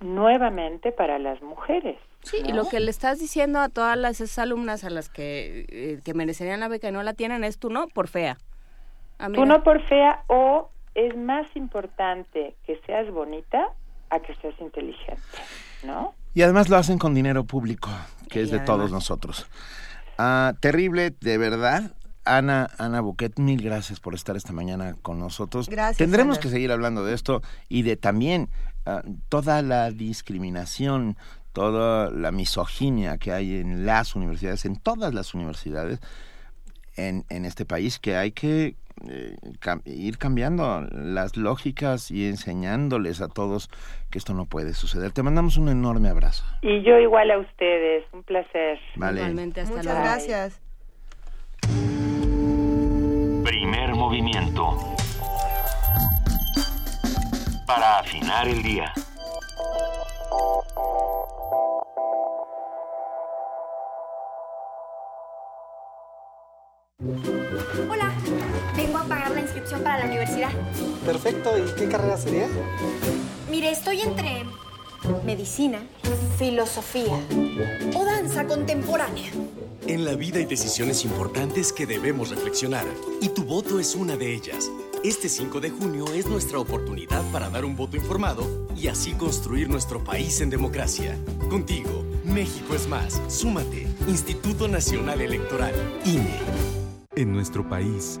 nuevamente para las mujeres Sí, y lo que le estás diciendo a todas las esas alumnas a las que, eh, que merecerían la beca y no la tienen es tú no por fea. Tú no por fea o es más importante que seas bonita a que seas inteligente, ¿no? Y además lo hacen con dinero público, que es de todos nosotros. Ah, terrible, de verdad. Ana, Ana Buquet, mil gracias por estar esta mañana con nosotros. Gracias. Tendremos que seguir hablando de esto y de también ah, toda la discriminación, toda la misoginia que hay en las universidades, en todas las universidades en, en este país, que hay que eh, ir cambiando las lógicas y enseñándoles a todos que esto no puede suceder. Te mandamos un enorme abrazo. Y yo igual a ustedes, un placer. Vale. Igualmente, hasta Muchas gracias. Primer movimiento. Para afinar el día. Hola, inscripción para la universidad. Perfecto, ¿y qué carrera sería? Mire, estoy entre medicina, filosofía o danza contemporánea. En la vida hay decisiones importantes que debemos reflexionar y tu voto es una de ellas. Este 5 de junio es nuestra oportunidad para dar un voto informado y así construir nuestro país en democracia. Contigo, México es más. Súmate. Instituto Nacional Electoral, INE. En nuestro país,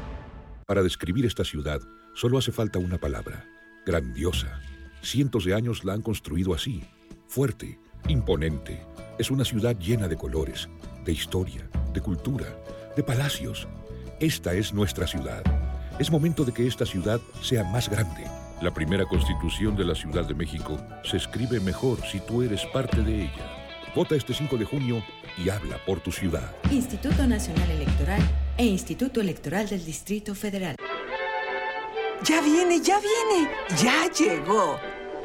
Para describir esta ciudad, solo hace falta una palabra, grandiosa. Cientos de años la han construido así, fuerte, imponente. Es una ciudad llena de colores, de historia, de cultura, de palacios. Esta es nuestra ciudad. Es momento de que esta ciudad sea más grande. La primera constitución de la Ciudad de México se escribe mejor si tú eres parte de ella. Vota este 5 de junio y habla por tu ciudad. Instituto Nacional Electoral e Instituto Electoral del Distrito Federal. Ya viene, ya viene, ya llegó.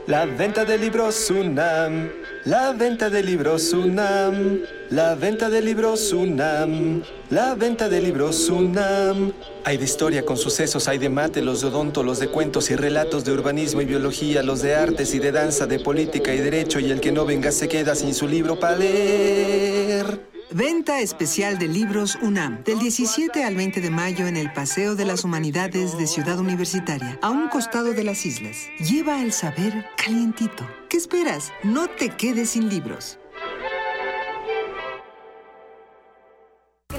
La venta de libros UNAM, la venta de libros UNAM, la venta de libros UNAM, la venta de libros UNAM. Hay de historia con sucesos, hay de mate, los de odonto, los de cuentos y relatos de urbanismo y biología, los de artes y de danza, de política y derecho, y el que no venga se queda sin su libro para leer. Venta especial de libros UNAM, del 17 al 20 de mayo en el Paseo de las Humanidades de Ciudad Universitaria, a un costado de las islas. Lleva el saber calientito. ¿Qué esperas? No te quedes sin libros.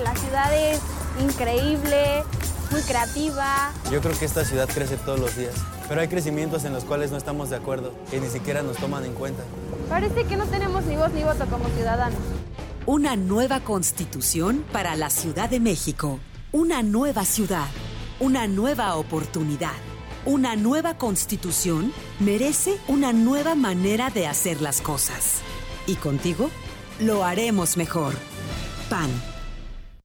La ciudad es increíble, muy creativa. Yo creo que esta ciudad crece todos los días, pero hay crecimientos en los cuales no estamos de acuerdo, que ni siquiera nos toman en cuenta. Parece que no tenemos ni voz ni voto como ciudadanos. Una nueva constitución para la Ciudad de México. Una nueva ciudad. Una nueva oportunidad. Una nueva constitución merece una nueva manera de hacer las cosas. Y contigo lo haremos mejor. PAN.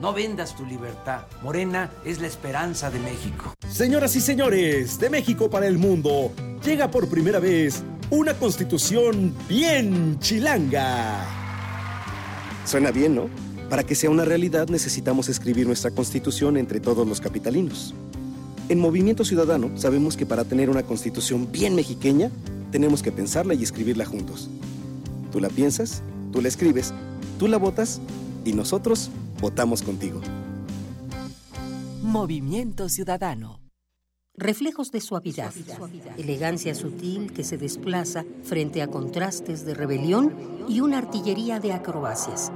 No vendas tu libertad. Morena es la esperanza de México. Señoras y señores, de México para el mundo, llega por primera vez una constitución bien chilanga. Suena bien, ¿no? Para que sea una realidad necesitamos escribir nuestra constitución entre todos los capitalinos. En Movimiento Ciudadano sabemos que para tener una constitución bien mexiqueña, tenemos que pensarla y escribirla juntos. Tú la piensas, tú la escribes, tú la votas y nosotros votamos contigo. Movimiento Ciudadano. Reflejos de suavidad, elegancia sutil que se desplaza frente a contrastes de rebelión y una artillería de acrobacias.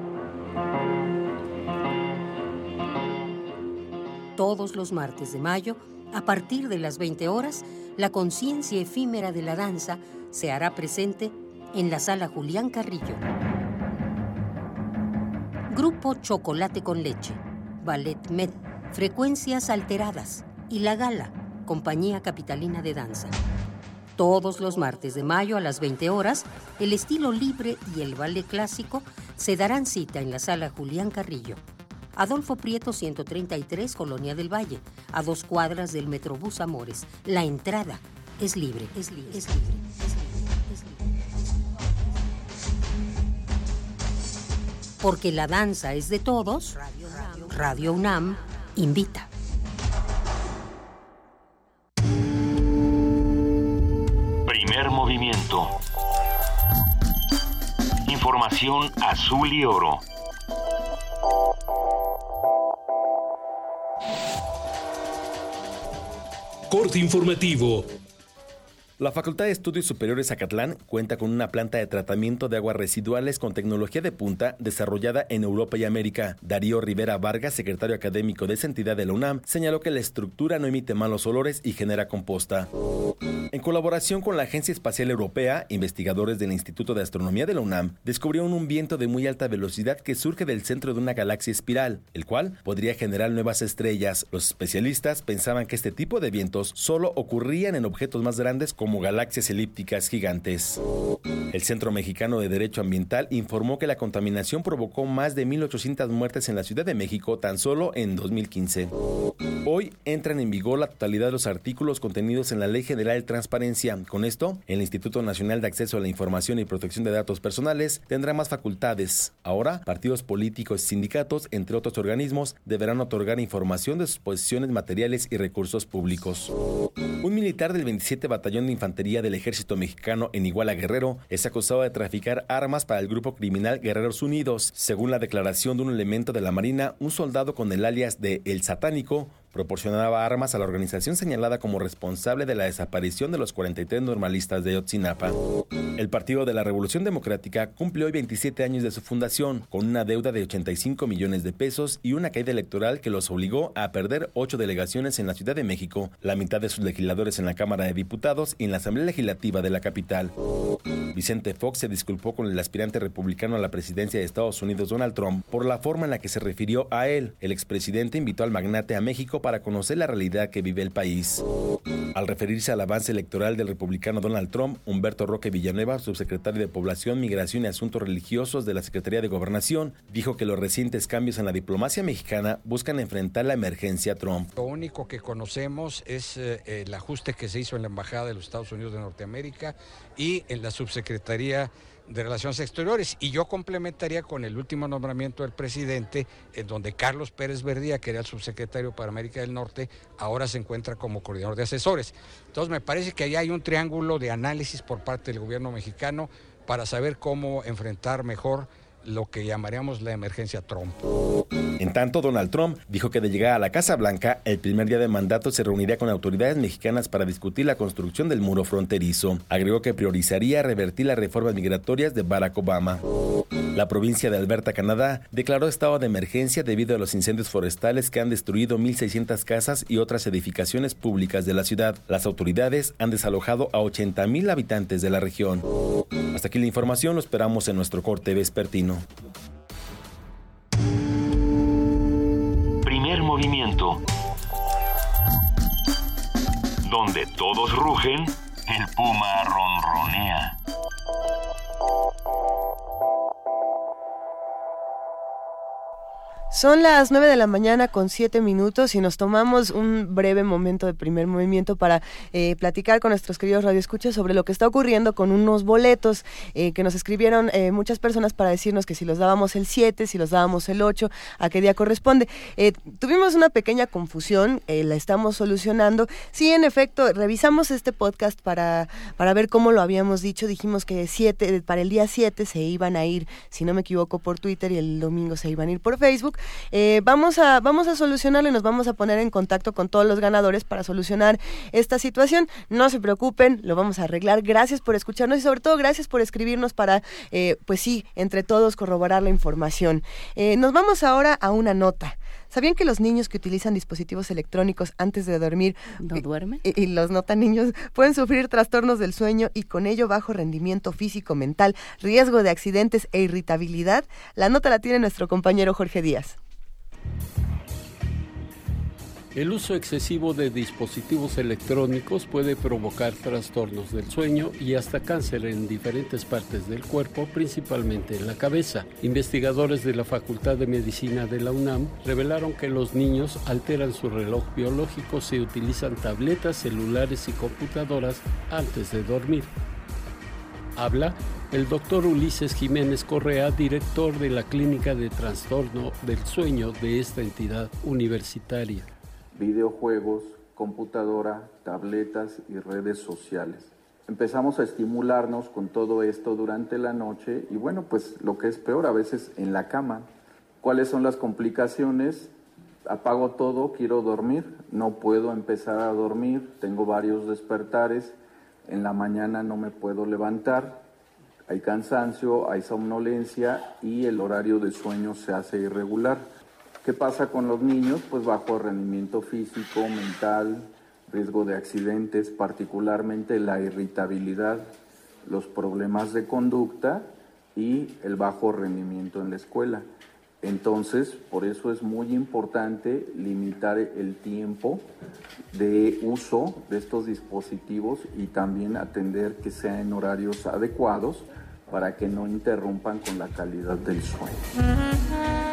Todos los martes de mayo, a partir de las 20 horas, la conciencia efímera de la danza se hará presente en la sala Julián Carrillo. Grupo Chocolate con Leche, Ballet Med, Frecuencias Alteradas y La Gala, Compañía Capitalina de Danza. Todos los martes de mayo a las 20 horas, el estilo libre y el ballet clásico se darán cita en la sala Julián Carrillo. Adolfo Prieto 133, Colonia del Valle, a dos cuadras del Metrobús Amores. La entrada es libre, es libre, es libre. Es libre, Porque la danza es de todos, Radio UNAM invita. Primer movimiento. Información azul y oro. Corte informativo. La Facultad de Estudios Superiores Acatlán cuenta con una planta de tratamiento de aguas residuales con tecnología de punta desarrollada en Europa y América. Darío Rivera Vargas, secretario académico de esa entidad de la UNAM, señaló que la estructura no emite malos olores y genera composta. En colaboración con la Agencia Espacial Europea, investigadores del Instituto de Astronomía de la UNAM descubrieron un viento de muy alta velocidad que surge del centro de una galaxia espiral, el cual podría generar nuevas estrellas. Los especialistas pensaban que este tipo de vientos solo ocurrían en objetos más grandes como como galaxias elípticas gigantes. El Centro Mexicano de Derecho Ambiental informó que la contaminación provocó más de 1.800 muertes en la Ciudad de México tan solo en 2015. Hoy entran en vigor la totalidad de los artículos contenidos en la Ley General de Transparencia. Con esto, el Instituto Nacional de Acceso a la Información y Protección de Datos Personales tendrá más facultades. Ahora, partidos políticos y sindicatos, entre otros organismos, deberán otorgar información de sus posiciones materiales y recursos públicos. Un militar del 27 Batallón de Infantería del Ejército Mexicano en Iguala Guerrero es acusado de traficar armas para el grupo criminal Guerreros Unidos. Según la declaración de un elemento de la Marina, un soldado con el alias de El Satánico proporcionaba armas a la organización señalada como responsable de la desaparición de los 43 normalistas de Yotzinapa. El Partido de la Revolución Democrática cumple hoy 27 años de su fundación, con una deuda de 85 millones de pesos y una caída electoral que los obligó a perder ocho delegaciones en la Ciudad de México, la mitad de sus legisladores en la Cámara de Diputados y en la Asamblea Legislativa de la capital. Vicente Fox se disculpó con el aspirante republicano a la presidencia de Estados Unidos, Donald Trump, por la forma en la que se refirió a él. El expresidente invitó al magnate a México para conocer la realidad que vive el país. Al referirse al avance electoral del republicano Donald Trump, Humberto Roque Villanueva, subsecretario de Población, Migración y Asuntos Religiosos de la Secretaría de Gobernación, dijo que los recientes cambios en la diplomacia mexicana buscan enfrentar la emergencia Trump. Lo único que conocemos es eh, el ajuste que se hizo en la Embajada de los Estados Unidos de Norteamérica y en la subsecretaría de Relaciones Exteriores. Y yo complementaría con el último nombramiento del presidente, en donde Carlos Pérez Verdía, que era el subsecretario para América del Norte, ahora se encuentra como coordinador de asesores. Entonces me parece que ahí hay un triángulo de análisis por parte del gobierno mexicano para saber cómo enfrentar mejor lo que llamaríamos la emergencia Trump. En tanto, Donald Trump dijo que de llegar a la Casa Blanca, el primer día de mandato se reuniría con autoridades mexicanas para discutir la construcción del muro fronterizo. Agregó que priorizaría revertir las reformas migratorias de Barack Obama. La provincia de Alberta, Canadá, declaró estado de emergencia debido a los incendios forestales que han destruido 1.600 casas y otras edificaciones públicas de la ciudad. Las autoridades han desalojado a 80.000 habitantes de la región. Hasta aquí la información, lo esperamos en nuestro corte vespertino. Primer movimiento. Donde todos rugen, el puma ronronea. Son las 9 de la mañana con 7 minutos y nos tomamos un breve momento de primer movimiento para eh, platicar con nuestros queridos radioescuchas sobre lo que está ocurriendo con unos boletos eh, que nos escribieron eh, muchas personas para decirnos que si los dábamos el 7, si los dábamos el 8, a qué día corresponde. tuvimos una pequeña confusión, la estamos solucionando. Sí, en efecto, revisamos este podcast para, para ver cómo lo habíamos dicho. Dijimos que siete, para el día 7 se iban a ir, si no me equivoco, por Twitter y el domingo se iban a ir por Facebook. Eh, vamos, a, vamos a solucionarlo y nos vamos a poner en contacto con todos los ganadores para solucionar esta situación. No se preocupen, lo vamos a arreglar. Gracias por escucharnos y sobre todo gracias por escribirnos para, eh, pues sí, entre todos corroborar la información. Eh, nos vamos ahora a una nota. ¿Sabían que los niños que utilizan dispositivos electrónicos antes de dormir no duermen y, los notan niños pueden sufrir trastornos del sueño y con ello bajo rendimiento físico mental, riesgo de accidentes e irritabilidad? La nota la tiene nuestro compañero Jorge Díaz. El uso excesivo de dispositivos electrónicos puede provocar trastornos del sueño y hasta cáncer en diferentes partes del cuerpo, principalmente en la cabeza. Investigadores de la Facultad de Medicina de la UNAM revelaron que los niños alteran su reloj biológico si utilizan tabletas, celulares y computadoras antes de dormir. Habla el doctor Ulises Jiménez Correa, director de la Clínica de Trastorno del Sueño de esta entidad universitaria videojuegos, computadora, tabletas y redes sociales. Empezamos a estimularnos con todo esto durante la noche y bueno, pues lo que es peor a veces en la cama. ¿Cuáles son las complicaciones? Apago todo, quiero dormir, no puedo empezar a dormir, tengo varios despertares, en la mañana no me puedo levantar, hay cansancio, hay somnolencia y el horario de sueño se hace irregular. ¿Qué pasa con los niños? Pues bajo rendimiento físico, mental, riesgo de accidentes, particularmente la irritabilidad, los problemas de conducta y el bajo rendimiento en la escuela. Entonces, por eso es muy importante limitar el tiempo de uso de estos dispositivos y también atender que sea en horarios adecuados para que no interrumpan con la calidad del sueño.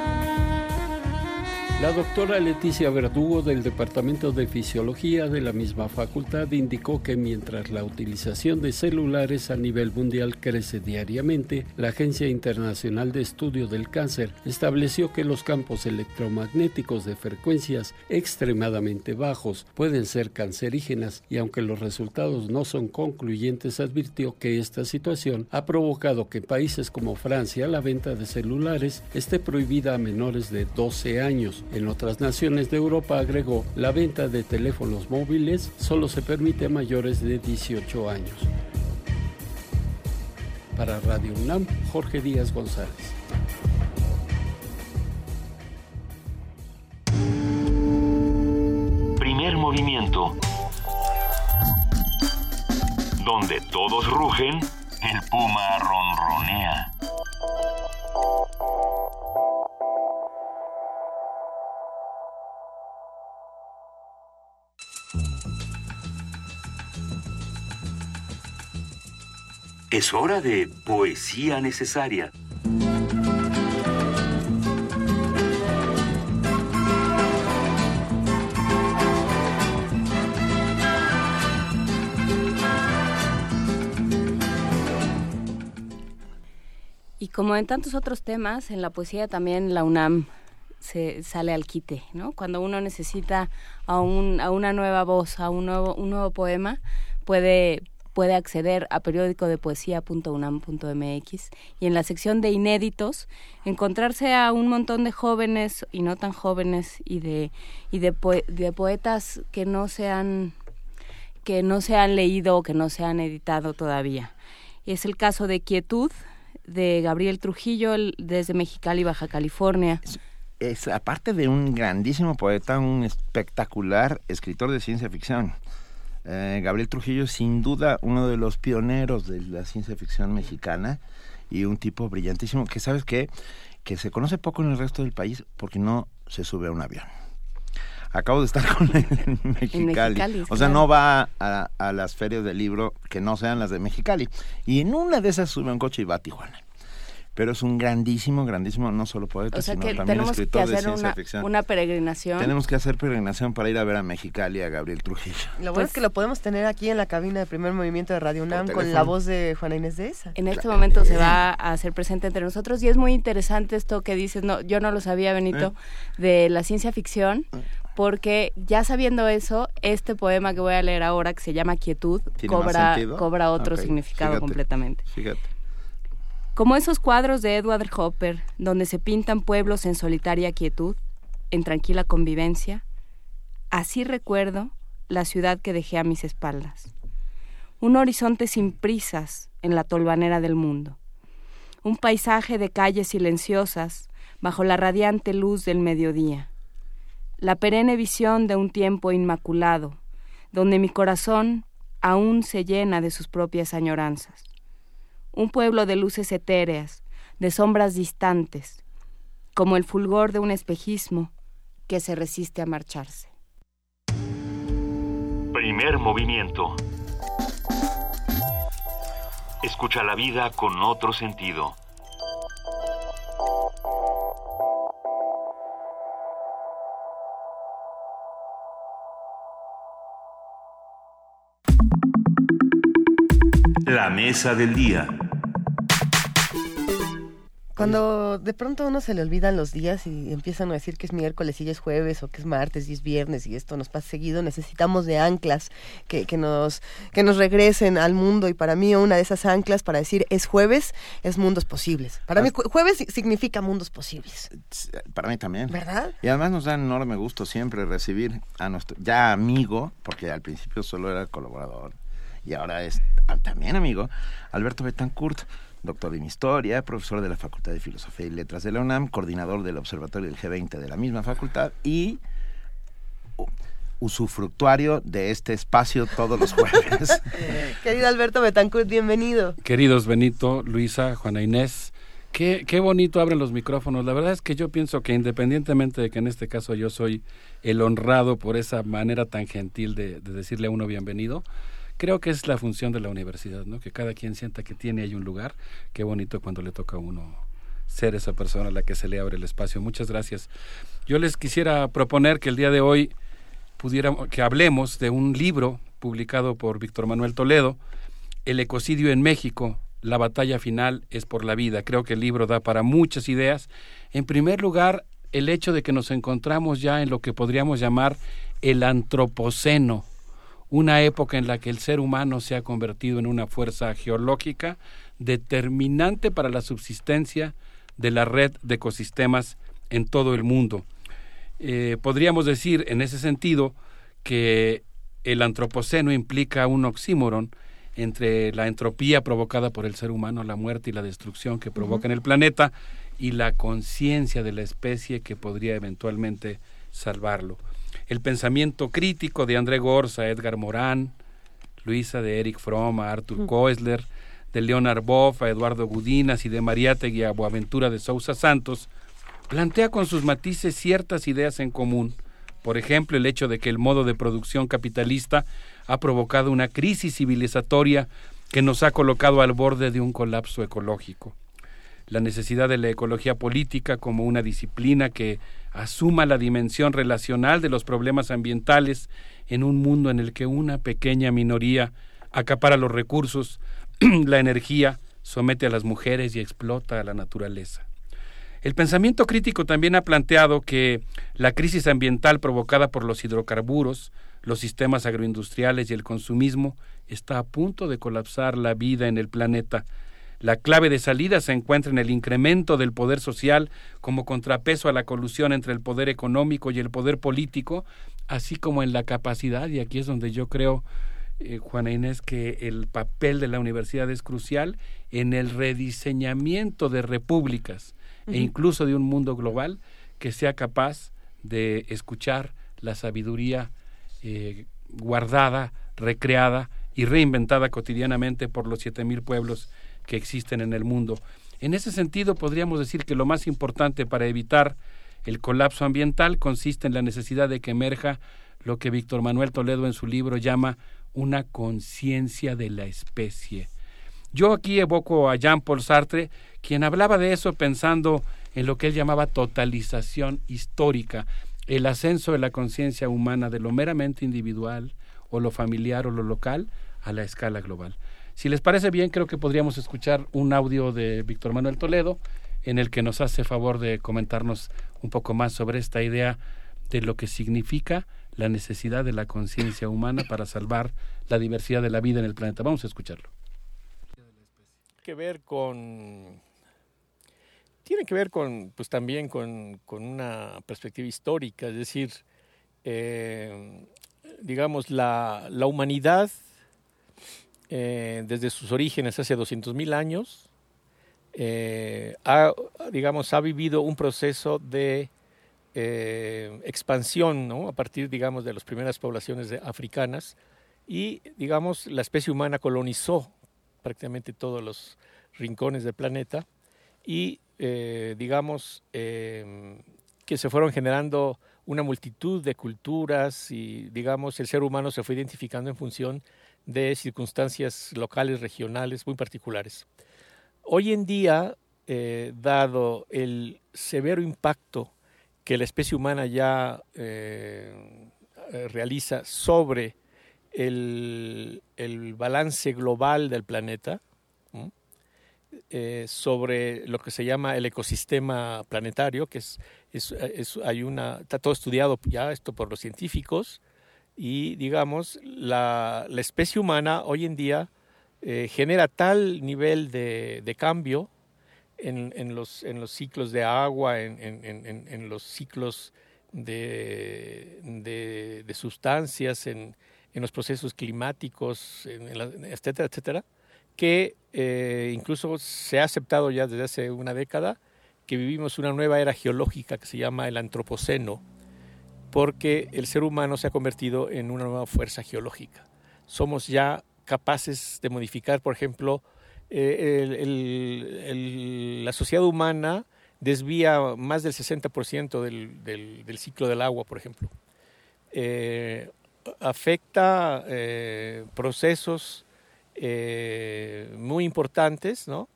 La doctora Leticia Verdugo del Departamento de Fisiología de la misma facultad indicó que mientras la utilización de celulares a nivel mundial crece diariamente, la Agencia Internacional de Estudio del Cáncer estableció que los campos electromagnéticos de frecuencias extremadamente bajos pueden ser cancerígenas y aunque los resultados no son concluyentes advirtió que esta situación ha provocado que países como Francia la venta de celulares esté prohibida a menores de 12 años en otras naciones de Europa, agregó, la venta de teléfonos móviles solo se permite a mayores de 18 años. Para Radio UNAM, Jorge Díaz González. Primer movimiento. Donde todos rugen, el puma ronronea. Es hora de poesía necesaria. Y como en tantos otros temas, en la poesía también la UNAM se sale al quite, ¿no? Cuando uno necesita a, un, a una nueva voz, a un nuevo, un nuevo poema, puede, puede acceder a periódico de poesía.unam.mx y en la sección de inéditos encontrarse a un montón de jóvenes y no tan jóvenes y de y de, de poetas que no se han que no se han leído o que no se han editado todavía. Es el caso de Quietud de Gabriel Trujillo desde Mexicali, Baja California. es aparte de un grandísimo poeta, un espectacular escritor de ciencia ficción. Eh, Gabriel Trujillo es sin duda uno de los pioneros de la ciencia ficción mexicana y un tipo brillantísimo que sabes qué? que se conoce poco en el resto del país porque no se sube a un avión. Acabo de estar con él en Mexicali. o sea, no va a, a, las ferias del libro que no sean las de Mexicali. Y en una de esas sube un coche y va a Tijuana. Pero es un grandísimo, grandísimo, no solo poeta, O sea sino que también tenemos que escritor de hacer ciencia una, ficción. una peregrinación. Tenemos que hacer peregrinación para ir a ver a Mexicali a Gabriel Trujillo. Lo bueno Pues es que lo podemos tener aquí en la cabina de primer movimiento de Radio UNAM con la voz de Juana Inés de esa. En este momento se va a hacer presente entre nosotros y es muy interesante esto que dices, no, yo no lo sabía, Benito, de la ciencia ficción, porque ya sabiendo eso, este poema que voy a leer ahora, que se llama Quietud, ¿Tiene más cobra, cobra otro significado fíjate, completamente. Fíjate. Como esos cuadros de Edward Hopper, donde se pintan pueblos en solitaria quietud, en tranquila convivencia, así recuerdo la ciudad que dejé a mis espaldas. Un horizonte sin prisas en la tolvanera del mundo. Un paisaje de calles silenciosas bajo la radiante luz del mediodía. La perenne visión de un tiempo inmaculado, donde mi corazón aún se llena de sus propias añoranzas un pueblo de luces etéreas, de sombras distantes, como el fulgor de un espejismo que se resiste a marcharse. Primer movimiento. Escucha la vida con otro sentido. La mesa del día. Cuando de pronto a uno se le olvidan los días y empiezan a decir que es miércoles y ya es jueves o que es martes y es viernes y esto nos pasa seguido, necesitamos de anclas que, que nos, que nos regresen al mundo y para mí una de esas anclas para decir es jueves es mundos posibles. Para mí ju- jueves si- significa mundos posibles. Para mí también. ¿Verdad? Y además nos da enorme gusto siempre recibir a nuestro ya amigo, porque al principio solo era colaborador y ahora es también amigo, Alberto Betancourt, doctor en historia, profesor de la Facultad de Filosofía y Letras de la UNAM, coordinador del Observatorio del G20 de la misma facultad y usufructuario de este espacio todos los jueves. Querido Alberto Betancourt, bienvenido. Queridos Benito, Luisa, Juana Inés, qué, qué bonito abren los micrófonos. La verdad es que yo pienso que independientemente de que en este caso yo soy el honrado por esa manera tan gentil de, de decirle a uno bienvenido, creo que es la función de la universidad, ¿no? Que cada quien sienta que tiene ahí un lugar. Qué bonito cuando le toca a uno ser esa persona a la que se le abre el espacio. Muchas gracias. Yo les quisiera proponer que el día de hoy pudiéramos, que hablemos de un libro publicado por Víctor Manuel Toledo, El ecocidio en México, la batalla final es por la vida. Creo que el libro da para muchas ideas. En primer lugar, el hecho de que nos encontramos ya en lo que podríamos llamar el antropoceno, una época en la que el ser humano se ha convertido en una fuerza geológica determinante para la subsistencia de la red de ecosistemas en todo el mundo. Eh, podríamos decir en ese sentido que el antropoceno implica un oxímoron entre la entropía provocada por el ser humano, la muerte y la destrucción que provoca en el planeta y la conciencia de la especie que podría eventualmente salvarlo. El pensamiento crítico de André Gorza, Edgar Morán, Luisa de Eric Fromm, a Arthur Koestler, de Leonard Boff, a Eduardo Gudinas y de Mariátegui a Boaventura de Sousa Santos, plantea con sus matices ciertas ideas en común. Por ejemplo, el hecho de que el modo de producción capitalista ha provocado una crisis civilizatoria que nos ha colocado al borde de un colapso ecológico. La necesidad de la ecología política como una disciplina que asuma la dimensión relacional de los problemas ambientales en un mundo en el que una pequeña minoría acapara los recursos, la energía, somete a las mujeres y explota a la naturaleza. El pensamiento crítico también ha planteado que la crisis ambiental provocada por los hidrocarburos, los sistemas agroindustriales y el consumismo está a punto de colapsar la vida en el planeta. La clave de salida se encuentra en el incremento del poder social como contrapeso a la colusión entre el poder económico y el poder político, así como en la capacidad, y aquí es donde yo creo, eh, Juana Inés, que el papel de la universidad es crucial en el rediseñamiento de repúblicas e incluso de un mundo global que sea capaz de escuchar la sabiduría eh, guardada, recreada y reinventada cotidianamente por los siete mil pueblos que existen en el mundo. En ese sentido, podríamos decir que lo más importante para evitar el colapso ambiental consiste en la necesidad de que emerja lo que Víctor Manuel Toledo en su libro llama una conciencia de la especie. Yo aquí evoco a Jean-Paul Sartre, quien hablaba de eso pensando en lo que él llamaba totalización histórica, el ascenso de la conciencia humana de lo meramente individual o lo familiar o lo local a la escala global. Si les parece bien, creo que podríamos escuchar un audio de Víctor Manuel Toledo en el que nos hace favor de comentarnos un poco más sobre esta idea de lo que significa la necesidad de la conciencia humana para salvar la diversidad de la vida en el planeta. Vamos a escucharlo. Que ver con tiene que ver con, pues también con, una perspectiva histórica, es decir, eh, digamos, la, humanidad eh, desde sus orígenes hace 200.000 años eh, ha, digamos, ha vivido un proceso de expansión, ¿no? A partir, digamos, de las primeras poblaciones africanas y, digamos, la especie humana colonizó prácticamente todos los rincones del planeta y eh, digamos, em, que se fueron generando una multitud de culturas y, digamos, el ser humano se fue identificando en función de circunstancias locales, regionales, muy particulares. Hoy en día, eh, dado el severo impacto que la especie humana ya eh, realiza sobre el, balance global del planeta, eh, sobre lo que se llama el ecosistema planetario, que es, es, hay una, está todo estudiado ya esto por los científicos, y digamos, la, la especie humana hoy en día eh, genera tal nivel de, de cambio en, en, los, en los ciclos de agua, en, en, los ciclos de, de, de sustancias, en, los procesos climáticos, etcétera, etcétera, que eh, incluso se ha aceptado ya desde hace una década que vivimos una nueva era geológica que se llama el antropoceno, porque el ser humano se ha convertido en una nueva fuerza geológica. Somos ya capaces de modificar, por ejemplo, eh, la sociedad humana desvía más del 60% del, del, ciclo del agua, por ejemplo. Eh, afecta procesos eh, muy importantes, ¿no?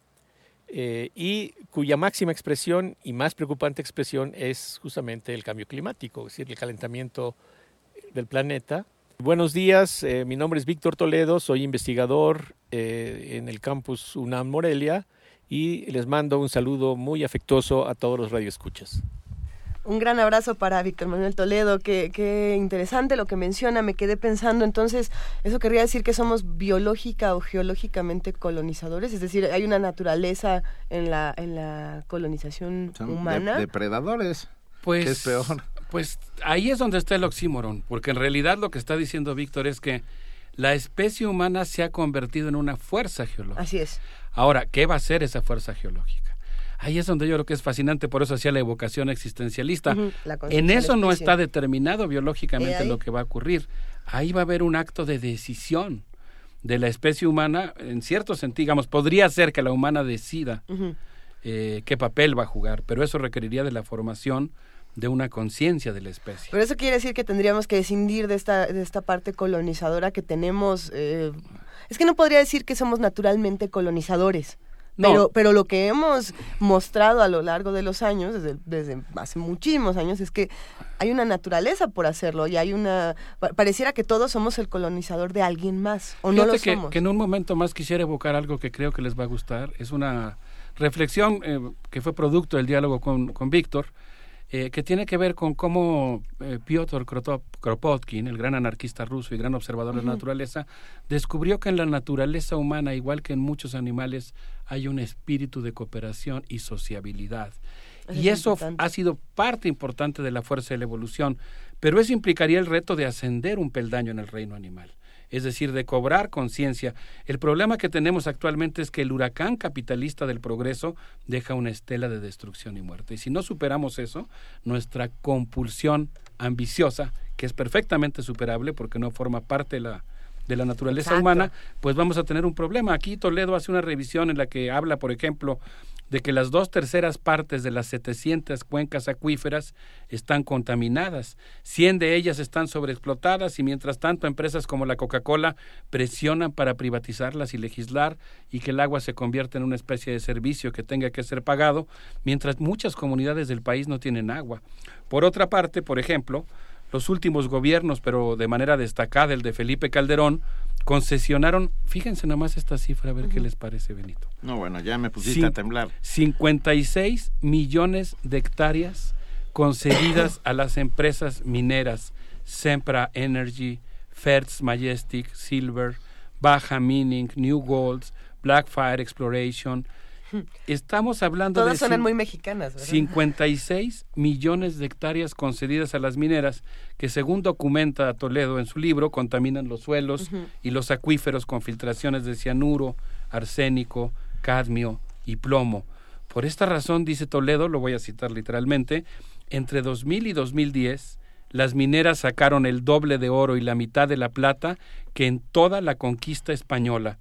Eh, y cuya máxima expresión y más preocupante expresión es justamente el cambio climático, es decir, el calentamiento del planeta. Buenos días, eh, mi nombre es Víctor Toledo, soy investigador en el campus UNAM Morelia y les mando un saludo muy afectuoso a todos los radioescuchas. Un gran abrazo para Víctor Manuel Toledo, qué, qué interesante lo que menciona, me quedé pensando, entonces, ¿eso querría decir que somos biológica o geológicamente colonizadores? Es decir, hay una naturaleza en la, en la colonización humana. depredadores. Pues, es peor. Pues ahí es donde está el oxímoron, porque en realidad lo que está diciendo Víctor es que la especie humana se ha convertido en una fuerza geológica. Así es. Ahora, ¿qué va a ser esa fuerza geológica? Ahí es donde yo creo que es fascinante, por eso hacía la evocación existencialista. en eso no está determinado biológicamente lo que va a ocurrir. Ahí va a haber un acto de decisión de la especie humana, en cierto sentido, digamos, podría ser que la humana decida eh, qué papel va a jugar, pero eso requeriría de la formación de una conciencia de la especie. Pero eso quiere decir que tendríamos que descindir de esta, de esta parte colonizadora que tenemos. Eh, es que no podría decir que somos naturalmente colonizadores. Pero, pero lo que hemos mostrado a lo largo de los años, desde, desde hace muchísimos años, es que hay una naturaleza por hacerlo y hay una... Pareciera que todos somos el colonizador de alguien más, o no lo que, somos. que en un momento más quisiera evocar algo que creo que les va a gustar. Es una reflexión eh, que fue producto del diálogo con, con Víctor, eh, que tiene que ver con cómo eh, Piotr Kropotkin, el gran anarquista ruso y gran observador de la naturaleza, descubrió que en la naturaleza humana, igual que en muchos animales, hay un espíritu de cooperación y sociabilidad. y eso ha sido parte importante de la fuerza de la evolución, pero eso implicaría el reto de ascender un peldaño en el reino animal es decir, de cobrar conciencia. El problema que tenemos actualmente es que el huracán capitalista del progreso deja una estela de destrucción y muerte. Y si no superamos eso, nuestra compulsión ambiciosa, que es perfectamente superable porque no forma parte de la, de la naturaleza humana, pues vamos a tener un problema. Aquí Toledo hace una revisión en la que habla, por ejemplo, de que las dos terceras partes de las 700 cuencas acuíferas están contaminadas, 100 de ellas están sobreexplotadas y mientras tanto empresas como la Coca-Cola presionan para privatizarlas y legislar y que el agua se convierta en una especie de servicio que tenga que ser pagado, mientras muchas comunidades del país no tienen agua. Por otra parte, por ejemplo, los últimos gobiernos, pero de manera destacada el de Felipe Calderón, concesionaron, fíjense nomás esta cifra, a ver qué les parece, Benito. No, bueno, ya me pusiste a temblar. 56 millones de hectáreas concedidas a las empresas mineras Sempra Energy, Fertz Majestic, Silver, Baja Mining, New Golds, Blackfire Exploration, Estamos hablando Todas de suenan muy mexicanas. ¿verdad? 56 millones de hectáreas concedidas a las mineras que según documenta Toledo en su libro contaminan los suelos y los acuíferos con filtraciones de cianuro, arsénico, cadmio y plomo. Por esta razón, dice Toledo, lo voy a citar literalmente, entre 2000 y 2010 las mineras sacaron el doble de oro y la mitad de la plata que en toda la conquista española.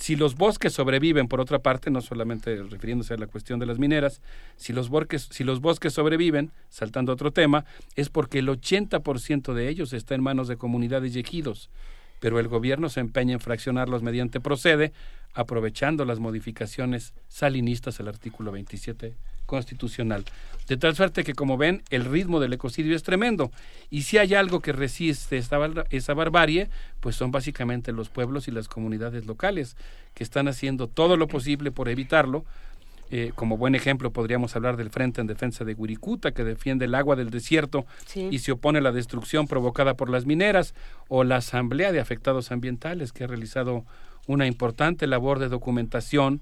Si los bosques sobreviven, por otra parte, no solamente refiriéndose a la cuestión de las mineras, si los bosques, si los bosques sobreviven, saltando a otro tema, es porque el 80% de ellos está en manos de comunidades y ejidos, pero el gobierno se empeña en fraccionarlos mediante procede, aprovechando las modificaciones salinistas al artículo 27 constitucional. De tal suerte que, como ven, el ritmo del ecocidio es tremendo. Y si hay algo que resiste esta, esa barbarie, pues son básicamente los pueblos y las comunidades locales, que están haciendo todo lo posible por evitarlo. Eh, como buen ejemplo podríamos hablar del Frente en Defensa de Wirikuta, que defiende el agua del desierto Sí. y se opone a la destrucción provocada por las mineras, o la Asamblea de Afectados Ambientales, que ha realizado una importante labor de documentación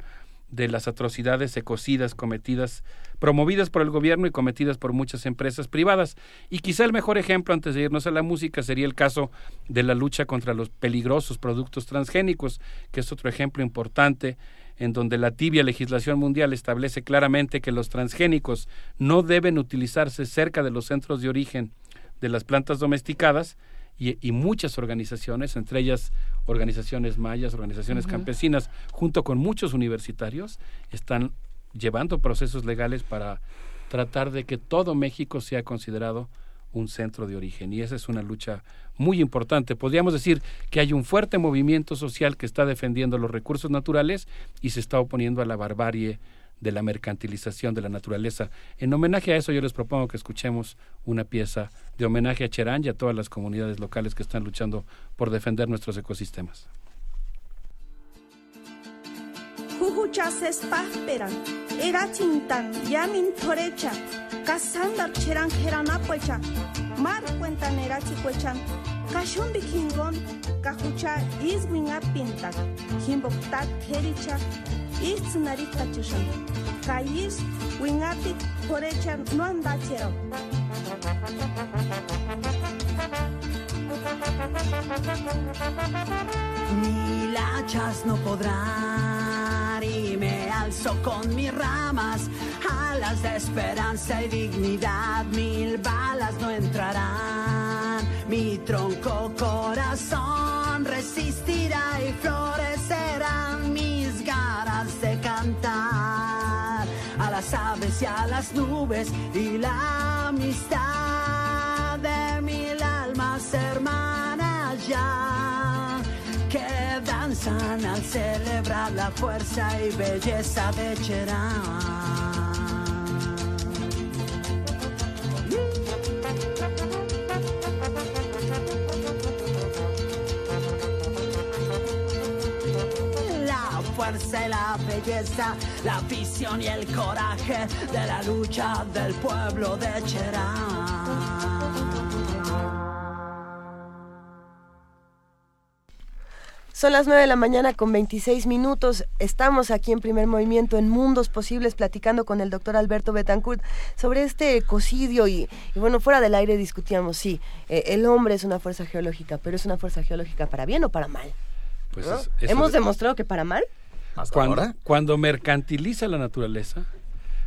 de las atrocidades ecocidas cometidas, promovidas por el gobierno y cometidas por muchas empresas privadas. Y quizá el mejor ejemplo, antes de irnos a la música, sería el caso de la lucha contra los peligrosos productos transgénicos, que es otro ejemplo importante en donde la tibia legislación mundial establece claramente que los transgénicos no deben utilizarse cerca de los centros de origen de las plantas domesticadas y, y muchas organizaciones, entre ellas organizaciones mayas, organizaciones campesinas, junto con muchos universitarios, están llevando procesos legales para tratar de que todo México sea considerado un centro de origen. Y esa es una lucha muy importante. Podríamos decir que hay un fuerte movimiento social que está defendiendo los recursos naturales y se está oponiendo a la barbarie de la mercantilización de la naturaleza. En homenaje a eso yo les propongo que escuchemos una pieza de homenaje a Cherán y a todas las comunidades locales que están luchando por defender nuestros ecosistemas. Keranapocha, mar cuentan Kashundik hinkon, kajucha iswin apintak, himboktak hericha, isnarik tachishan. Kayis, wingatik, porecha no andachero. Ni lachas no podrán y me alzo con mis ramas, alas de esperanza y dignidad, mil balas no entrarán. Mi tronco corazón resistirá y florecerán mis ganas de cantar. A las aves y a las nubes y la amistad de mil almas hermanas ya que danzan al celebrar la fuerza y belleza de Cherán. La fuerza y la belleza, la visión y el coraje de la lucha del pueblo de Cherán. Son las 9 de la mañana con 26 minutos. Estamos aquí en primer movimiento en Mundos Posibles platicando con el doctor Alberto Betancourt sobre este ecocidio y, y bueno, fuera del aire discutíamos, sí, eh, el hombre es una fuerza geológica, pero es una fuerza geológica para bien o para mal. Pues ¿no? es- eso Hemos de- demostrado que para mal. cuando, cuando mercantiliza la naturaleza,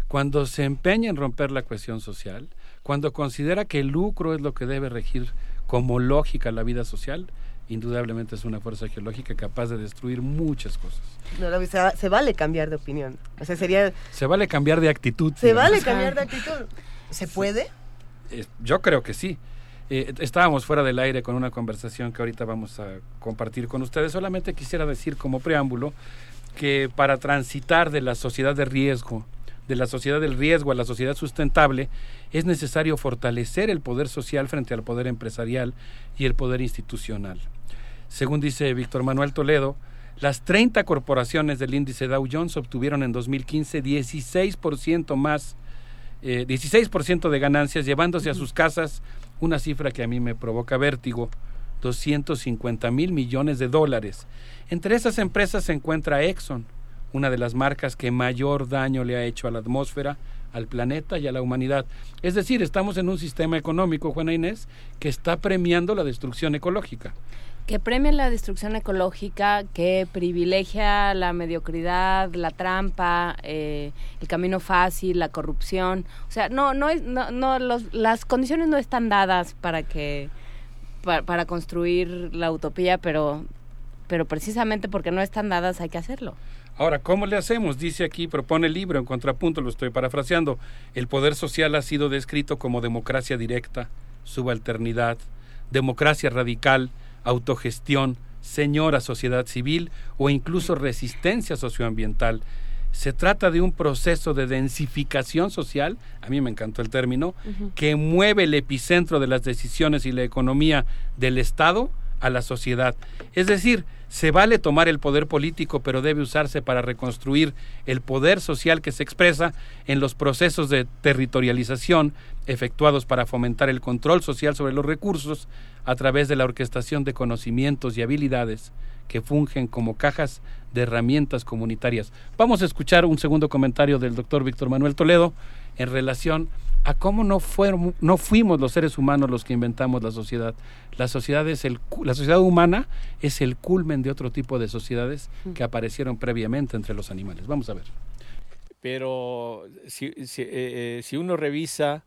cuando se empeña en romper la cohesión social, cuando considera que el lucro es lo que debe regir como lógica la vida social, indudablemente es una fuerza geológica capaz de destruir muchas cosas. No, se, se, vale cambiar de opinión. O sea, sería... Se vale cambiar de actitud. Se vale cambiar de actitud. ¿Se puede? yo creo que sí. Eh, estábamos fuera del aire con una conversación que ahorita vamos a compartir con ustedes. Solamente quisiera decir como preámbulo que para transitar de la sociedad de riesgo, de la sociedad del riesgo a la sociedad sustentable, es necesario fortalecer el poder social frente al poder empresarial y el poder institucional. Según dice Víctor Manuel Toledo, las 30 corporaciones del índice Dow Jones obtuvieron en 2015 16% más, eh, 16% de ganancias, llevándose a sus casas una cifra que a mí me provoca vértigo, 250 mil millones de dólares. Entre esas empresas se encuentra Exxon, una de las marcas que mayor daño le ha hecho a la atmósfera, al planeta y a la humanidad. Es decir, estamos en un sistema económico, Juana Inés, que está premiando la destrucción ecológica que premia la destrucción ecológica, que privilegia la mediocridad, la trampa, eh, el camino fácil, la corrupción. O sea, no, no, es, no, no las condiciones no están dadas para que para, construir la utopía, pero, pero precisamente porque no están dadas hay que hacerlo. Ahora, ¿cómo le hacemos? Dice aquí, propone el libro, en contrapunto lo estoy parafraseando. El poder social ha sido descrito como democracia directa, subalternidad, democracia radical, autogestión, señora sociedad civil o incluso resistencia socioambiental. Se trata de un proceso de densificación social, a mí me encantó el término, que mueve el epicentro de las decisiones y la economía del Estado a la sociedad. Es decir, se vale tomar el poder político, pero debe usarse para reconstruir el poder social que se expresa en los procesos de territorialización efectuados para fomentar el control social sobre los recursos a través de la orquestación de conocimientos y habilidades que fungen como cajas de herramientas comunitarias. Vamos a escuchar un segundo comentario del doctor Víctor Manuel Toledo en relación a cómo no, fueron, no fuimos los seres humanos los que inventamos la sociedad. La sociedad, es el, la sociedad humana es el culmen de otro tipo de sociedades que aparecieron previamente entre los animales. Vamos a ver. Pero si, si, eh, eh, si uno revisa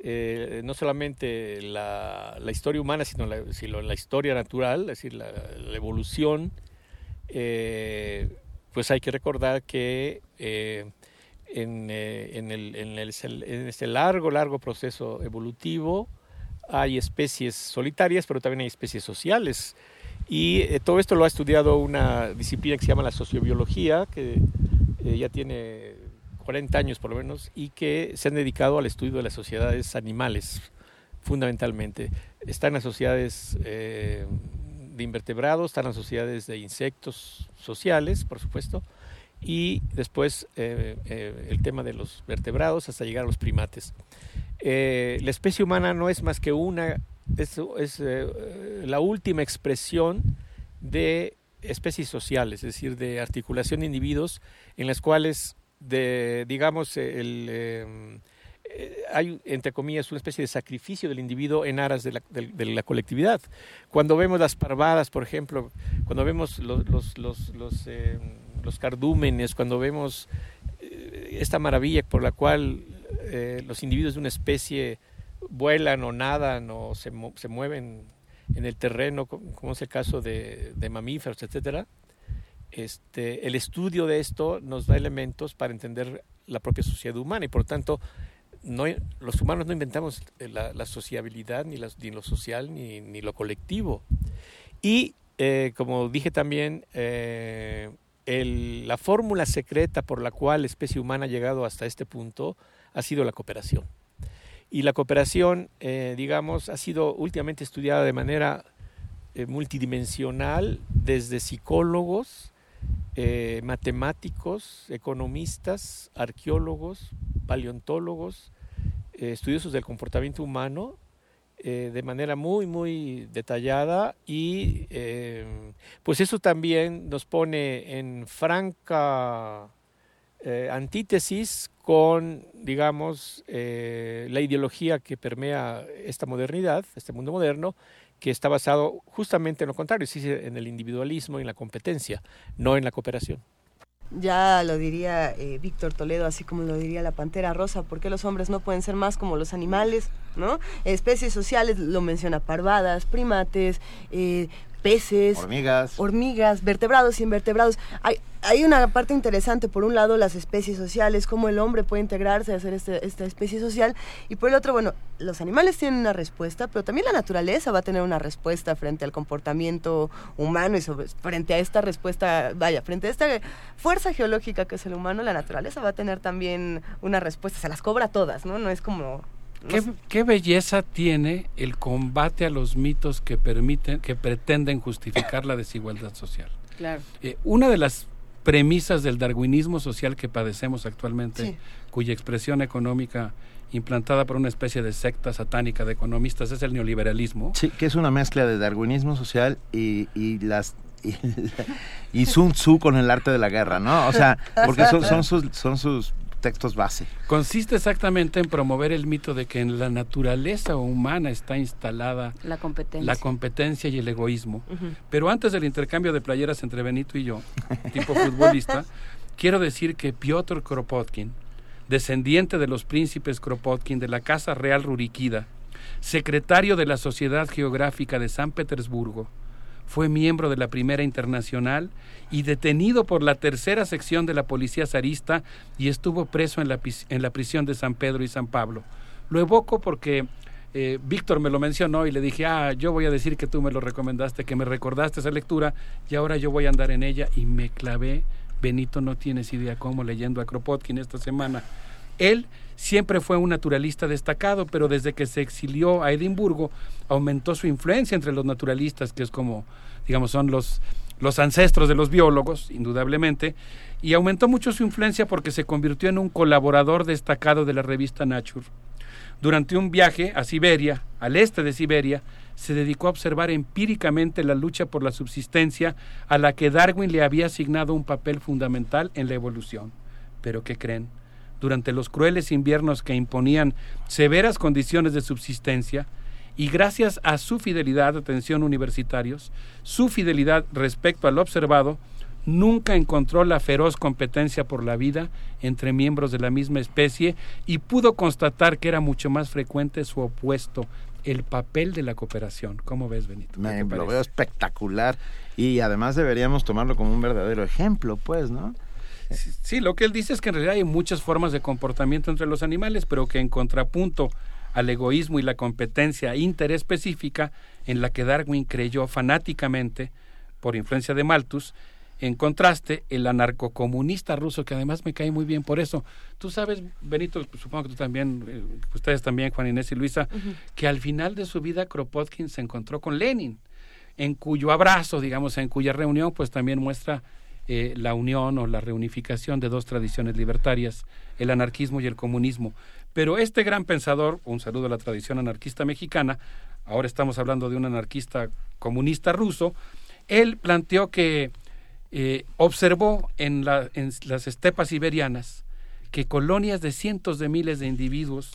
eh, no solamente la, historia humana, sino la, la, historia natural, es decir, la, evolución, eh, pues hay que recordar que eh, en, en, el, en, este largo, largo proceso evolutivo hay especies solitarias, pero también hay especies sociales. Y todo esto lo ha estudiado una disciplina que se llama la sociobiología, que ya tiene 40 años por lo menos, y que se han dedicado al estudio de las sociedades animales, fundamentalmente. Están las sociedades eh, de invertebrados, están las sociedades de insectos sociales, por supuesto, y después eh, eh, el tema de los vertebrados hasta llegar a los primates. la especie humana no es más que una, es, es la última expresión de especies sociales, es decir, de articulación de individuos en las cuales de, digamos, el, em, eh, hay, entre comillas, una especie de sacrificio del individuo en aras de la, colectividad. Cuando vemos las parvadas, por ejemplo, cuando vemos los, los, cardúmenes, cuando vemos eh, esta maravilla por la cual eh, los individuos de una especie vuelan o nadan o se, se mueven en el terreno, como es el caso de, de mamíferos, etcétera, este, el estudio de esto nos da elementos para entender la propia sociedad humana y por tanto los humanos no inventamos la, sociabilidad ni, lo social ni, lo colectivo. Y eh, como dije también, eh, la fórmula secreta por la cual la especie humana ha llegado hasta este punto ha sido la cooperación. Y la cooperación, eh, digamos, ha sido últimamente estudiada de manera multidimensional desde psicólogos, eh, matemáticos, economistas, arqueólogos, paleontólogos, eh, estudiosos del comportamiento humano, eh, de manera muy, muy detallada y pues eso también nos pone en franca antítesis con, digamos, la ideología que permea esta modernidad, este mundo moderno, que está basado justamente en lo contrario, en el individualismo y en la competencia, no en la cooperación. Ya lo diría eh, Víctor Toledo, así como lo diría la Pantera Rosa, ¿por qué los hombres no pueden ser más como los animales? ¿no? Especies sociales, lo menciona parvadas, primates, eh, peces, hormigas, hormigas, vertebrados y invertebrados. Hay, hay una parte interesante, por un lado las especies sociales, cómo el hombre puede integrarse, hacer este, esta especie social, y por el otro, bueno, los animales tienen una respuesta, pero también la naturaleza va a tener una respuesta frente al comportamiento humano y sobre, frente a esta respuesta, vaya, frente a esta fuerza geológica que es el humano, la naturaleza va a tener también una respuesta, se las cobra todas, ¿no? No es como ¿Qué, belleza tiene el combate a los mitos que permiten, que pretenden justificar la desigualdad social. Claro. Eh, una de las premisas del darwinismo social que padecemos actualmente, cuya expresión económica implantada por una especie de secta satánica de economistas es el neoliberalismo. Sí, que es una mezcla de darwinismo social y, y las y, Sun Tzu con el arte de la guerra, ¿no? O sea, porque son, son sus, son sus textos base. Consiste exactamente en promover el mito de que en la naturaleza humana está instalada la competencia, la competencia y el egoísmo. Pero antes del intercambio de playeras entre Benito y yo, tipo futbolista, quiero decir que Piotr Kropotkin, descendiente de los príncipes Kropotkin de la Casa Real Rurikida, secretario de la Sociedad Geográfica de San Petersburgo, fue miembro de la Primera Internacional y detenido por la tercera sección de la policía zarista y estuvo preso en la, en la prisión de San Pedro y San Pablo. Lo evoco porque eh, Víctor me lo mencionó y le dije, ah, yo voy a decir que tú me lo recomendaste, que me recordaste esa lectura y ahora yo voy a andar en ella y me clavé. Benito, no tienes idea cómo leyendo a Kropotkin esta semana. Él siempre fue un naturalista destacado, pero desde que se exilió a Edimburgo aumentó su influencia entre los naturalistas, que es como, digamos, son los los ancestros de los biólogos, indudablemente, y aumentó mucho su influencia porque se convirtió en un colaborador destacado de la revista Nature. Durante un viaje a Siberia, al este de Siberia, se dedicó a observar empíricamente la lucha por la subsistencia a la que Darwin le había asignado un papel fundamental en la evolución. Pero ¿qué creen? Durante los crueles inviernos que imponían severas condiciones de subsistencia, y gracias a su fidelidad, atención universitarios, su fidelidad respecto al observado, nunca encontró la feroz competencia por la vida entre miembros de la misma especie y pudo constatar que era mucho más frecuente su opuesto, el papel de la cooperación. ¿Cómo ves, Benito? Me, lo veo espectacular y además deberíamos tomarlo como un verdadero ejemplo, pues, ¿no? Sí, lo que él dice es que en realidad hay muchas formas de comportamiento entre los animales, pero que en contrapunto al egoísmo y la competencia interespecífica en la que Darwin creyó fanáticamente por influencia de Malthus, en contraste, el anarcocomunista ruso, que además me cae muy bien por eso. Tú sabes, Benito, supongo que tú también, eh, ustedes también, Juan Inés y Luisa, que al final de su vida Kropotkin se encontró con Lenin, en cuyo abrazo, digamos, en cuya reunión, pues también muestra eh, la unión o la reunificación de dos tradiciones libertarias, el anarquismo y el comunismo. Pero este gran pensador, un saludo a la tradición anarquista mexicana, ahora estamos hablando de un anarquista comunista ruso, él planteó que eh, observó en, en las estepas siberianas que colonias de cientos de miles de individuos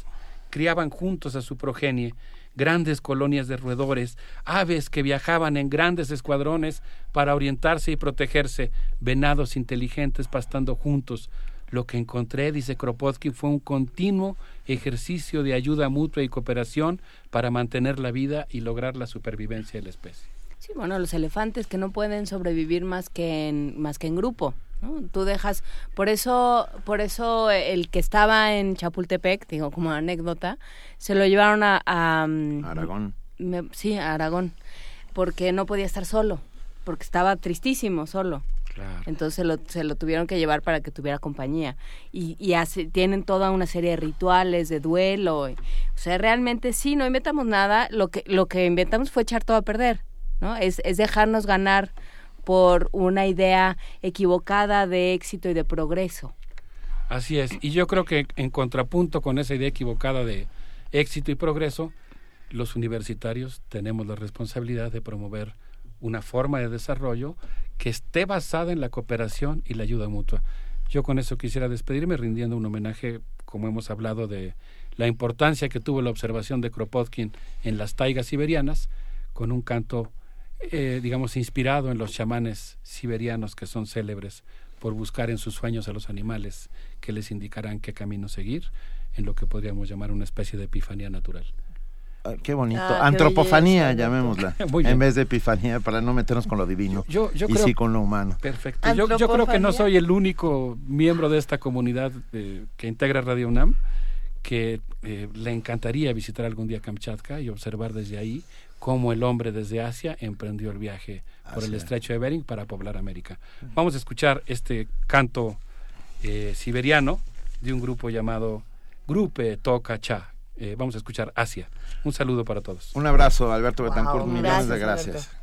criaban juntos a su progenie, grandes colonias de roedores, aves que viajaban en grandes escuadrones para orientarse y protegerse, venados inteligentes pastando juntos, lo que encontré, dice Kropotkin, fue un continuo ejercicio de ayuda mutua y cooperación para mantener la vida y lograr la supervivencia de la especie. Sí, bueno, los elefantes que no pueden sobrevivir más que en, más que en grupo. ¿No? Tú dejas, por eso, por eso el que estaba en Chapultepec, digo como anécdota, se lo llevaron a, mm, Aragón. sí, a Aragón, porque no podía estar solo, porque estaba tristísimo solo. Entonces se lo, se lo, tuvieron que llevar para que tuviera compañía. Y, y tienen toda una serie de rituales, de duelo. o sea, realmente sí, no inventamos nada. Lo que, lo que inventamos fue echar todo a perder. ¿no? Es, es dejarnos ganar por una idea equivocada de éxito y de progreso. Así es. Y yo creo que en contrapunto con esa idea equivocada de éxito y progreso, los universitarios tenemos la responsabilidad de promover una forma de desarrollo que esté basada en la cooperación y la ayuda mutua. Yo con eso quisiera despedirme rindiendo un homenaje, como hemos hablado, de la importancia que tuvo la observación de Kropotkin en las taigas siberianas, con un canto, eh, digamos, inspirado en los chamanes siberianos que son célebres por buscar en sus sueños a los animales que les indicarán qué camino seguir, en lo que podríamos llamar una especie de epifanía natural. Ah, qué bonito. Ah, qué Antropofanía, belleza, llamémosla. En vez de epifanía, para no meternos con lo divino. Yo, yo y creo, sí con lo humano. Perfecto. Yo, yo creo que no soy el único miembro de esta comunidad eh, que integra Radio UNAM que eh, le encantaría visitar algún día Kamchatka y observar desde ahí cómo el hombre desde Asia emprendió el viaje por el estrecho de Bering para poblar América. Vamos a escuchar este canto eh, siberiano de un grupo llamado Grupe Toca Cha. Eh, vamos a escuchar Asia. Un saludo para todos. Un abrazo, Alberto Betancourt. Wow, millones de gracias, gracias. Alberto.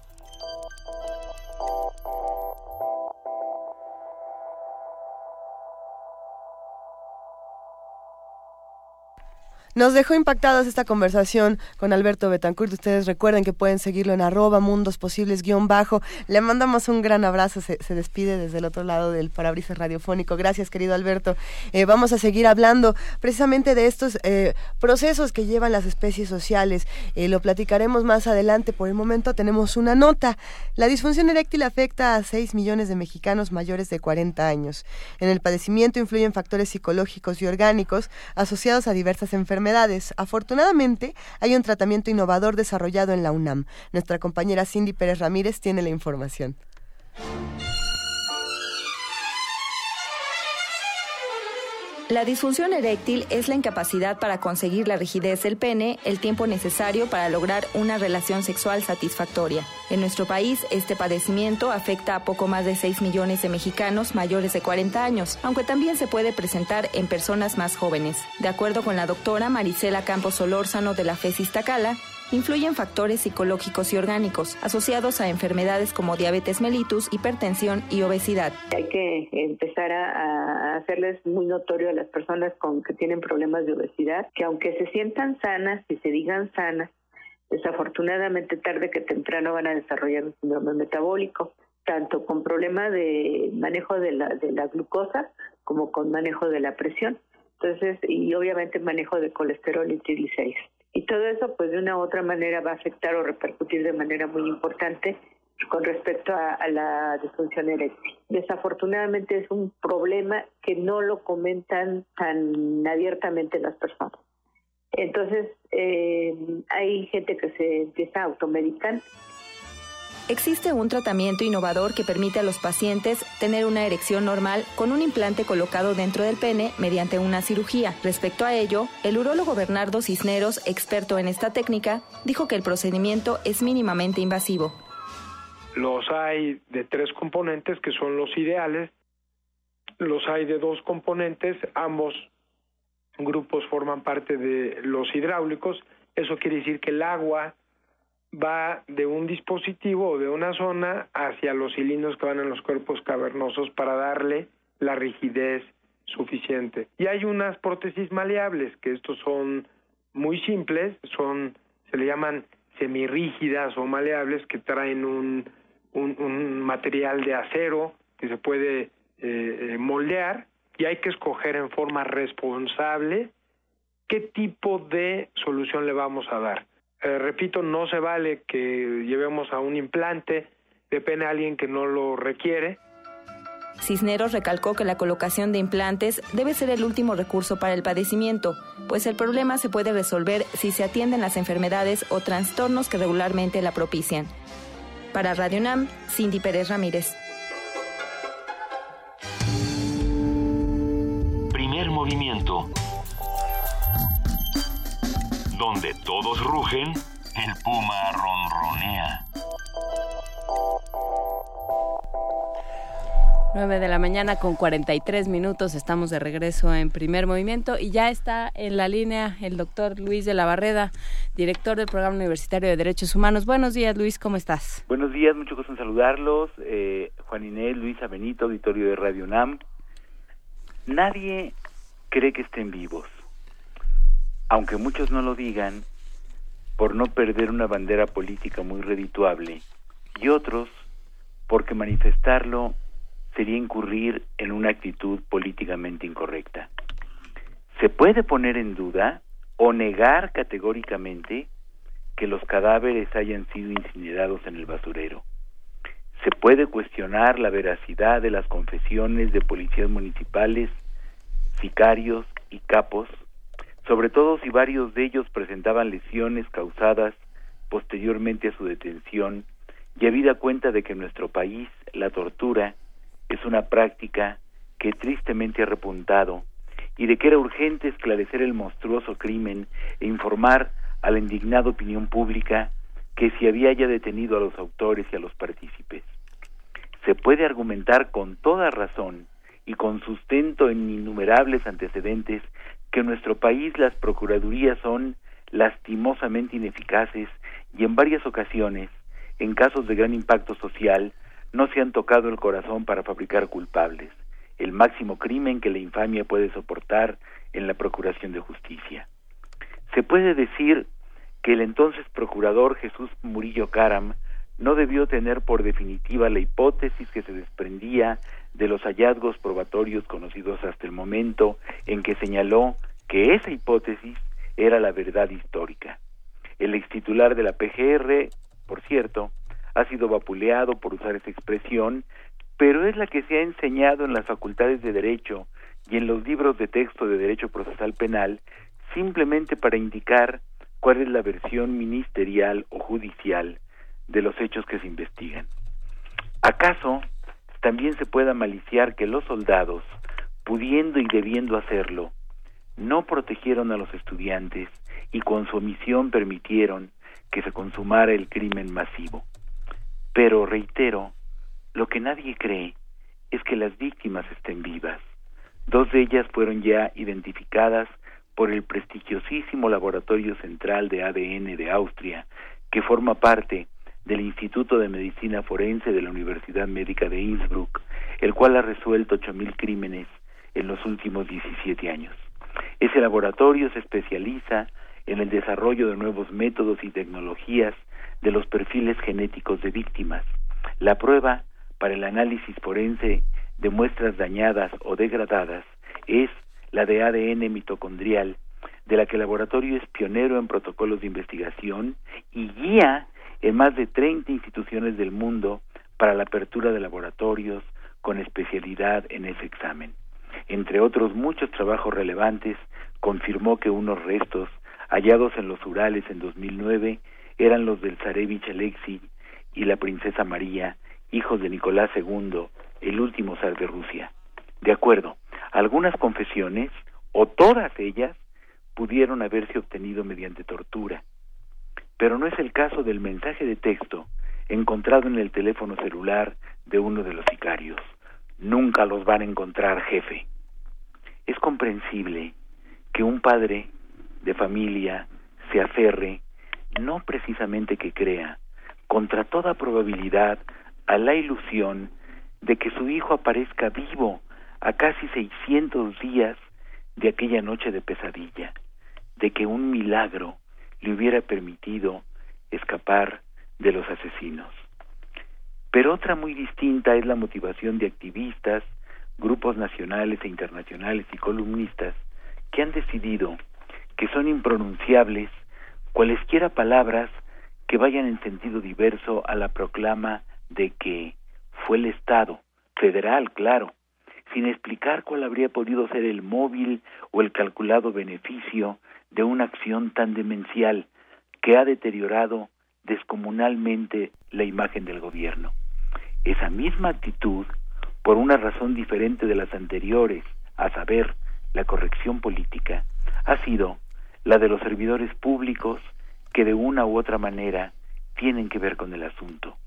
Nos dejó impactados esta conversación con Alberto Betancourt. Ustedes recuerden que pueden seguirlo en arroba mundos posibles guion bajo. Le mandamos un gran abrazo. Se, se despide desde el otro lado del parabrisas radiofónico. Gracias, querido Alberto. Eh, vamos a seguir hablando precisamente de estos eh, procesos que llevan las especies sociales. Eh, lo platicaremos más adelante. Por el momento tenemos una nota. La disfunción eréctil afecta a 6 millones de mexicanos mayores de 40 años. En el padecimiento influyen factores psicológicos y orgánicos asociados a diversas enfermedades. Afortunadamente, hay un tratamiento innovador desarrollado en la UNAM. Nuestra compañera Cindy Pérez Ramírez tiene la información. La disfunción eréctil es la incapacidad para conseguir la rigidez del pene el tiempo necesario para lograr una relación sexual satisfactoria. En nuestro país, este padecimiento afecta a poco más de 6 millones de mexicanos mayores de 40 años, aunque también se puede presentar en personas más jóvenes. De acuerdo con la doctora Marisela Campos Solórzano de la FESIS Tacala, influyen factores psicológicos y orgánicos asociados a enfermedades como diabetes mellitus, hipertensión y obesidad. Hay que empezar a, hacerles muy notorio a las personas con que tienen problemas de obesidad que aunque se sientan sanas y se digan sanas, desafortunadamente tarde que temprano van a desarrollar un síndrome metabólico, tanto con problemas de manejo de la, de la glucosa como con manejo de la presión. Entonces, y obviamente manejo de colesterol y triglicéridos. Y todo eso, pues de una u otra manera, va a afectar o repercutir de manera muy importante con respecto a, la disfunción eréctil. Desafortunadamente es un problema que no lo comentan tan abiertamente las personas. Entonces, eh, hay gente que se empieza a automedicar Existe un tratamiento innovador que permite a los pacientes tener una erección normal con un implante colocado dentro del pene mediante una cirugía. Respecto a ello, el urólogo Bernardo Cisneros, experto en esta técnica, dijo que el procedimiento es mínimamente invasivo. Los hay de tres componentes que son los ideales, los hay de dos componentes, ambos grupos forman parte de los hidráulicos, eso quiere decir que el agua va de un dispositivo o de una zona hacia los cilindros que van en los cuerpos cavernosos para darle la rigidez suficiente. Y hay unas prótesis maleables, que estos son muy simples, son, se le llaman semirrígidas o maleables, que traen un, un, material de acero que se puede eh, eh, moldear y hay que escoger en forma responsable qué tipo de solución le vamos a dar. Eh, repito, no se vale que llevemos a un implante, depende a alguien que no lo requiere. Cisneros recalcó que la colocación de implantes debe ser el último recurso para el padecimiento, pues el problema se puede resolver si se atienden las enfermedades o trastornos que regularmente la propician. Para Radio NAM, Cindy Pérez Ramírez. Primer movimiento donde todos rugen, el puma ronronea. 9 de la mañana con 43 minutos, estamos de regreso en primer movimiento y ya está en la línea el doctor Luis de la Barreda, director del Programa Universitario de Derechos Humanos. Buenos días Luis, ¿cómo estás? Buenos días, mucho gusto en saludarlos. Eh, Juan Inés, Luisa Benito, auditorio de Radio NAM. Nadie cree que estén vivos aunque muchos no lo digan, por no perder una bandera política muy redituable, y otros porque manifestarlo sería incurrir en una actitud políticamente incorrecta. Se puede poner en duda o negar categóricamente que los cadáveres hayan sido incinerados en el basurero. Se puede cuestionar la veracidad de las confesiones de policías municipales, sicarios y capos sobre todo si varios de ellos presentaban lesiones causadas posteriormente a su detención, y habida cuenta de que en nuestro país la tortura es una práctica que tristemente ha repuntado y de que era urgente esclarecer el monstruoso crimen e informar a la indignada opinión pública que si había ya detenido a los autores y a los partícipes. Se puede argumentar con toda razón y con sustento en innumerables antecedentes que en nuestro país las procuradurías son lastimosamente ineficaces y en varias ocasiones, en casos de gran impacto social, no se han tocado el corazón para fabricar culpables, el máximo crimen que la infamia puede soportar en la procuración de justicia. Se puede decir que el entonces procurador Jesús Murillo Caram no debió tener por definitiva la hipótesis que se desprendía de los hallazgos probatorios conocidos hasta el momento en que señaló que esa hipótesis era la verdad histórica. El ex titular de la PGR, por cierto, ha sido vapuleado por usar esa expresión, pero es la que se ha enseñado en las facultades de Derecho y en los libros de texto de Derecho Procesal Penal simplemente para indicar cuál es la versión ministerial o judicial de los hechos que se investigan. ¿Acaso también se pueda maliciar que los soldados, pudiendo y debiendo hacerlo, no protegieron a los estudiantes y con su omisión permitieron que se consumara el crimen masivo. Pero reitero, lo que nadie cree es que las víctimas estén vivas. Dos de ellas fueron ya identificadas por el prestigiosísimo Laboratorio Central de ADN de Austria, que forma parte del Instituto de Medicina Forense de la Universidad Médica de Innsbruck, el cual ha resuelto ocho mil crímenes en los últimos 17 años. Ese laboratorio se especializa en el desarrollo de nuevos métodos y tecnologías de los perfiles genéticos de víctimas. La prueba para el análisis forense de muestras dañadas o degradadas es la de ADN mitocondrial de la que el laboratorio es pionero en protocolos de investigación y guía en más de 30 instituciones del mundo para la apertura de laboratorios con especialidad en ese examen. Entre otros muchos trabajos relevantes, confirmó que unos restos hallados en los Urales en 2009 eran los del Zarevich Alexei y la princesa María, hijos de Nicolás II, el último zar de Rusia. De acuerdo, algunas confesiones, o todas ellas, pudieron haberse obtenido mediante tortura. Pero no es el caso del mensaje de texto encontrado en el teléfono celular de uno de los sicarios. Nunca los van a encontrar, jefe. Es comprensible que un padre de familia se aferre, no precisamente que crea, contra toda probabilidad, a la ilusión de que su hijo aparezca vivo a casi 600 días de aquella noche de pesadilla, de que un milagro le hubiera permitido escapar de los asesinos. Pero otra muy distinta es la motivación de activistas, grupos nacionales e internacionales y columnistas que han decidido que son impronunciables cualesquiera palabras que vayan en sentido diverso a la proclama de que fue el Estado, federal, claro, sin explicar cuál habría podido ser el móvil o el calculado beneficio de una acción tan demencial que ha deteriorado descomunalmente la imagen del gobierno. Esa misma actitud, por una razón diferente de las anteriores, a saber, la corrección política, ha sido la de los servidores públicos que de una u otra manera tienen que ver con el asunto.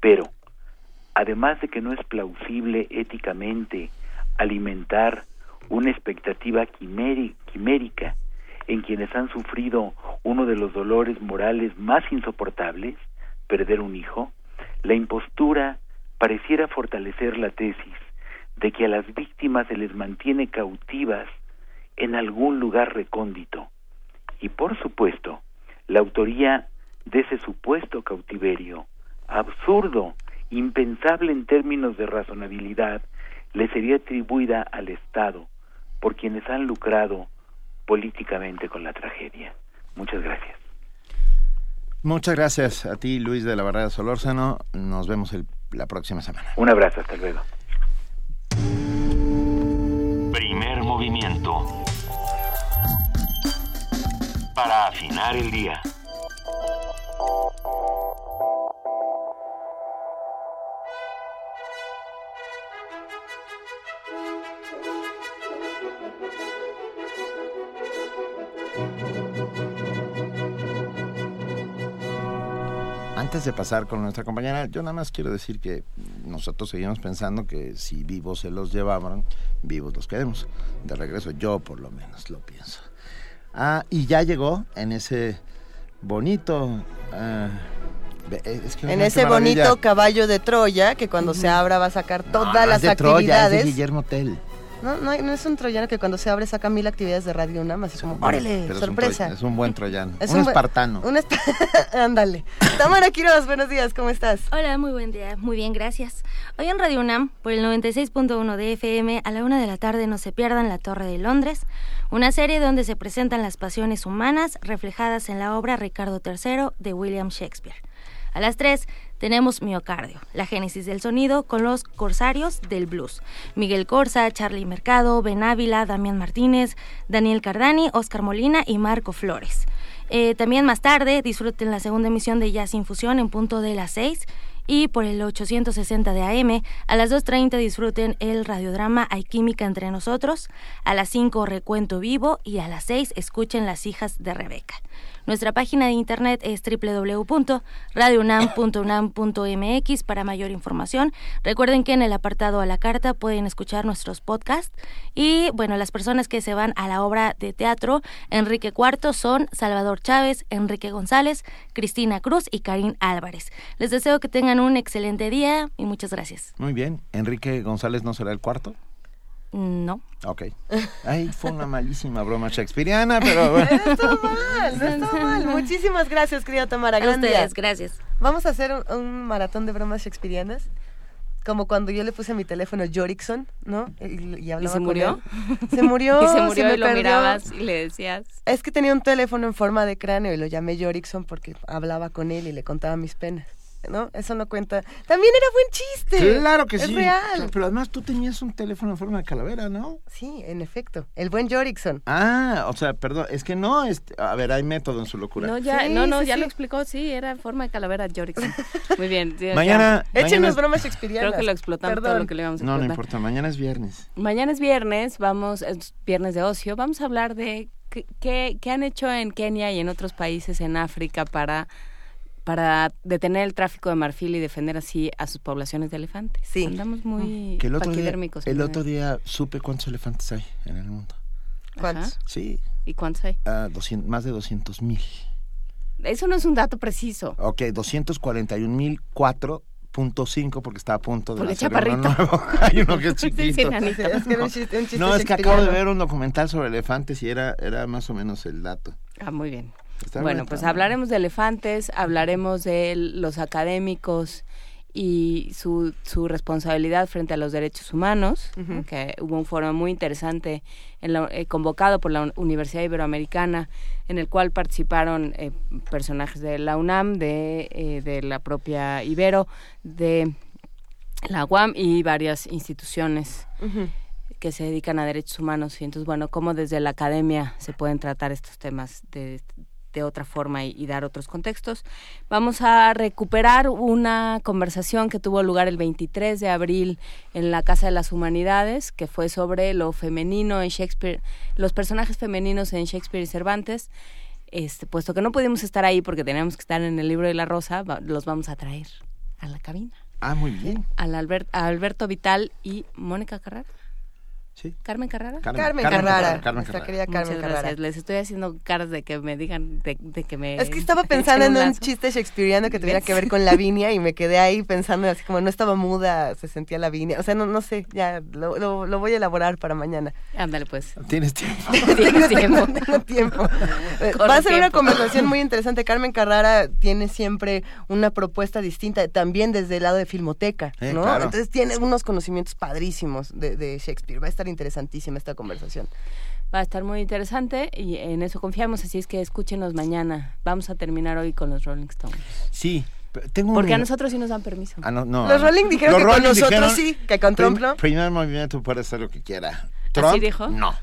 Pero, además de que no es plausible éticamente alimentar una expectativa quimérica en quienes han sufrido uno de los dolores morales más insoportables, perder un hijo, la impostura pareciera fortalecer la tesis de que a las víctimas se les mantiene cautivas en algún lugar recóndito. Y por supuesto, la autoría de ese supuesto cautiverio, absurdo, impensable en términos de razonabilidad, le sería atribuida al Estado por quienes han lucrado políticamente con la tragedia. Muchas gracias. Muchas gracias a ti, Luis de la Barrera Solórzano. Nos vemos la próxima semana. Un abrazo, hasta luego. Primer movimiento. Para afinar el día. Antes de pasar con nuestra compañera, yo nada más quiero decir que nosotros seguimos pensando que si vivos se los llevaban, vivos los queremos. De regreso, yo por lo menos lo pienso. Ah, y ya llegó en ese bonito... Ah, en ese bonito caballo de Troya que cuando se abra va a sacar todas las actividades. de Guillermo Tell. No, no, no, es un troyano que cuando se abre saca mil actividades de Radio UNAM, así como, ¡órale! ¡Sorpresa! Es un, buen troyano. un, espartano. Un Ándale. Tamara Quiroz, buenos días, ¿cómo estás? Hola, muy buen día. Muy bien, gracias. Hoy en Radio UNAM, por el 96.1 de FM, a la una de la tarde no se pierdan La Torre de Londres, una serie donde se presentan las pasiones humanas reflejadas en la obra Ricardo III de William Shakespeare. A las 3 tenemos Miocardio, la génesis del sonido con los corsarios del blues. Miguel Corsa, Charlie Mercado, Ben Ávila, Damián Martínez, Daniel Cardani, Oscar Molina y Marco Flores. Eh, también más tarde disfruten la segunda emisión de Jazz Infusión en punto de las 6 y por el 860 de AM. A las 2.30 disfruten el radiodrama Hay Química entre nosotros. A las 5 Recuento Vivo y a las 6 escuchen Las hijas de Rebeca. Nuestra página de internet es www.radiounam.unam.mx para mayor información. Recuerden que en el apartado a la carta pueden escuchar nuestros podcasts y bueno, las personas que se van a la obra de teatro Enrique IV son Salvador Chávez, Enrique González, Cristina Cruz y Karim Álvarez. Les deseo que tengan un excelente día y muchas gracias. Muy bien, Enrique González no será el cuarto. No. Ok. Ahí fue una malísima broma shakespeariana, pero bueno. No mal, no mal. Muchísimas gracias, querida Tamara. Gracias, gracias. Vamos a hacer un, maratón de bromas shakespearianas. como cuando yo le puse a mi teléfono Jorikson, ¿no? Y, y hablaba se con murió? él. Se murió. Y se murió me y lo perdió. mirabas y le decías. Es que tenía un teléfono en forma de cráneo y lo llamé Jorikson porque hablaba con él y le contaba mis penas. ¿No? Eso no cuenta. También era buen chiste. Claro que es sí. real. Pero además tú tenías un teléfono en forma de calavera, ¿no? Sí, en efecto. El buen Jorikson. Ah, o sea, perdón, es que no, este, a ver, hay método en su locura. No, ya, Sí, no, no, sí, ya sí. lo explicó, sí, era en forma de calavera Jorikson. Muy bien. ya- Mañana-. Échenos bromas shakespearianas. Creo que lo explotamos todo lo que le íbamos a No, no explotar. importa, mañana es viernes. Mañana es viernes, vamos, es viernes de ocio, vamos a hablar de qué, qué, qué han hecho en Kenia y en otros países en África para, para detener el tráfico de marfil y defender así a sus poblaciones de elefantes. Sí. Andamos muy Que el otro día, paquidérmicos. el en otro día supe cuántos elefantes hay en el mundo. ¿Cuántos? Sí, ¿Y cuántos hay? ah, 200 más de 200 mil. Eso no es un dato preciso. Ok, 241 mil 4.5 porque está a punto de Porque nacer chaparrito. uno nuevo. hay uno que es Sí, chiquito. sí, enanito. Es que era un chiste- un chiste no, es que acabo de ver un documental sobre elefantes y era, era más o menos el dato. Ah, muy bien. Está bueno, pues hablaremos de elefantes, hablaremos de los académicos y su, su responsabilidad frente a los derechos humanos, ¿no? que hubo un foro muy interesante en la- eh, convocado por la Un- Universidad Iberoamericana en el cual participaron eh, personajes de la UNAM, de, eh, de la propia Ibero, de la UAM y varias instituciones que se dedican a derechos humanos. Y entonces bueno cómo desde la academia se pueden tratar estos temas de, de otra forma y, y dar otros contextos vamos a recuperar una conversación que tuvo lugar el 23 de abril en la casa de las humanidades que fue sobre lo femenino en Shakespeare los personajes femeninos en Shakespeare y Cervantes este puesto que no pudimos estar ahí porque teníamos que estar en el libro de la rosa va- los vamos a traer a la cabina Ah, muy bien. al Albert, a Alberto Vital y Mónica Carrara. Sí. ¿Carmen Carrara? Carmen- Carmen, Carmen Carrara, Carrara, Carmen nuestra Carrara. querida Muchas Carmen gracias. Carrara. Les estoy haciendo caras de que me digan, de, de que me... Es que estaba pensando en un chiste shakespeariano que tuviera ¿Ves? que ver con Lavinia y me quedé ahí pensando así como no estaba muda, se sentía Lavinia. O sea, no, no sé, ya lo, lo, lo voy a elaborar para mañana. Ándale, pues. Tienes tiempo. Tienes tiempo. Tengo tiempo. Eh, Corre Va a ser una conversación muy interesante. Carmen Carrara tiene siempre una propuesta distinta, también desde el lado de Filmoteca, Eh, ¿no? claro. Entonces tiene unos conocimientos padrísimos de, de Shakespeare. Va a estar interesantísima esta conversación. Va a estar muy interesante y en eso confiamos, así es que escúchenos mañana. Vamos a terminar hoy con los Rolling Stones. Sí, pero tengo Porque a nosotros sí nos dan permiso. Ah, no, no, Los. Rolling dijeron Los que con nosotros dijeron, sí, que con Trump prim- no. Primer movimiento puede hacer lo que quiera. ¿Trump? dijo? No.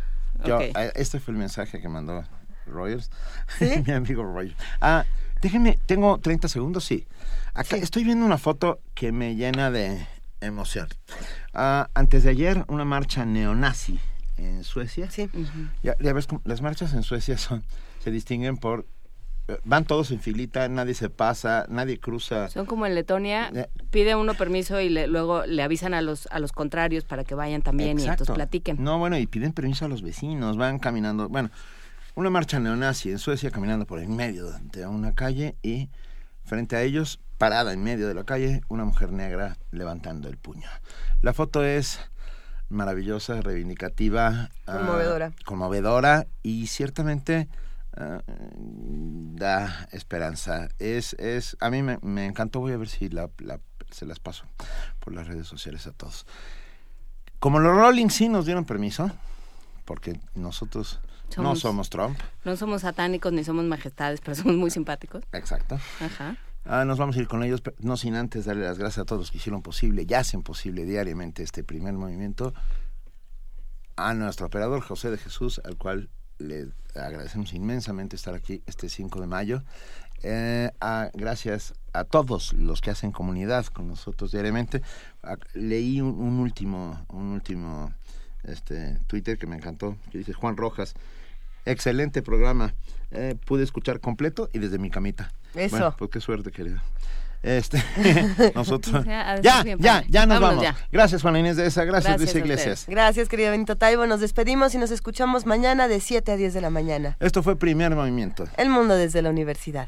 Yo, Ok. eh, este fue el mensaje que mandó Rogers, ¿Sí? mi amigo Rogers. Ah, déjenme, tengo 30 segundos, sí. Acá estoy viendo una foto que me llena de emoción. Ah, antes de ayer, una marcha neonazi en Suecia. Sí. Ya, ya ves, cómo- las marchas en Suecia son, se distinguen por... eh, Van todos en filita, nadie se pasa, nadie cruza. Son como en Letonia, Eh. pide uno permiso y le- luego le avisan a los a los contrarios para que vayan también y entonces platiquen. No, bueno, y piden permiso a los vecinos, van caminando. Bueno, una marcha neonazi en Suecia caminando por en medio de una calle y frente a ellos, parada en medio de la calle, una mujer negra levantando el puño. La foto es maravillosa, reivindicativa, ah, Conmovedora. conmovedora y ciertamente ah, da esperanza. Es, es, a mí me, me encantó, voy a ver si la, la- se las paso por las redes sociales a todos. Como los Rolling sí nos dieron permiso, porque nosotros no Somos- somos Trump, No somos satánicos ni somos majestades, pero somos muy simpáticos. exacto. Ajá. Ah, nos vamos a ir con ellos, pero no sin antes darle las gracias a todos los que hicieron posible y hacen posible diariamente este primer movimiento. A nuestro operador José de Jesús, al cual le agradecemos inmensamente estar aquí este 5 de mayo. Eh, a- gracias a todos los que hacen comunidad con nosotros diariamente. Leí un, un último, un último este, Twitter que me encantó, que dice Juan Rojas. Excelente programa. Eh, pude escuchar completo y desde mi camita. Eso. Bueno, pues qué suerte, querido. Este, nosotros. Ya, Ya, bien ya, padre. ya nos Vámonos vamos. ya. Gracias, Juana Inés de esa. Gracias, ustedes. Iglesias. Gracias, querido Benito Taibo. Nos despedimos y nos escuchamos mañana de 7 a 10 de la mañana. Esto fue Primer Movimiento. El mundo desde la universidad.